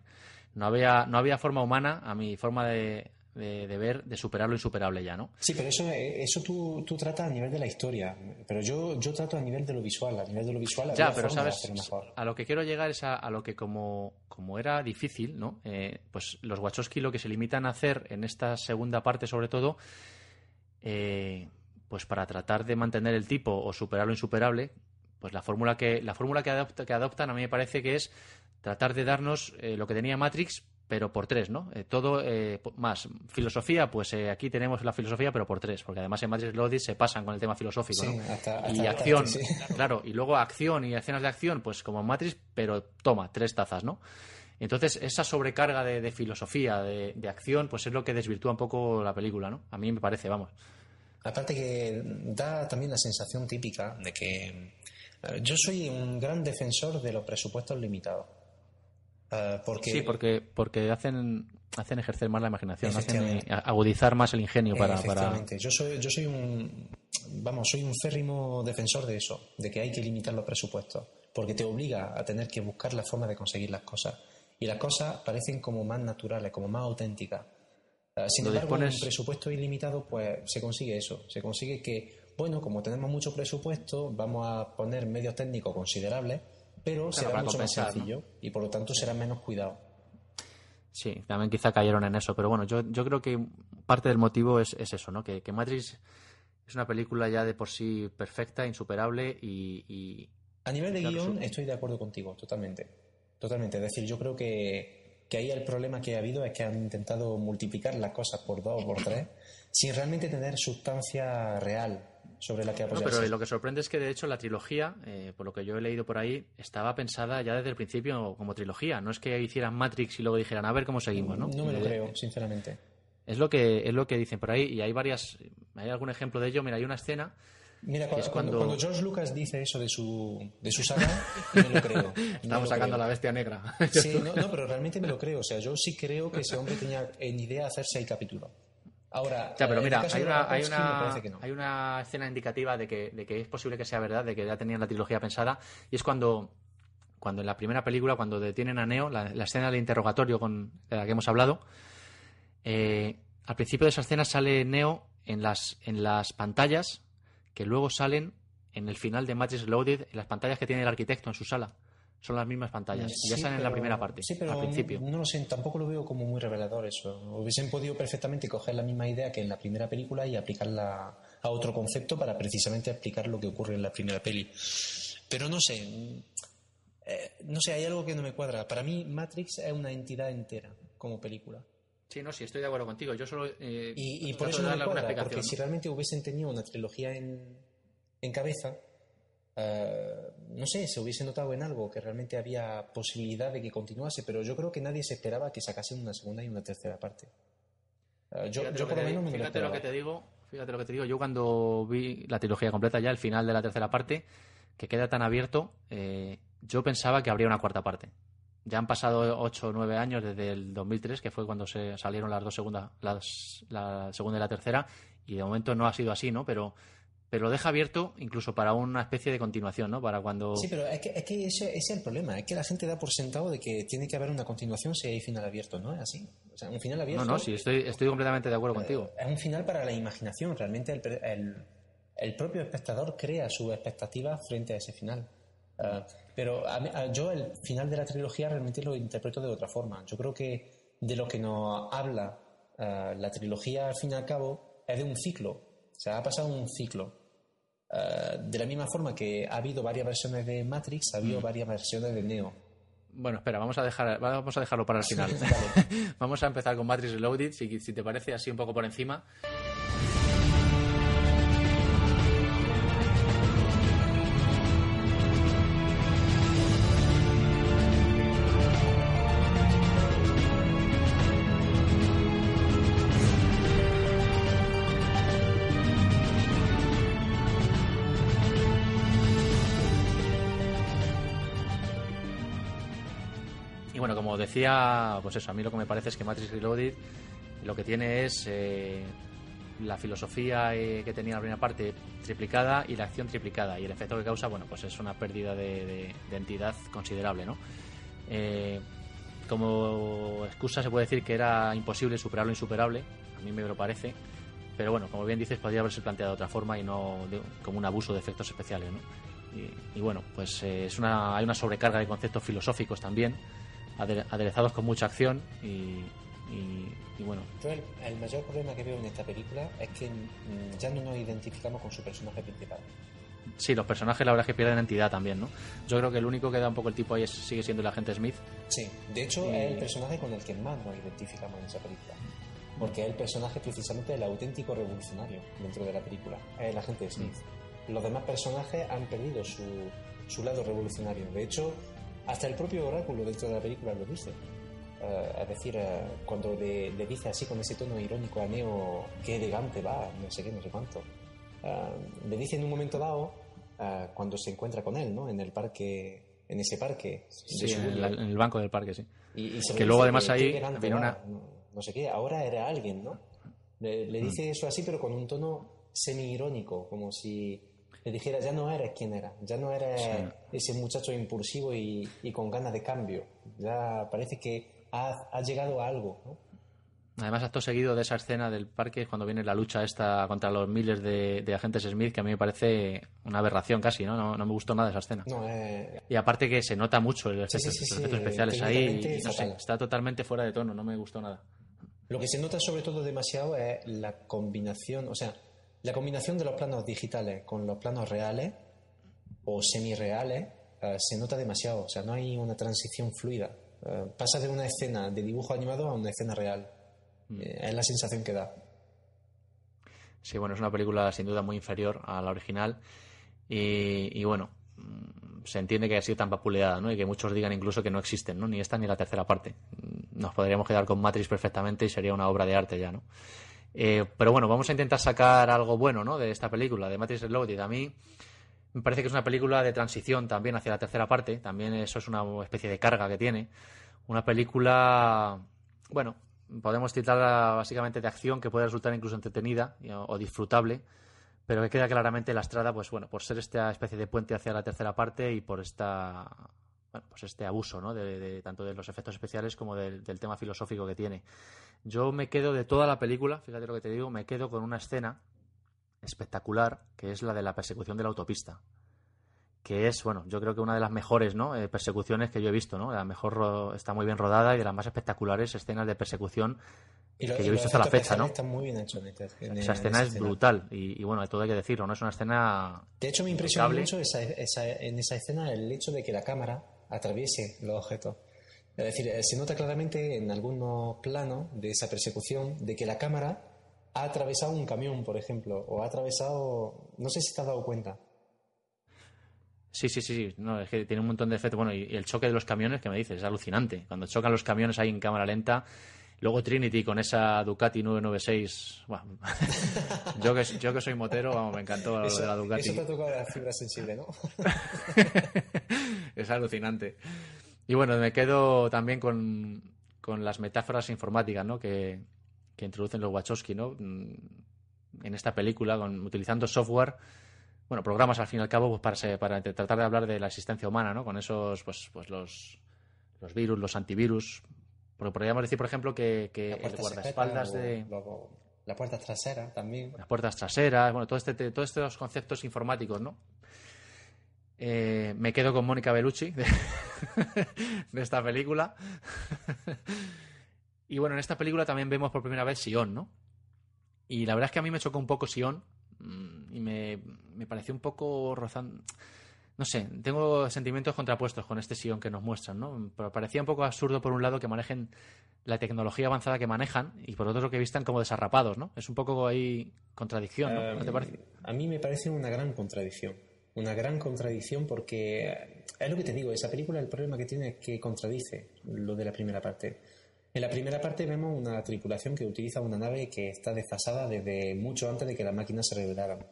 No había, no había forma humana, a mi forma de, de- de ver, de superar lo insuperable ya, ¿no? Sí, pero eso, eh, eso tú, tú tratas a nivel de la historia. Pero yo, yo trato a nivel de lo visual. A nivel de lo visual Ya, pero sabes, mejor. a lo que quiero llegar es a, a lo que como, como era difícil, ¿no? Eh, pues los Wachowski lo que se limitan a hacer en esta segunda parte, sobre todo, eh, pues para tratar de mantener el tipo o superar lo insuperable, pues la fórmula que la fórmula que, adopta- que adoptan a mí me parece que es tratar de darnos eh, lo que tenía Matrix pero por tres, ¿no? Eh, todo eh, más filosofía, pues eh, aquí tenemos la filosofía, pero por tres, porque además en Matrix Reloaded se pasan con el tema filosófico, Sí, ¿no? hasta- y hasta- acción, sí. claro, y luego acción y escenas de acción, pues como en Matrix, pero toma, tres tazas, ¿no? Entonces, esa sobrecarga de, de filosofía, de, de acción, pues es lo que desvirtúa un poco la película, ¿no? A mí me parece, vamos. Aparte que da también la sensación típica de que yo soy un gran defensor de los presupuestos limitados. Eh, porque, Sí, porque, porque hacen, hacen ejercer más la imaginación, hacen eh, agudizar más el ingenio para, para... Efectivamente. Yo soy, yo soy un vamos, soy un férrimo defensor de eso, de que hay que limitar los presupuestos. porque te obliga a tener que buscar la forma de conseguir las cosas. Y las cosas parecen como más naturales, como más auténticas. Eh, sin embargo, dispones- un presupuesto ilimitado, pues se consigue eso. Se consigue que, bueno, como tenemos mucho presupuesto, vamos a poner medios técnicos considerables, pero será para mucho más sencillo y por lo tanto será menos cuidado. Sí, también quizá cayeron en eso, pero bueno, yo, yo creo que parte del motivo es, es eso, ¿no? Que, que Matrix es una película ya de por sí perfecta, insuperable y, y- A nivel de Claro, guion, sí. estoy de acuerdo contigo, totalmente. Totalmente. Es decir, yo creo que, que ahí el problema que ha habido es que han intentado multiplicar las cosas por dos o por tres sin realmente tener sustancia real sobre la que No, apoyarse. pero lo que sorprende es que de hecho la trilogía, eh, por lo que yo he leído por ahí, estaba pensada ya desde el principio como trilogía. No es que hicieran Matrix y luego dijeran a ver cómo seguimos, ¿no? No me lo creo, sinceramente. Es lo que es lo que dicen por ahí y hay varias, hay algún ejemplo de ello. Mira, hay una escena Mira, que cua- es cuando, cuando- cuando George Lucas dice eso de su, de su saga, me lo creo. Lo Estamos sacando a creo. la bestia negra. Sí, no, no, pero realmente me lo creo. O sea, yo sí creo que ese hombre tenía en idea hacer seis capítulos. Ahora, Ya, pero eh, en mira, hay una, hay, una, no. hay una escena indicativa de que, de que es posible que sea verdad, de que ya tenían la trilogía pensada, y es cuando, cuando en la primera película, cuando detienen a Neo, la, la escena del interrogatorio con, de la que hemos hablado, eh, al principio de esa escena sale Neo en las, en las pantallas que luego salen en el final de Matrix Loaded, en las pantallas que tiene el arquitecto en su sala. Son las mismas pantallas. y ya salen en la primera parte, Sí, pero al principio. No lo sé, tampoco lo veo como muy revelador eso. Hubiesen podido perfectamente coger la misma idea que en la primera película y aplicarla a otro concepto para precisamente explicar lo que ocurre en la primera peli. Pero no sé. eh, no sé, hay algo que no me cuadra. Para mí, Matrix es una entidad entera como película. Sí, no, sí, estoy de acuerdo contigo. Yo solo. eh, Y, y por eso no me cuadra, porque si realmente hubiesen tenido una trilogía en, en cabeza, eh, no sé, se hubiese notado en algo que realmente había posibilidad de que continuase, pero yo creo que nadie se esperaba que sacasen una segunda y una tercera parte. Eh, yo por lo menos me fíjate lo que te digo, fíjate lo que te digo. Yo cuando vi la trilogía completa ya, el final de la tercera parte, que queda tan abierto, eh, yo pensaba que habría una cuarta parte. Ya han pasado 8 o 9 años desde el 2003, que fue cuando se salieron las dos segundas, las, la segunda y la tercera, y de momento no ha sido así, ¿no? Pero, pero lo deja abierto incluso para una especie de continuación, ¿no? Para cuando... Sí, pero es que, es que ese, ese es el problema, es que la gente da por sentado de que tiene que haber una continuación si hay final abierto, ¿no es así? O sea, un final abierto... no, no, sí, estoy, estoy completamente de acuerdo contigo. Es un final para la imaginación. Realmente el, el- el propio espectador crea sus expectativas frente a ese final. Ah, pero a a- yo el final de la trilogía realmente lo interpreto de otra forma. Yo creo que de lo que nos habla ah, la trilogía al fin y al cabo es de un ciclo. O sea, ha pasado un ciclo. Ah, de la misma forma que ha habido varias versiones de Matrix, ha habido varias versiones de Neo. Bueno, espera, vamos a dejar, vamos a dejarlo para el final. vamos a empezar con Matrix Reloaded, si, si te parece así un poco por encima. Decía, pues eso, a mí lo que me parece es que Matrix Reloaded lo que tiene es eh, la filosofía eh, que tenía la primera parte triplicada y la acción triplicada. Y el efecto que causa, bueno, pues es una pérdida de, de- de entidad considerable, ¿no? Eh, como excusa se puede decir que era imposible superar lo insuperable, a mí me lo parece, pero bueno, como bien dices, podría haberse planteado de otra forma y no de- como un abuso de efectos especiales, ¿no? Y, y bueno, pues eh, es una, hay una sobrecarga de conceptos filosóficos también, aderezados con mucha acción y, y- y bueno, Yo el, el mayor problema que veo en esta película es que mm, ya no nos identificamos con su personaje principal. sí, los personajes la verdad es que pierden entidad también, ¿no? Yo creo que el único que da un poco el tipo ahí es- sigue siendo el agente Smith, Sí, de hecho es el personaje con el que más nos identificamos en esa película. Porque es el personaje precisamente el auténtico revolucionario dentro de la película. Es el agente Smith. Los demás personajes han perdido su, su lado revolucionario. De hecho, hasta el propio oráculo dentro de la película lo dice. Eh, es decir, eh, cuando le, le dice así con ese tono irónico a Neo, qué elegante va, no sé qué, no sé cuánto. Eh, le dice en un momento dado, cuando se encuentra con él, ¿no? En el parque, en ese parque. sí, en, el, en el banco del parque, sí. Y, y Que luego además que ahí viene una- no, no sé qué, ahora era alguien, ¿no? Le, le dice eso así, pero con un tono semi-irónico, como si le dijera, ya no eres quien era, ya no eres ese muchacho impulsivo y, y, con ganas de cambio, ya parece que ha, ha llegado a algo, ¿no? Además, acto seguido de esa escena del parque, cuando viene la lucha esta contra los miles de, agentes Smith, que a mí me parece una aberración casi, ¿no? No, me gustó nada esa escena. Eh, y aparte que se nota mucho el efecto, los efectos especiales ahí, está totalmente fuera de tono, no me gustó nada. Lo que se nota sobre todo demasiado es la combinación, o sea, la combinación de los planos digitales con los planos reales o semi-reales eh, se nota demasiado, o sea, no hay una transición fluida. Eh, pasa de una escena de dibujo animado a una escena real. Mm. Eh, es la sensación que da. Sí, bueno, es una película sin duda muy inferior a la original. Y, bueno, mm, se entiende que ha sido tan vapuleada, ¿no? Y que muchos digan incluso que no existen, ¿no? Ni esta ni la tercera parte. Nos podríamos quedar con Matrix perfectamente y sería una obra de arte ya, ¿no? Eh, pero bueno, vamos a intentar sacar algo bueno, ¿no? De esta película, de Matrix Reloaded. A mí me parece que es una película de transición también hacia la tercera parte. También eso es una especie de carga que tiene. Una película, bueno, podemos titularla básicamente de acción que puede resultar incluso entretenida o, disfrutable, pero que queda claramente lastrada, pues bueno, por ser esta especie de puente hacia la tercera parte y por esta bueno, pues este abuso, ¿no? De, tanto de los efectos especiales como del, tema filosófico que tiene. Yo me quedo de toda la película, fíjate lo que te digo, me quedo con una escena espectacular que es la de la persecución de la autopista que es, bueno, yo creo que una de las mejores ¿no? Eh, persecuciones que yo he visto, ¿no? La mejor está muy bien rodada y de las más espectaculares escenas de persecución que yo he visto hasta la fecha, ¿no? Está muy bien hecho Esa escena es brutal y, bueno, de todo hay que decirlo, ¿no? Es una escena. De hecho, me impresiona mucho esa, en esa escena el hecho de que la cámara atraviese los objetos. Es decir, eh, se nota claramente en algunos planos de esa persecución de que la cámara ha atravesado un camión, por ejemplo, o ha atravesado. No sé si te has dado cuenta Sí, sí, sí, no, es que tiene un montón de efectos. Bueno, y, el choque de los camiones, que me dices, es alucinante. Cuando chocan los camiones ahí en cámara lenta, luego Trinity con esa Ducati 996, bueno, yo, que, yo que soy motero, vamos, me encantó eso, de la Ducati. Eso te ha tocado la fibra sensible, ¿no? es alucinante. Y bueno, me quedo también con, con las metáforas informáticas, ¿no? Que, que introducen los Wachowski, ¿no? Mm, en esta película, con, utilizando software bueno, programas al fin y al cabo pues, para, para tratar de hablar de la existencia humana, ¿no? Con esos, pues, pues los, los virus, los antivirus. Porque podríamos decir, por ejemplo, que, que el guardaespaldas de... la puerta trasera también. Las puertas traseras, bueno, todo este, todos estos conceptos informáticos, ¿no? Eh, me quedo con Mónica Bellucci de, de esta película. y bueno, en esta película también vemos por primera vez Sion, ¿no? Y la verdad es que a mí me chocó un poco Sion, Mm, y me, me pareció un poco rozando. No sé, tengo sentimientos contrapuestos con este Sion que nos muestran, ¿no? Pero parecía un poco absurdo, por un lado, que manejen la tecnología avanzada que manejan y por otro que vistan como desarrapados, ¿no? Es un poco ahí contradicción, ¿no? te parece? A mí me parece una gran contradicción. Una gran contradicción porque es lo que te digo, esa película el problema que tiene es que contradice lo de la primera parte. En la primera parte vemos una tripulación que utiliza una nave que está desfasada desde mucho antes de que las máquinas se revelaran.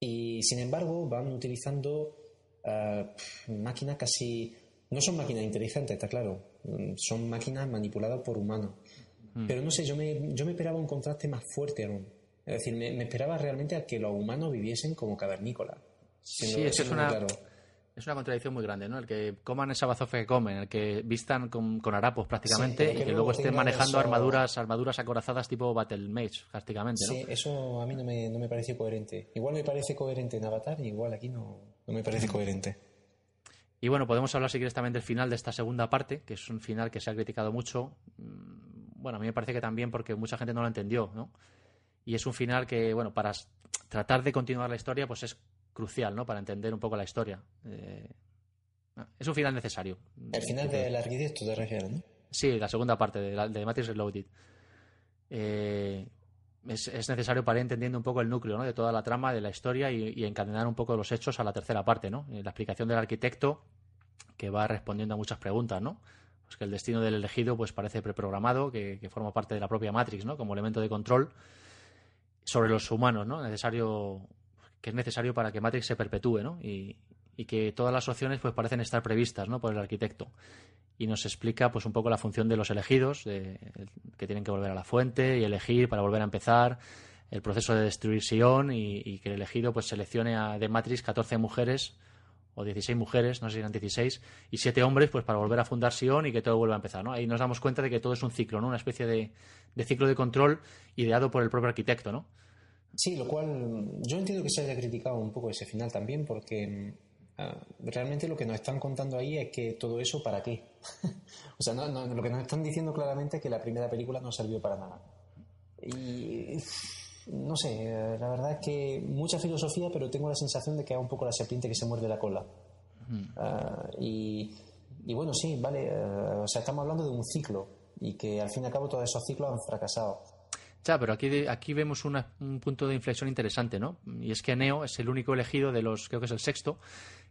Y sin embargo van utilizando eh, máquinas casi... No son máquinas inteligentes, está claro. Son máquinas manipuladas por humanos. Hmm. Pero no sé, yo me, yo me esperaba un contraste más fuerte aún. Es decir, me, esperaba realmente a que los humanos viviesen como cavernícolas. Sí, eso es una... Claro es una contradicción muy grande, ¿no? El que coman esa bazofia que comen, el que vistan con, harapos prácticamente y que luego estén manejando armaduras armaduras acorazadas tipo Battle Mage, prácticamente, ¿no? Sí, eso a mí no me, no me parece coherente. Igual me parece coherente en Avatar y igual aquí no, no me parece coherente. Y bueno, podemos hablar si quieres también del final de esta segunda parte, que es un final que se ha criticado mucho. Mm, bueno, a mí me parece que también porque mucha gente no lo entendió, ¿no? Y es un final que, bueno, para tratar de continuar la historia, pues es crucial, ¿no? Para entender un poco la historia. Eh, es un final necesario. El final del arquitecto te refieres, ¿no? Sí, la segunda parte de, la, de Matrix Reloaded. Eh, es, necesario para ir entendiendo un poco el núcleo ¿no? de toda la trama, de la historia y, encadenar un poco los hechos a la tercera parte, ¿no? Eh, la explicación del arquitecto que va respondiendo a muchas preguntas, ¿no? Pues que el destino del elegido pues parece preprogramado, que, que forma parte de la propia Matrix, ¿no? Como elemento de control sobre los humanos, ¿no? Necesario que es necesario para que Matrix se perpetúe, ¿no? Y, que todas las opciones pues parecen estar previstas, ¿no? Por el arquitecto. Y nos explica pues un poco la función de los elegidos, de, que tienen que volver a la fuente y elegir para volver a empezar. el proceso de destruir Sion y, y que el elegido pues seleccione a, de Matrix 14 mujeres o 16 mujeres, no sé si eran 16, y 7 hombres pues para volver a fundar Sion y que todo vuelva a empezar. ¿no? Ahí nos damos cuenta de que todo es un ciclo, ¿no? una especie de, de ciclo de control ideado por el propio arquitecto. ¿no? Sí, lo cual yo entiendo que se haya criticado un poco ese final también porque ah, realmente lo que nos están contando ahí es que todo eso para qué. o sea, no, no, lo que nos están diciendo claramente es que la primera película no sirvió para nada. Y no sé, la verdad es que mucha filosofía, pero tengo la sensación de que es un poco la serpiente que se muerde la cola. Ah, y, y bueno, sí, vale, eh, o sea, estamos hablando de un ciclo y que al fin y al cabo todos esos ciclos han fracasado. Ya, pero aquí, aquí vemos una- un punto de inflexión interesante, ¿no? Y es que Neo es el único elegido de los, creo que es el sexto,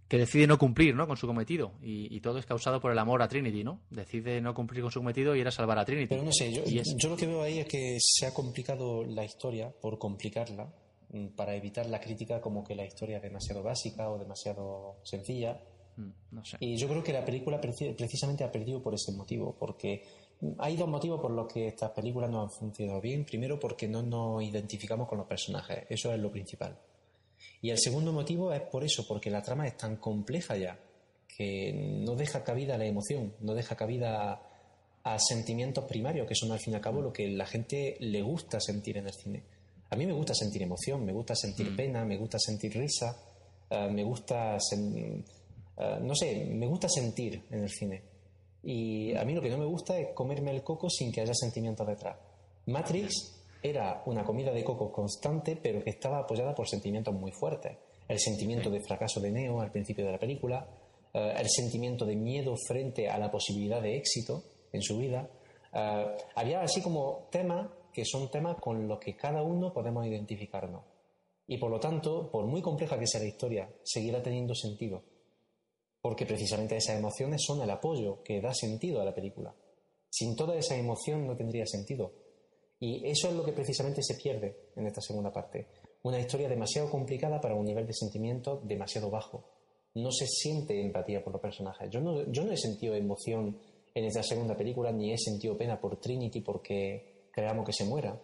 que decide no cumplir, ¿no? Con su cometido. Y, y todo es causado por el amor a Trinity, ¿no? Decide no cumplir con su cometido y ir a salvar a Trinity. Pero no sé, yo, Y es- yo lo que veo ahí es que se ha complicado la historia por complicarla, mm, para evitar la crítica como que la historia es demasiado básica o demasiado sencilla. Mm, no sé. Y yo creo que la película preci- precisamente ha perdido por ese motivo, porque hay dos motivos por los que estas películas no han funcionado bien. Primero, porque no nos identificamos con los personajes, eso es lo principal. Y el segundo motivo es por eso, porque la trama es tan compleja ya, que no deja cabida a la emoción, no deja cabida a, a sentimientos primarios, que son al fin y al cabo lo que la gente le gusta sentir en el cine. A mí me gusta sentir emoción, me gusta sentir pena, me gusta sentir risa, eh, me gusta, sen- eh, no sé, me gusta sentir en el cine. Y a mí lo que no me gusta es comerme el coco sin que haya sentimientos detrás. Matrix era una comida de coco constante, pero que estaba apoyada por sentimientos muy fuertes. El sentimiento de fracaso de Neo al principio de la película, eh, el sentimiento de miedo frente a la posibilidad de éxito en su vida. Eh, había así como temas que son temas con los que cada uno podemos identificarnos. Y por lo tanto, por muy compleja que sea la historia, seguirá teniendo sentido porque precisamente esas emociones son el apoyo que da sentido a la película. Sin toda esa emoción no tendría sentido. Y eso es lo que precisamente se pierde en esta segunda parte. Una historia demasiado complicada para un nivel de sentimiento demasiado bajo. No se siente empatía por los personajes. Yo no, yo no he sentido emoción en esta segunda película, ni he sentido pena por Trinity porque creamos que se muera.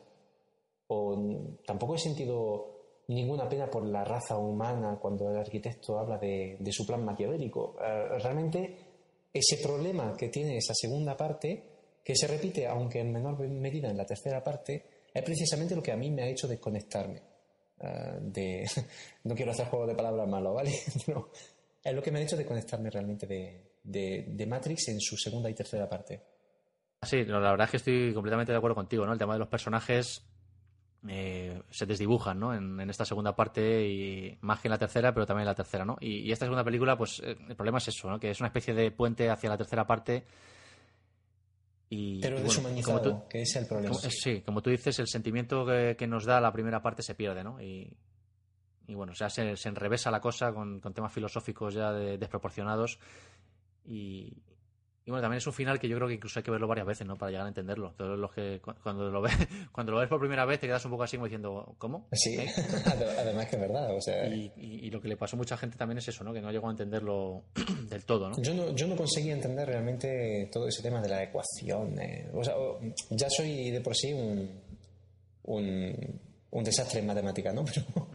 O tampoco he sentido ninguna pena por la raza humana cuando el arquitecto habla de, su plan maquiavélico. Eh, realmente ese problema que tiene esa segunda parte, que se repite aunque en menor medida en la tercera parte, es precisamente lo que a mí me ha hecho desconectarme. eh, de, no quiero hacer juego de palabras malos, ¿vale? Pero es lo que me ha hecho desconectarme realmente de, de, de Matrix en su segunda y tercera parte. Sí, no, la verdad es que estoy completamente de acuerdo contigo, ¿no? El tema de los personajes eh, se desdibujan, ¿no? En, en esta segunda parte y más que en la tercera, pero también en la tercera, ¿no? Y, y esta segunda película, pues eh, el problema es eso, ¿no? Que es una especie de puente hacia la tercera parte. Y, Pero y bueno, como tú- que es el problema. como- sí, como tú dices, el sentimiento que, que nos da la primera parte se pierde, ¿no? Y, y bueno, o sea, se, se enrevesa la cosa con, con temas filosóficos ya de- desproporcionados. Y, y bueno, también es un final que yo creo que incluso hay que verlo varias veces, ¿no? Para llegar a entenderlo. Todos los que cu- cuando lo ves, cuando lo ves por primera vez te quedas un poco así como diciendo, ¿cómo? Sí, ¿Eh? además que es verdad. O sea, Y, y- y lo que le pasó a mucha gente también es eso, ¿no? Que no llegó a entenderlo del todo, ¿no? Yo no, yo no conseguí entender realmente todo ese tema de la ecuación. eh. O sea, ya soy de por sí un, un, un desastre en matemática, ¿no? Pero,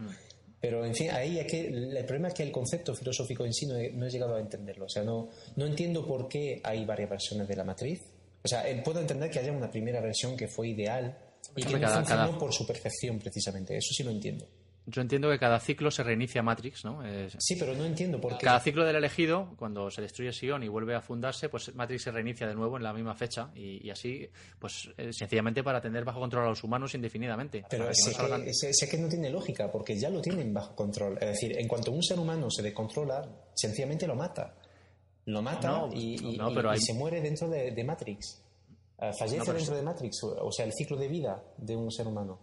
pero en fin, ahí es que el problema es que el concepto filosófico en sí no he, no he llegado a entenderlo. O sea, no, no entiendo por qué hay varias versiones de la matriz. O sea, eh, puedo entender que haya una primera versión que fue ideal y que no cada- funcionó cada- por su perfección, precisamente. Eso sí lo entiendo. Yo entiendo que cada ciclo se reinicia Matrix, ¿no? Es- Sí, pero no entiendo por qué. Cada ciclo del elegido, cuando se destruye Sion y vuelve a fundarse, pues Matrix se reinicia de nuevo en la misma fecha y, y así, pues eh, sencillamente para tener bajo control a los humanos indefinidamente. Pero que sé, no salgan- que, sé- sé que no tiene lógica, porque ya lo tienen bajo control. Es decir, en cuanto un ser humano se descontrola, sencillamente lo mata. Lo mata No, y, no, se muere dentro de, de Matrix. Eh, fallece pero dentro de Matrix, o sea, el ciclo de vida de un ser humano.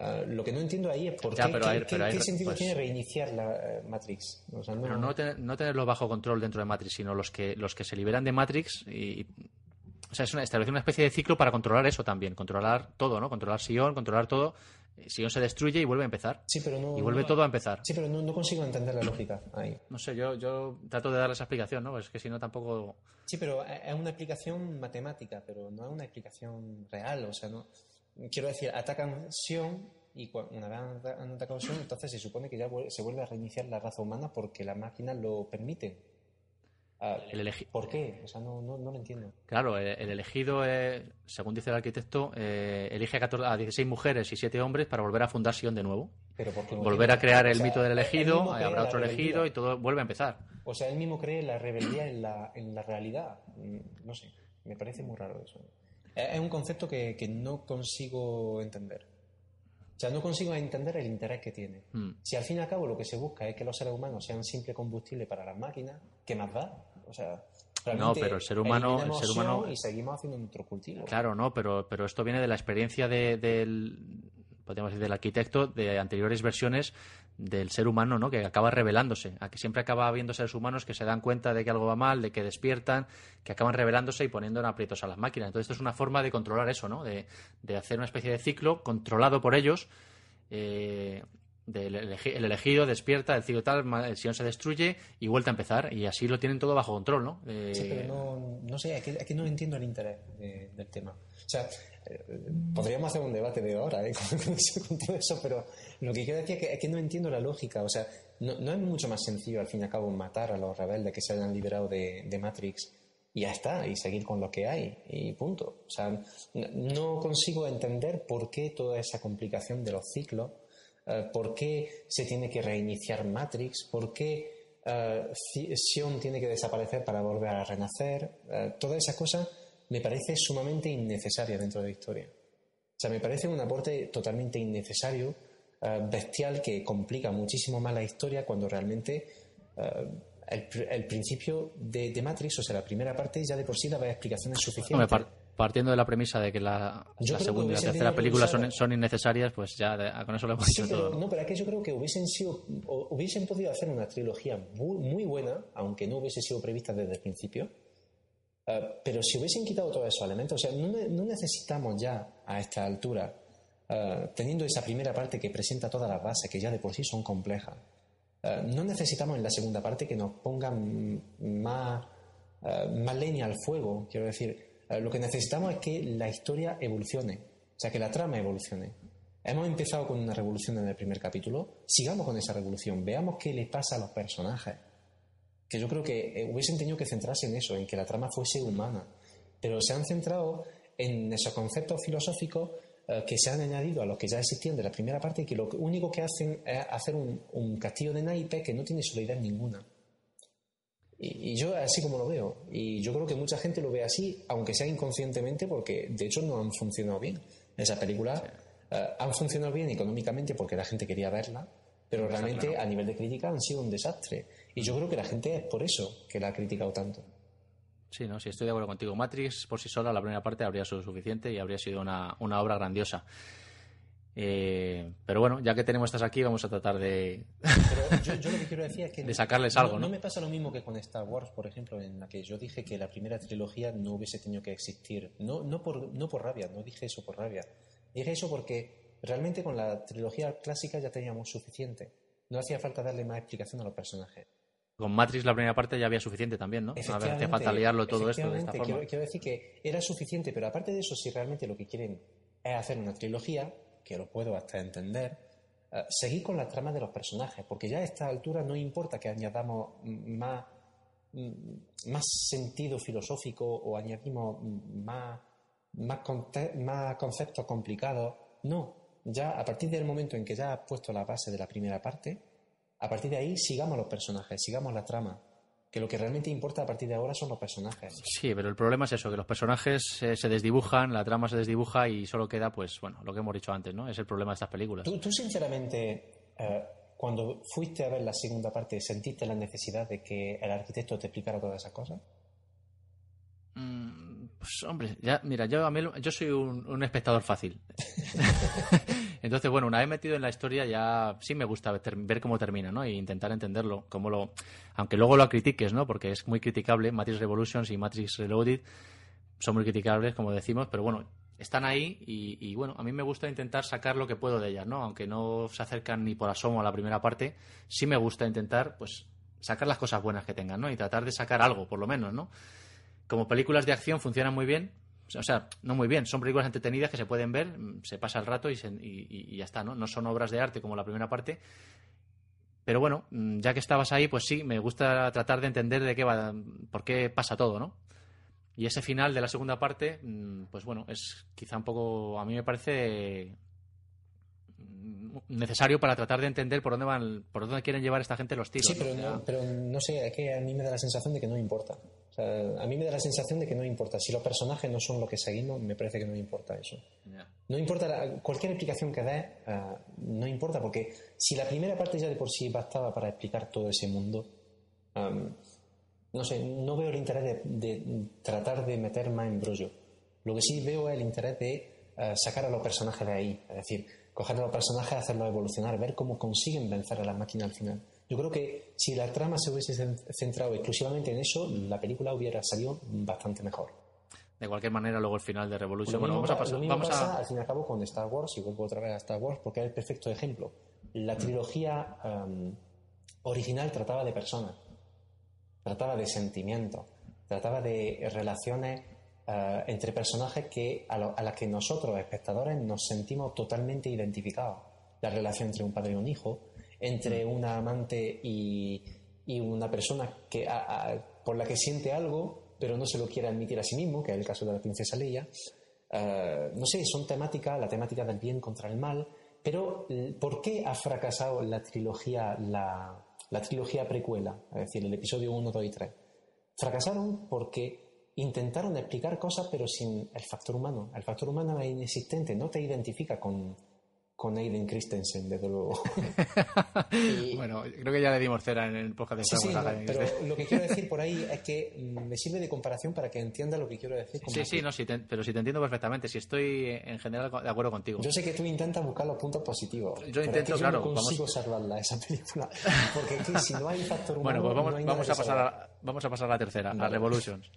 Eh, lo que no entiendo ahí es por Ya, qué, pero qué- hay- qué- pero hay- qué sentido pues- tiene reiniciar la eh, Matrix. O sea, no- Pero no, tener- no tenerlo bajo control dentro de Matrix, sino los que, los que se liberan de Matrix y. O sea, es una, establecer una especie de ciclo para controlar eso también, controlar todo, ¿no? Controlar Sion, controlar todo. Sion se destruye y vuelve a empezar. Sí, pero no, Y vuelve no- todo a empezar. Sí, pero no, no consigo entender la lógica ahí. No sé, yo, yo trato de darle esa explicación, ¿no? Es que si no tampoco. Sí, pero es una explicación matemática, pero no es una explicación real. O sea, no. Quiero decir, atacan Sion y una vez han ata- han atacado Sion, entonces se supone que ya se vuelve a reiniciar la raza humana porque las máquinas lo permiten. Ah, El ¿Por qué? O sea, no, no, no lo entiendo. Claro, el, el elegido, eh, según dice el arquitecto, eh, elige a, 14 a 16 mujeres y 7 hombres para volver a fundar Sion de nuevo. Pero porque no Volver a crear O el sea, mito del elegido, habrá la otro elegido y todo vuelve a empezar. O sea, él mismo cree la rebeldía en la, en la realidad. Mm, No sé, me parece muy raro eso. Es un concepto que, que no consigo entender. O sea, no consigo entender el interés que tiene. Mm. Si al fin y al cabo lo que se busca es que los seres humanos sean simple combustible para las máquinas, ¿qué más da? O sea, realmente pero el ser humano- el eliminemos ser humano- Sion y seguimos haciendo nuestro cultivo. Claro, no, pero, pero esto viene de la experiencia de- del, podríamos decir, del arquitecto de anteriores versiones del ser humano, ¿no? Que acaba revelándose, a que siempre acaba habiendo seres humanos que se dan cuenta de que algo va mal, de que despiertan, que acaban revelándose y poniendo en aprietos a las máquinas. Entonces esto es una forma de controlar eso, ¿no? De, de hacer una especie de ciclo controlado por ellos. eh, del el elegido despierta, el ciclo tal, el Sion se destruye y vuelve a empezar. Y así lo tienen todo bajo control, ¿no? Eh, Sí, pero no, no sé, es que, es que no entiendo el interés de- del tema. O sea, eh, podríamos hacer un debate de hora ¿eh? con, con todo eso, pero lo que quiero decir es que, es que no entiendo la lógica. O sea, no, no es mucho más sencillo al fin y al cabo matar a los rebeldes que se hayan liberado de, de Matrix y ya está, y seguir con lo que hay, y punto. O sea, no consigo entender por qué toda esa complicación de los ciclos, eh, por qué se tiene que reiniciar Matrix, por qué Ci- Sion tiene que desaparecer para volver a renacer. Eh, todas esas cosas me parece sumamente innecesaria dentro de la historia. O sea, me parece un aporte totalmente innecesario, bestial, que complica muchísimo más la historia cuando realmente el, el principio de, de Matrix, o sea, la primera parte, ya de por sí daba explicaciones suficientes. par- partiendo de la premisa de que la, segunda y la tercera película son, son innecesarias, pues ya de- con eso lo hemos Sí, dicho pero, todo. no, pero es que yo creo que hubiesen sido, hubiesen podido hacer una trilogía muy, muy buena, aunque no hubiese sido prevista desde el principio. Eh, pero si hubiesen quitado todos esos elementos, o sea, no, ne- no necesitamos ya a esta altura, eh, teniendo esa primera parte que presenta todas las bases, que ya de por sí son complejas, eh, no necesitamos en la segunda parte que nos pongan más, más leña al fuego, quiero decir. Lo que necesitamos es que la historia evolucione, o sea, que la trama evolucione. Hemos empezado con una revolución en el primer capítulo, sigamos con esa revolución, veamos qué le pasa a los personajes. Que yo creo que eh, hubiesen tenido que centrarse en eso, en que la trama fuese humana. Pero se han centrado en esos conceptos filosóficos eh, que se han añadido a los que ya existían de la primera parte y que lo único que hacen es hacer un, un castillo de naipes que no tiene solidez ninguna. Y, y yo así como lo veo. Y yo creo que mucha gente lo ve así, aunque sea inconscientemente, porque de hecho no han funcionado bien. Esas películas eh, han funcionado bien económicamente porque la gente quería verla, pero realmente a nivel de crítica han sido un desastre. Y yo creo que la gente es por eso que la ha criticado tanto. Sí, no, sí, estoy de acuerdo contigo. Matrix por sí sola, la primera parte habría sido suficiente y habría sido una, una obra grandiosa. Eh, pero bueno, ya que tenemos estas aquí, vamos a tratar de. Pero yo, yo lo que quiero decir es que. De sacarles algo, ¿no? No me pasa lo mismo que con Star Wars, por ejemplo, en la que yo dije que la primera trilogía no hubiese tenido que existir. No, no, por, no por rabia, no dije eso por rabia. Dije eso porque realmente con la trilogía clásica ya teníamos suficiente. No hacía falta darle más explicación a los personajes. Con Matrix la primera parte ya había suficiente también, ¿no? No había hacía falta liarlo todo esto de esta forma. Quiero, quiero decir que era suficiente, pero aparte de eso, si realmente lo que quieren es hacer una trilogía, que lo puedo hasta entender, eh, seguir con la trama de los personajes, porque ya a esta altura no importa que añadamos más, más sentido filosófico o añadimos más, más, más conceptos complicados. No, ya a partir del momento en que ya has puesto la base de la primera parte, a partir de ahí sigamos los personajes, sigamos la trama. Que lo que realmente importa a partir de ahora son los personajes. Sí, pero el problema es eso, que los personajes eh, se desdibujan, la trama se desdibuja y solo queda, pues, bueno, lo que hemos dicho antes, ¿no? Es el problema de estas películas. ¿Tú, tú sinceramente, eh, cuando fuiste a ver la segunda parte, sentiste la necesidad de que el arquitecto te explicara todas esas cosas? Mm, Pues hombre, ya, mira, yo, a mí, yo soy un, un espectador fácil. Entonces, bueno, una vez metido en la historia ya sí me gusta ver, ver cómo termina, ¿no? E intentar entenderlo, cómo lo, aunque luego lo critiques, ¿no? Porque es muy criticable, Matrix Revolutions y Matrix Reloaded son muy criticables, como decimos, pero bueno, están ahí y, y, bueno, a mí me gusta intentar sacar lo que puedo de ellas, ¿no? Aunque no se acercan ni por asomo a la primera parte, sí me gusta intentar, pues, sacar las cosas buenas que tengan, ¿no? Y tratar de sacar algo, por lo menos, ¿no? Como películas de acción funcionan muy bien, O sea, no muy bien. Son películas entretenidas que se pueden ver, mm, se pasa el rato y, se- y- y- ya está, ¿no? No son obras de arte como la primera parte. Pero bueno, mm, ya que estabas ahí, pues sí, me gusta tratar de entender de qué va, por qué pasa todo, ¿no? Y ese final de la segunda parte, mm, pues bueno, es quizá un poco, a mí me parece necesario para tratar de entender por dónde van, por dónde quieren llevar esta gente los tiros. Sí, pero O sea, no, pero no sé, es que a mí me da la sensación de que no importa. Sea, a mí me da la sensación de que no importa. Si los personajes no son lo que seguimos, me parece que no importa eso. No importa la- cualquier explicación que des, eh, no importa, porque si la primera parte ya de por sí bastaba para explicar todo ese mundo, no sé, no veo el interés de, de tratar de meter más embrollo. Lo que sí veo es el interés de eh, sacar a los personajes de ahí, es decir, coger a los personajes, hacerlos evolucionar, ver cómo consiguen vencer a la máquina al final. Yo creo que si la trama se hubiese cen- centrado exclusivamente en eso, la película hubiera salido bastante mejor. De cualquier manera, luego el final de Revolution. Bueno, vamos a pa- pasar. lo mismo Vamos pasa, a, al fin y al cabo, con Star Wars, y vuelvo otra vez a Star Wars, porque es el perfecto ejemplo. La Mm. trilogía em, original trataba de personas, trataba de sentimientos, trataba de relaciones eh, entre personajes que, a, lo- a las que nosotros, espectadores, nos sentimos totalmente identificados. La relación entre un padre y un hijo, entre una amante y, y una persona que, a- a- por la que siente algo, pero no se lo quiere admitir a sí mismo, que es el caso de la princesa Leia. Eh, no sé, son temáticas, la temática del bien contra el mal, pero l- ¿por qué ha fracasado la trilogía, la, la trilogía precuela? Es decir, el episodio 1, 2 y 3. Fracasaron porque intentaron explicar cosas pero sin el factor humano. El factor humano es inexistente, no te identifica con, con Aiden Christensen, desde luego. Y- Bueno, creo que ya le dimos cera en el podcast de Sí, sí, no, pero lo que quiero decir por ahí es que me sirve de comparación para que entienda lo que quiero decir. con Sí, sí, no, sí, te- pero sí te entiendo perfectamente. Si estoy en general de acuerdo contigo. Yo sé que tú intentas buscar los puntos positivos. es intento, que claro, Yo no consigo vamos- salvarla esa película. Porque es que si no hay factor humano. Bueno, pues vamos, no vamos, que a pasar a, vamos a pasar a la tercera, a Vale. Revolutions.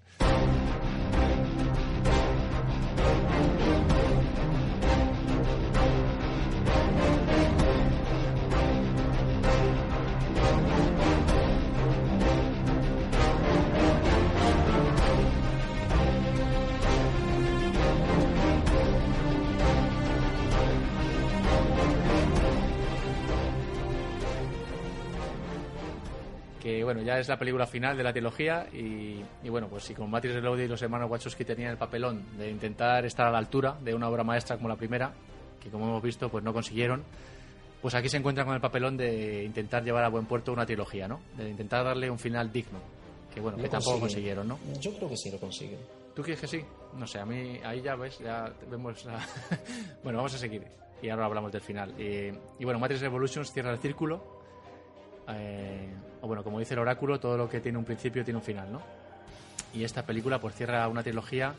Bueno, ya es la película final de la trilogía y, y bueno, pues si con Matrix Reloaded y los hermanos Wachowski tenían el papelón de intentar estar a la altura de una obra maestra como la primera, que como hemos visto pues no consiguieron, pues aquí se encuentran con el papelón de intentar llevar a buen puerto una trilogía, ¿no? De intentar darle un final digno, que bueno, Lo que tampoco consiguen. consiguieron, ¿no? Yo creo que sí lo consiguen. ¿Tú crees que sí? No sé, a mí ahí ya ves, ya vemos la... bueno, vamos a seguir y ahora hablamos del final. Eh, y bueno, Matrix Revolutions cierra el círculo. eh, o bueno, como dice el oráculo, todo lo que tiene un principio tiene un final, ¿no? Y esta película pues cierra una trilogía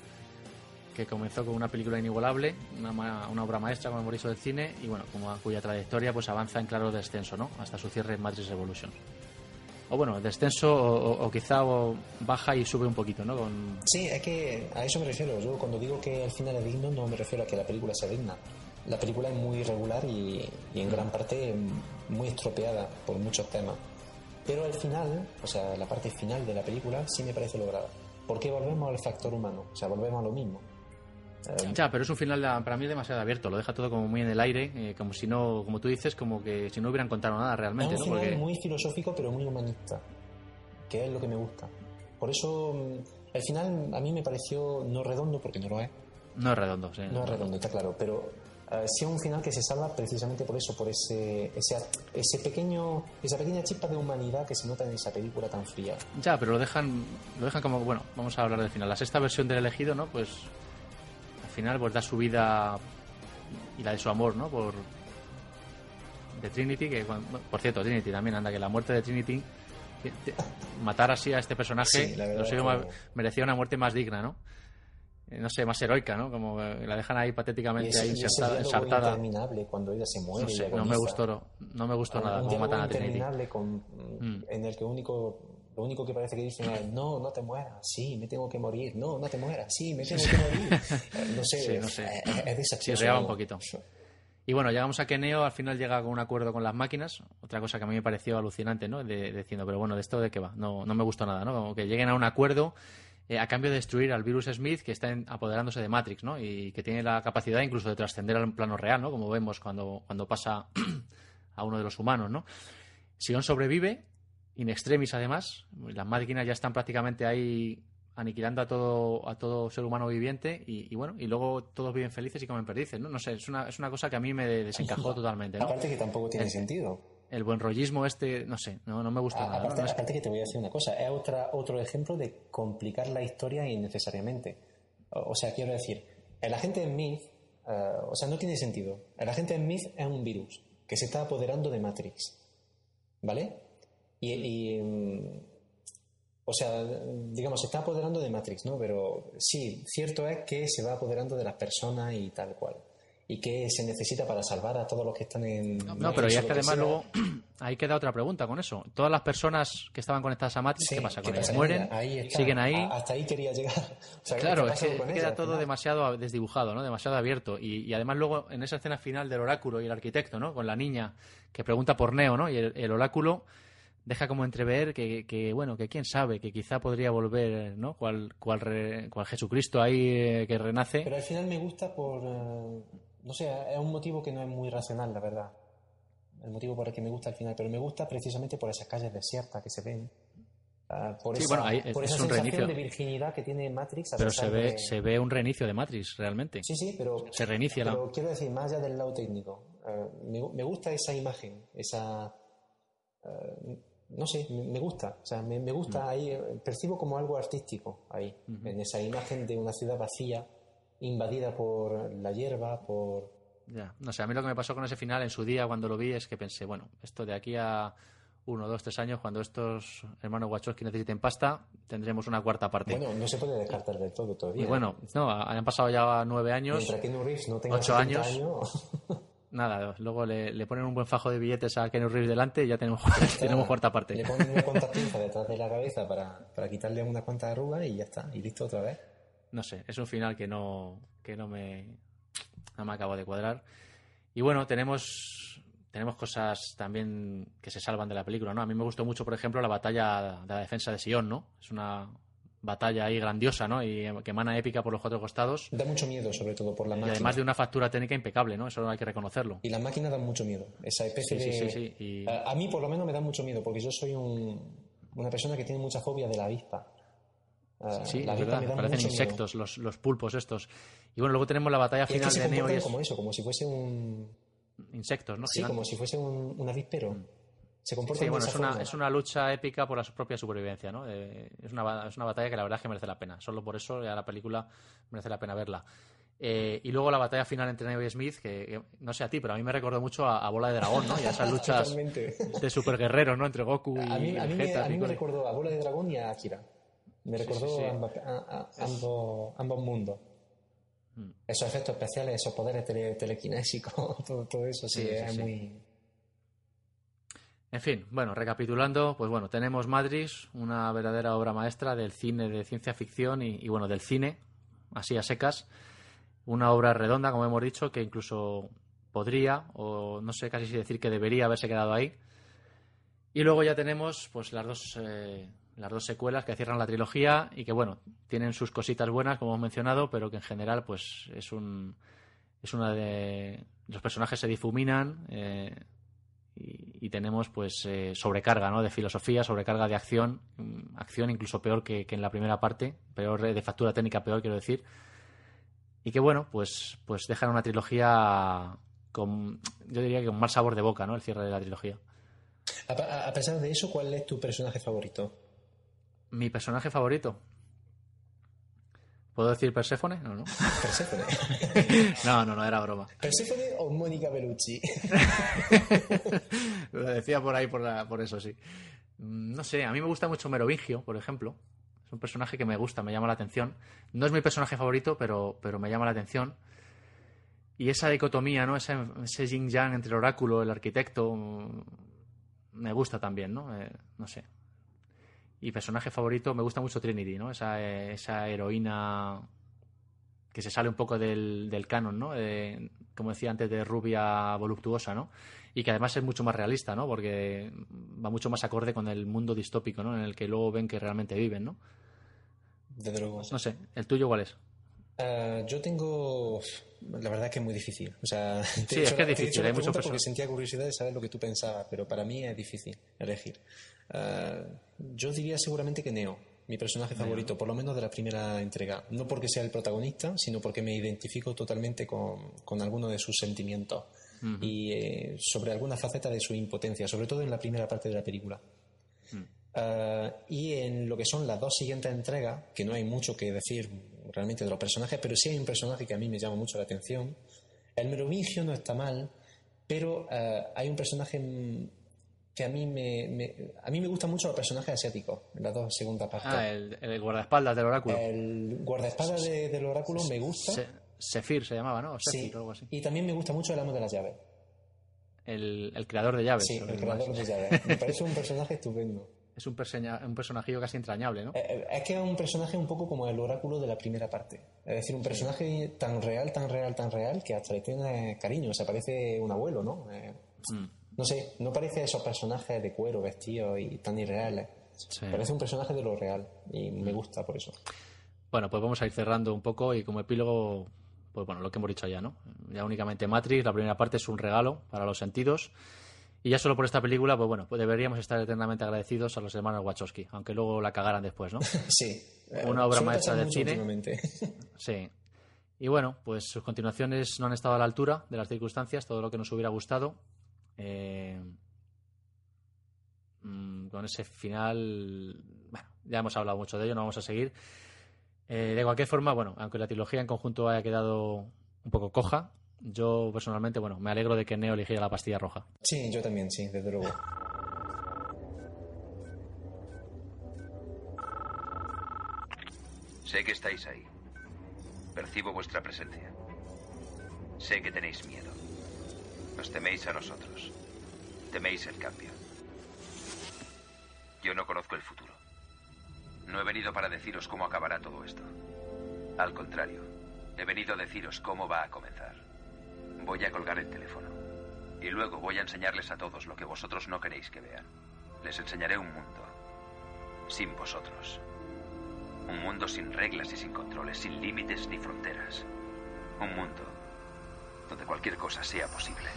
que comenzó con una película inigualable, una, una obra maestra, como hemos dicho, del cine, y bueno, como, cuya trayectoria pues avanza en claro descenso, ¿no? Hasta su cierre en Matrix Revolutions. O bueno, descenso o, o- quizá o baja y sube un poquito, ¿no? Con, Sí, es que a eso me refiero. Yo cuando digo que el final es digno, no me refiero a que la película sea digna. La película es muy irregular y, y en gran parte muy estropeada por muchos temas. Pero al final, o sea, la parte final de la película sí me parece lograda. Porque volvemos al factor humano, o sea, volvemos a lo mismo. Eh, Ya, pero es un final para mí demasiado abierto, lo deja todo como muy en el aire, eh, como si no, como tú dices, como que si no hubieran contado nada es realmente, un ¿no? final Porque muy filosófico, pero muy humanista. Que es lo que me gusta. Por eso, mm, el final a mí me pareció no redondo, porque no lo es. no es redondo, sí. No es redondo, está claro, pero sí es un final que se salva precisamente por eso, por ese, ese, ese pequeño, esa pequeña chispa de humanidad que se nota en esa película tan fría. Ya, pero lo dejan, lo dejan como, bueno, vamos a hablar del final. La sexta versión del elegido, ¿no? Pues al final pues da su vida y la de su amor, ¿no? Por de Trinity, que por cierto, Trinity también anda que la muerte de Trinity matar así a este personaje Sí, lo merecía una muerte más digna, ¿no? Eh, No sé, más heroica, ¿no? Como eh, la dejan ahí patéticamente ese, ahí ensartada. interminable cuando ella se muere. No sé, no me gustó, no me gustó nada diálogo matan a Trinity. con, Mm. en el que único, lo único que parece que dicen es no, no te mueras, sí, me tengo que morir, no, no te mueras, sí, me tengo que morir. Eh, no sé, Sí, no sé. Es, es desastroso. Chirriaba un poquito. Y bueno, llegamos a que Neo al final llega con un acuerdo con las máquinas, otra cosa que a mí me pareció alucinante, ¿no? De, diciendo, pero bueno, ¿de esto de qué va? No, no me gustó nada, ¿no? Como que lleguen a un acuerdo eh, a cambio de destruir al virus Smith que está en- apoderándose de Matrix, ¿no? Y que tiene la capacidad incluso de trascender al plano real, ¿no? Como vemos cuando, cuando pasa a uno de los humanos, ¿no? Sion sobrevive, in extremis además, las máquinas ya están prácticamente ahí aniquilando a todo, a todo ser humano viviente y, y bueno, y luego todos viven felices y comen perdices, ¿no? No sé, es una, es una cosa que a mí me desencajó totalmente, ¿no? Aparte que tampoco tiene sentido. El buen rollismo este, no sé, no, no me gusta A- nada. aparte, No es- aparte que te voy a decir una cosa, es otra, otro ejemplo de complicar la historia innecesariamente. O, o sea, quiero decir, el agente Smith, eh, o sea, no tiene sentido. El agente Smith es un virus que se está apoderando de Matrix. ¿Vale? Y, y, mm, o sea, digamos, se está apoderando de Matrix, ¿no? Pero sí, cierto es que se va apoderando de las personas y tal cual. Y que se necesita para salvar a todos los que están en. No, pero ya es que además luego ahí queda otra pregunta con eso. Todas las personas que estaban conectadas a Matrix, Sí, ¿qué pasa ¿qué con ellas? ¿Mueren? ella? Ahí está. ¿Siguen ahí? A- hasta ahí quería llegar. O sea, ¿qué Claro, es que queda todo final? demasiado desdibujado, ¿no? Demasiado abierto. Y, y además luego en esa escena final del oráculo y el arquitecto, ¿no? Con la niña que pregunta por Neo, ¿no? Y el, el oráculo deja como entrever que, que, bueno, que quién sabe, que quizá podría volver, ¿no? Cual, cual, re- cual Jesucristo ahí eh, que renace. Pero al final me gusta por. eh, no sé, es un motivo que no es muy racional, la verdad. El motivo por el que me gusta al final. Pero me gusta precisamente por esas calles desiertas que se ven. ah, por Sí, esa, bueno, es- por es esa un sensación reinicio. de virginidad que tiene Matrix. a Pero se ve, de- se ve un reinicio de Matrix, realmente. Sí, sí, pero. Se reinicia la... Pero quiero decir, más allá del lado técnico, eh, me, me gusta esa imagen, esa. eh, no sé, me, me gusta. O sea, me, me Mm. gusta ahí, eh, percibo como algo artístico ahí, en esa imagen de una ciudad vacía, invadida por la hierba, por. Ya, no sé, a mí lo que me pasó con ese final en su día cuando lo vi es que pensé, bueno, esto de aquí a uno, dos, tres años, cuando estos hermanos Wachowski necesiten pasta, tendremos una cuarta parte. Bueno, no se puede descartar del todo todavía. y bueno, no, han pasado ya nueve años, no tenga ocho 70 años. nada, luego le, le ponen un buen fajo de billetes a Keanu Reeves delante y ya tenemos, tenemos cuarta parte. Le ponen una cuantas pinzas detrás de la cabeza para, para quitarle unas cuantas arrugas y ya está, y listo otra vez. No sé, es un final que no, que no me, no me acabo de cuadrar. Y bueno, tenemos, tenemos cosas también que se salvan de la película, ¿no? A mí me gustó mucho, por ejemplo, la batalla de la defensa de Sion, ¿no? Es una batalla ahí grandiosa, ¿no? Y que emana épica por los cuatro costados. Da mucho miedo, sobre todo por la Y máquina. además de una factura técnica impecable, ¿no? Eso hay que reconocerlo. Y las máquinas dan mucho miedo. Esa especie Sí, de. sí, sí, y- A, a mí, por lo menos, me da mucho miedo, porque yo soy un- una persona que tiene mucha fobia de la avispa. Ah, Sí, la es verdad, parecen insectos, los, los pulpos estos. Y bueno, luego tenemos la batalla es que final se de Neo y es como eso, como si fuese un. insectos, ¿no? Sí, como si fuese un, un avispero. Se comportan Sí, de bueno, es una, es una lucha épica por la propia supervivencia, ¿no? Eh, es, una, es una batalla que la verdad es que merece la pena. Solo por eso ya la película merece la pena verla. Eh, y luego la batalla final entre Neo y Smith, que, que no sé a ti, pero a mí me recordó mucho a, a Bola de Dragón, ¿no? Y a esas luchas Totalmente. de superguerreros, ¿no? Entre Goku y A mí, a mí, me, a mí me recordó a Bola de Dragón y a Akira. Me recordó sí, sí. amba- a- a- ambos, ambos mundos. Mm. Esos efectos especiales, esos poderes tele- telequinésicos, todo, todo eso sí, es muy... En fin, bueno, recapitulando, pues bueno, tenemos Matrix, una verdadera obra maestra del cine de ciencia ficción y, y, bueno, del cine, así a secas. Una obra redonda, como hemos dicho, que incluso podría, o no sé casi si decir que debería haberse quedado ahí. Y luego ya tenemos pues las dos, eh, las dos secuelas que cierran la trilogía y que, bueno, tienen sus cositas buenas, como hemos mencionado, pero que en general pues es un... Es una de... Los personajes se difuminan. eh, y, tenemos pues eh, sobrecarga ¿no? de filosofía, sobrecarga de acción, mm, acción incluso peor que, que en la primera parte, peor eh, de factura técnica peor quiero decir, y que bueno, pues, pues dejan una trilogía con, yo diría que con mal sabor de boca, ¿no? El cierre de la trilogía. A pesar de eso, ¿cuál es tu personaje favorito? Mi personaje favorito. ¿Puedo decir Perséfone? No, no. Perséfone. No, no, no, era broma. ¿Perséfone o Mónica Bellucci? Lo decía por ahí por, la- por eso, sí. Mm, No sé, a mí me gusta mucho Merovingio, por ejemplo. Es un personaje que me gusta, me llama la atención. No es mi personaje favorito, pero, pero me llama la atención. Y esa dicotomía, ¿no? Ese, ese yin-yang entre el oráculo, el arquitecto, mm, me gusta también, ¿no? Eh, no sé. Y personaje favorito, me gusta mucho Trinity, ¿no? Esa, eh, esa heroína que se sale un poco del, del canon, ¿no? Eh, como decía antes, de rubia voluptuosa, ¿no? Y que además es mucho más realista, ¿no? Porque va mucho más acorde con el mundo distópico, ¿no? En el que luego ven que realmente viven, ¿no? desde luego. No sé, ¿el tuyo cuál es? Eh, yo tengo. La verdad que es muy difícil. O sea, te Sí, he es hecho que es he difícil, la hay muchos pregunta porque sentía curiosidad de saber lo que tú pensabas, pero para mí es difícil elegir. Yo diría seguramente que Neo, mi personaje favorito, por lo menos de la primera entrega. No porque sea el protagonista, sino porque me identifico totalmente con, con alguno de sus sentimientos y eh, sobre alguna faceta de su impotencia, sobre todo en la primera parte de la película. Ah, y en lo que son las dos siguientes entregas, que no hay mucho que decir realmente de los personajes, pero sí hay un personaje que a mí me llama mucho la atención. El merovingio no está mal, pero ah, hay un personaje mm, que a mí me, me- a mí me gustan mucho los personajes asiáticos en las dos segundas partes. Ah, el, el guardaespaldas del oráculo. el guardaespadas de- del oráculo me gusta. Se- Sefir se llamaba, ¿no? O Sí. Sefir o algo así. Y también me gusta mucho el amo de las llaves. El, el creador de llaves. Sí, el creador más. de llaves. Me parece un personaje estupendo. Es un, un personajillo casi entrañable, ¿no? Eh, eh, Es que es un personaje un poco como el oráculo de la primera parte. Es decir, un personaje tan real, tan real, tan real que hasta le tiene cariño. O sea, parece un abuelo, ¿no? Eh, Mm. No sé, no parece esos personajes de cuero, vestidos y tan irreales. Sí. Parece un personaje de lo real y me gusta por eso. Bueno, pues vamos a ir cerrando un poco y como epílogo, pues bueno, lo que hemos dicho ya, ¿no? Ya únicamente Matrix, la primera parte es un regalo para los sentidos. Y ya solo por esta película, pues bueno, pues deberíamos estar eternamente agradecidos a los hermanos Wachowski, aunque luego la cagaran después, ¿no? Sí. Una obra maestra del cine. Sí. Y bueno, pues sus continuaciones no han estado a la altura de las circunstancias, todo lo que nos hubiera gustado. Eh, mm, con ese final, bueno, ya hemos hablado mucho de ello, no vamos a seguir. Eh, de cualquier forma, bueno, aunque la trilogía en conjunto haya quedado un poco coja, yo personalmente, bueno, me alegro de que Neo eligiera la pastilla roja. Sí, yo también, sí, desde luego. Sé que estáis ahí. Percibo vuestra presencia. Sé que tenéis miedo. Nos teméis a nosotros. Teméis el cambio. Yo no conozco el futuro. No he venido para deciros cómo acabará todo esto. Al contrario, he venido a deciros cómo va a comenzar. Voy a colgar el teléfono. Y luego voy a enseñarles a todos lo que vosotros no queréis que vean. Les enseñaré un mundo. Sin vosotros. Un mundo sin reglas y sin controles, sin límites ni fronteras. Un mundo donde cualquier cosa sea posible.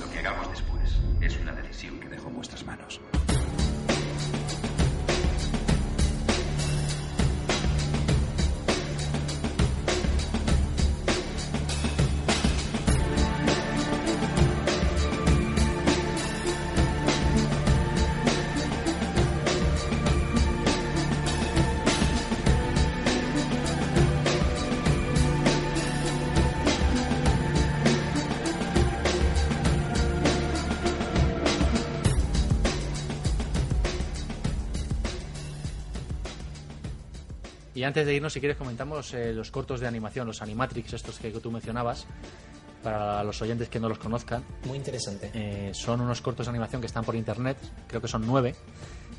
Lo que hagamos después es una decisión que dejo en vuestras manos. Y antes de irnos, si quieres, comentamos eh, los cortos de animación, los Animatrix, estos que tú mencionabas, para los oyentes que no los conozcan. Muy interesante. Eh, son unos cortos de animación que están por internet, creo que son nueve,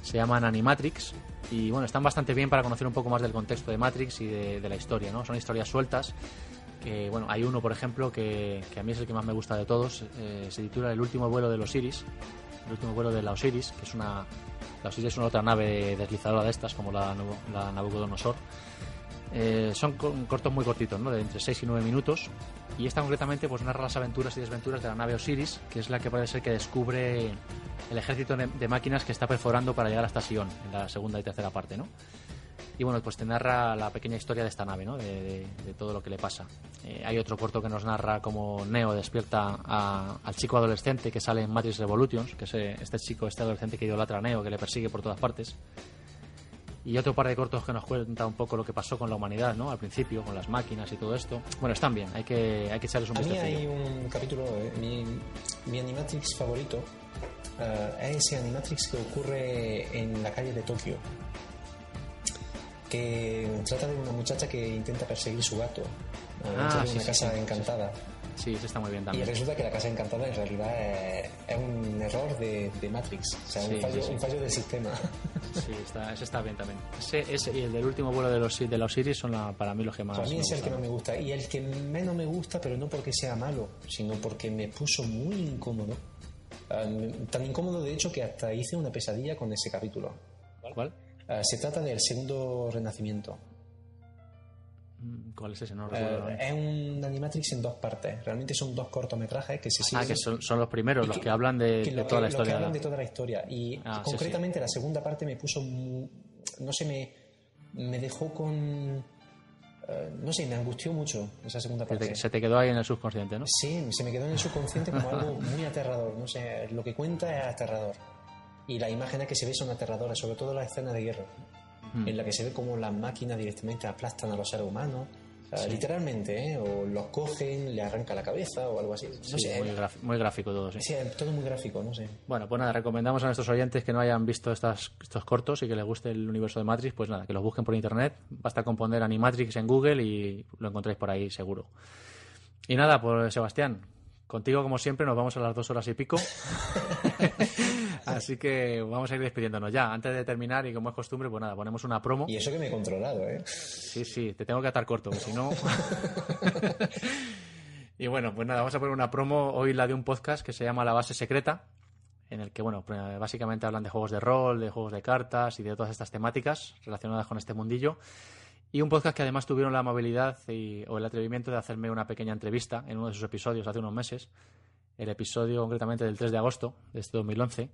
se llaman Animatrix y bueno, están bastante bien para conocer un poco más del contexto de Matrix y de, de la historia, ¿no? Son historias sueltas, que bueno, hay uno por ejemplo que, que a mí es el que más me gusta de todos, eh, se titula El último vuelo de los Osiris, el último vuelo de la Osiris, que es una, la Osiris es una otra nave deslizadora de estas, como la, la Nabucodonosor. Eh, son co- cortos muy cortitos, ¿no? de entre 6 y 9 minutos. Y esta concretamente pues narra las aventuras y desventuras de la nave Osiris, que es la que parece ser que descubre el ejército de máquinas que está perforando para llegar hasta Sion, en la segunda y tercera parte, ¿no? Y bueno, pues te narra la pequeña historia de esta nave, ¿no? De, de- de todo lo que le pasa. Eh, hay otro corto que nos narra cómo Neo despierta a- al chico adolescente que sale en Matrix Revolutions, que es eh, este chico, este adolescente que idolatra a Neo, que le persigue por todas partes. Y otro par de cortos que nos cuenta un poco lo que pasó con la humanidad, ¿no? Al principio, con las máquinas y todo esto. Bueno, están bien, hay que, hay que echarles un A mí vistazo. hay un capítulo, eh, mi, mi Animatrix favorito eh, es ese Animatrix que ocurre en la calle de Tokio, que trata de una muchacha que intenta perseguir su gato eh, Ah, dentro de una sí, casa sí, encantada. Sí, ese está muy bien Y también. resulta que la casa encantada en realidad es, es un error de, de Matrix, o sea, Sí, un, fallo, un fallo del sistema. Sí, está, ese está bien también. Ese, ese y el del último vuelo de los de Osiris son la- para mí los que más. Para mí me es el que más me gusta. Y el que menos me gusta, pero no porque sea malo, sino porque me puso muy incómodo. Ah, tan incómodo, de hecho, que hasta hice una pesadilla con ese capítulo. ¿Cuál? Eh, se trata del segundo renacimiento. Mm, ¿Cuál es ese? No Eh, recuerdo. es un Animatrix en dos partes. Realmente son dos cortometrajes que se ah, siguen. que son, son los primeros, los que- que hablan de, que de lo toda la que- lo que historia. hablan de toda la historia. Y Ah, sí, concretamente la segunda parte me puso. No sé, me, me dejó con. eh, no sé, me angustió mucho esa segunda Se parte. te, se te quedó ahí en el subconsciente, ¿no? Sí, se me quedó en el subconsciente como algo muy aterrador. No sé, lo que cuenta es aterrador. Y las imágenes que se ven son aterradoras, sobre todo la escena de guerra, Mm. en la que se ve como las máquinas directamente aplastan a los seres humanos. Literalmente, ¿eh? O los cogen, le arranca la cabeza o algo así. No Sí, sé, muy, graf- muy gráfico todo, sí. sí, es todo muy gráfico, no sé. Bueno, pues nada, recomendamos a nuestros oyentes que no hayan visto estas, estos cortos y que les guste el universo de Matrix, pues nada, que los busquen por internet. Basta con poner Animatrix en Google y lo encontráis por ahí seguro. Y nada, pues Sebastián, contigo como siempre nos vamos a las dos horas y pico. Así que vamos a ir despidiéndonos ya. Antes de terminar y como es costumbre, pues nada, ponemos una promo. Y eso que me he controlado, ¿eh? Sí, sí, te tengo que atar corto, si no. y bueno, pues nada, vamos a poner una promo hoy la de un podcast que se llama La Base Secreta, en el que, bueno, pues, básicamente hablan de juegos de rol, de juegos de cartas y de todas estas temáticas relacionadas con este mundillo. Y un podcast que además tuvieron la amabilidad o el atrevimiento de hacerme una pequeña entrevista en uno de sus episodios hace unos meses, el episodio concretamente del 3 de agosto de este 2011.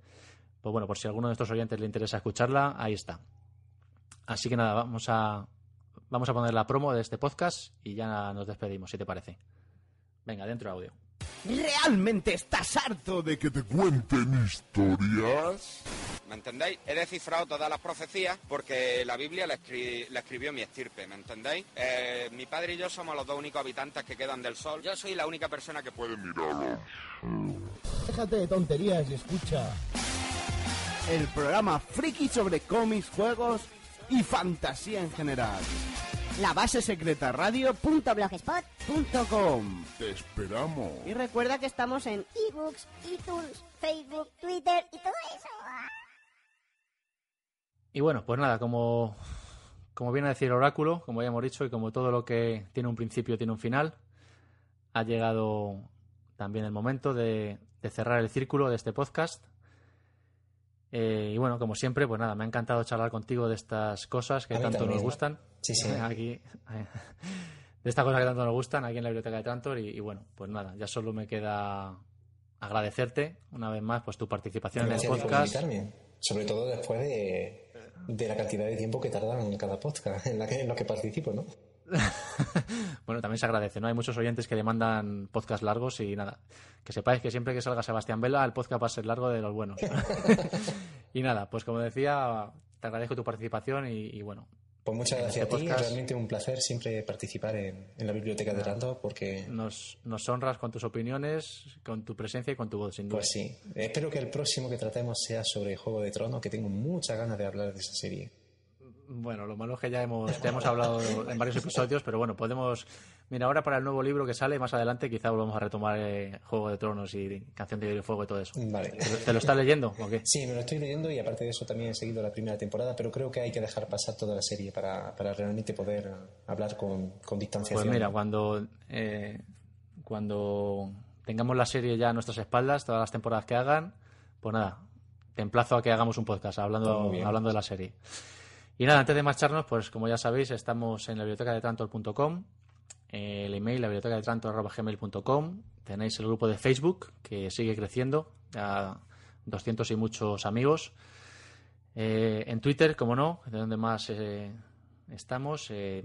Pues bueno, por si a alguno de estos oyentes le interesa escucharla, ahí está. Así que nada, vamos a, vamos a poner la promo de este podcast y ya nos despedimos, si te parece. Venga, dentro audio. ¿Realmente estás harto de que te cuenten historias? ¿Me entendéis? He descifrado todas las profecías porque la Biblia la, escri- la escribió mi estirpe, ¿me entendéis? Eh, mi padre y yo somos los dos únicos habitantes que quedan del sol. Yo soy la única persona que puede Míralo. Déjate de tonterías y escucha. El programa friki sobre cómics, juegos y fantasía en general. La base secreta radio.blogspot.com Te esperamos. Y recuerda que estamos en ebooks, iTunes, Facebook, Twitter y todo eso. Y bueno, pues nada, como, como viene a decir el oráculo, como ya hemos dicho, y como todo lo que tiene un principio tiene un final, ha llegado también el momento de, de cerrar el círculo de este podcast. Eh, y bueno, como siempre, pues nada, me ha encantado charlar contigo de estas cosas que tanto también. nos gustan. Sí, sí. Aquí, de estas cosas que tanto nos gustan aquí en la biblioteca de Trantor. Y, y bueno, pues nada, ya solo me queda agradecerte una vez más pues tu participación en el podcast. Sobre todo después de, de la cantidad de tiempo que tardan en cada podcast en, la que, en los que participo, ¿no? Bueno, también se agradece, ¿no? Hay muchos oyentes que demandan podcast largos y nada, que sepáis que siempre que salga Sebastián Vela, el podcast va a ser largo de los buenos. y nada, pues como decía, te agradezco tu participación y, y bueno. Pues muchas en gracias este a ti. podcast realmente un placer siempre participar en, en la biblioteca de Rando porque, Nos, nos honras con tus opiniones, con tu presencia y con tu voz, sin duda. pues sí. Espero que el próximo que tratemos sea sobre Juego de Tronos, que tengo muchas ganas de hablar de esa serie. Bueno, lo malo es que ya hemos, ya hemos hablado en varios episodios, pero bueno, podemos. Mira, ahora para el nuevo libro que sale más adelante, quizá volvamos a retomar eh, Juego de Tronos y Canción de Hielo y Fuego y todo eso. Vale. ¿Te, lo- te lo estás leyendo o qué? Sí, me lo estoy leyendo y aparte de eso también he seguido la primera temporada, pero creo que hay que dejar pasar toda la serie para, para realmente poder hablar con, con distanciación. Pues mira, cuando, eh, cuando tengamos la serie ya a nuestras espaldas, todas las temporadas que hagan, pues nada, te emplazo a que hagamos un podcast hablando, hablando de la serie. Y nada, antes de marcharnos, pues como ya sabéis, estamos en la biblioteca de Trantor.com, el email, la biblioteca de Trantor.gmail.com, tenéis el grupo de Facebook que sigue creciendo, a 200 y muchos amigos. Eh, en Twitter, como no, de donde más eh, estamos, eh,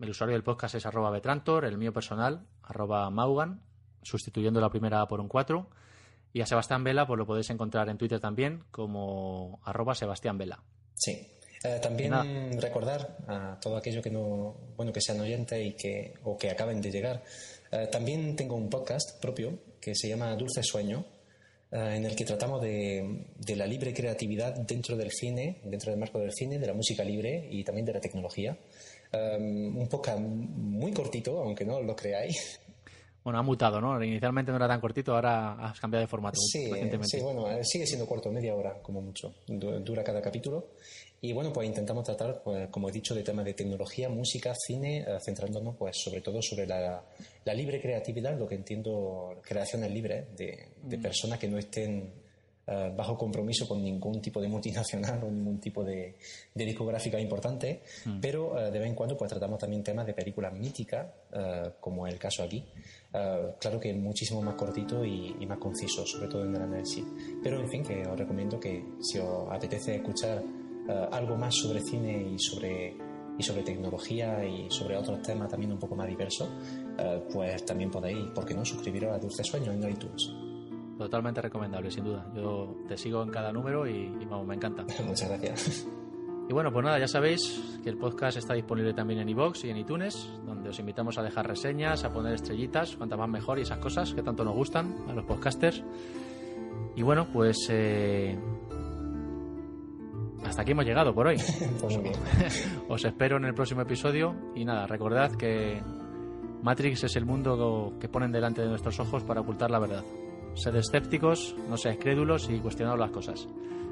el usuario del podcast es arroba betrantor, el mío personal, arroba maugan, sustituyendo la primera por un 4. Y a Sebastián Vela, pues lo podéis encontrar en Twitter también como arroba Sebastián Vela. Sí. Eh, también Nada. recordar a todo aquello que no, bueno, que sean oyentes y que, o que acaben de llegar. eh, también tengo un podcast propio que se llama Dulce Sueño, eh, en el que tratamos de, de la libre creatividad dentro del cine, dentro del marco del cine, de la música libre y también de la tecnología. Eh, un podcast muy cortito, aunque no lo creáis. Bueno, ha mutado, ¿no? Inicialmente no era tan cortito, ahora has cambiado de formato Sí, sí, bueno, eh, sigue siendo corto, media hora como mucho, du- dura cada capítulo. Y bueno, pues intentamos tratar, pues, como he dicho, de temas de tecnología, música, cine, eh, centrándonos pues sobre todo sobre la, la libre creatividad, lo que entiendo creaciones libres de, de Mm. personas que no estén eh, bajo compromiso con ningún tipo de multinacional o ningún tipo de, discográfica importante, mm. pero de vez en cuando pues tratamos también temas de películas míticas, como el caso aquí. claro que muchísimo más cortito y, más conciso, sobre todo en el análisis. Pero en fin, que os recomiendo que si os apetece escuchar algo más sobre cine y sobre y sobre tecnología y sobre otros temas también un poco más diversos, eh, pues también podéis, ¿por qué no?, suscribiros a Dulce Sueño en iTunes. Totalmente recomendable, sin duda. Yo te sigo en cada número y, vamos, me encanta. Muchas gracias. Y bueno, pues nada, ya sabéis que el podcast está disponible también en iVoox y en iTunes, donde os invitamos a dejar reseñas, a poner estrellitas, cuanta más mejor y esas cosas que tanto nos gustan a los podcasters. Y bueno, pues eh, hasta aquí hemos llegado por hoy. pues Os espero en el próximo episodio y nada, recordad que Matrix es el mundo que ponen delante de nuestros ojos para ocultar la verdad. Sed escépticos, no seáis crédulos y cuestionad las cosas.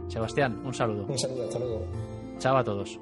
Sebastián, un saludo. Un saludo, hasta luego. Chao a todos.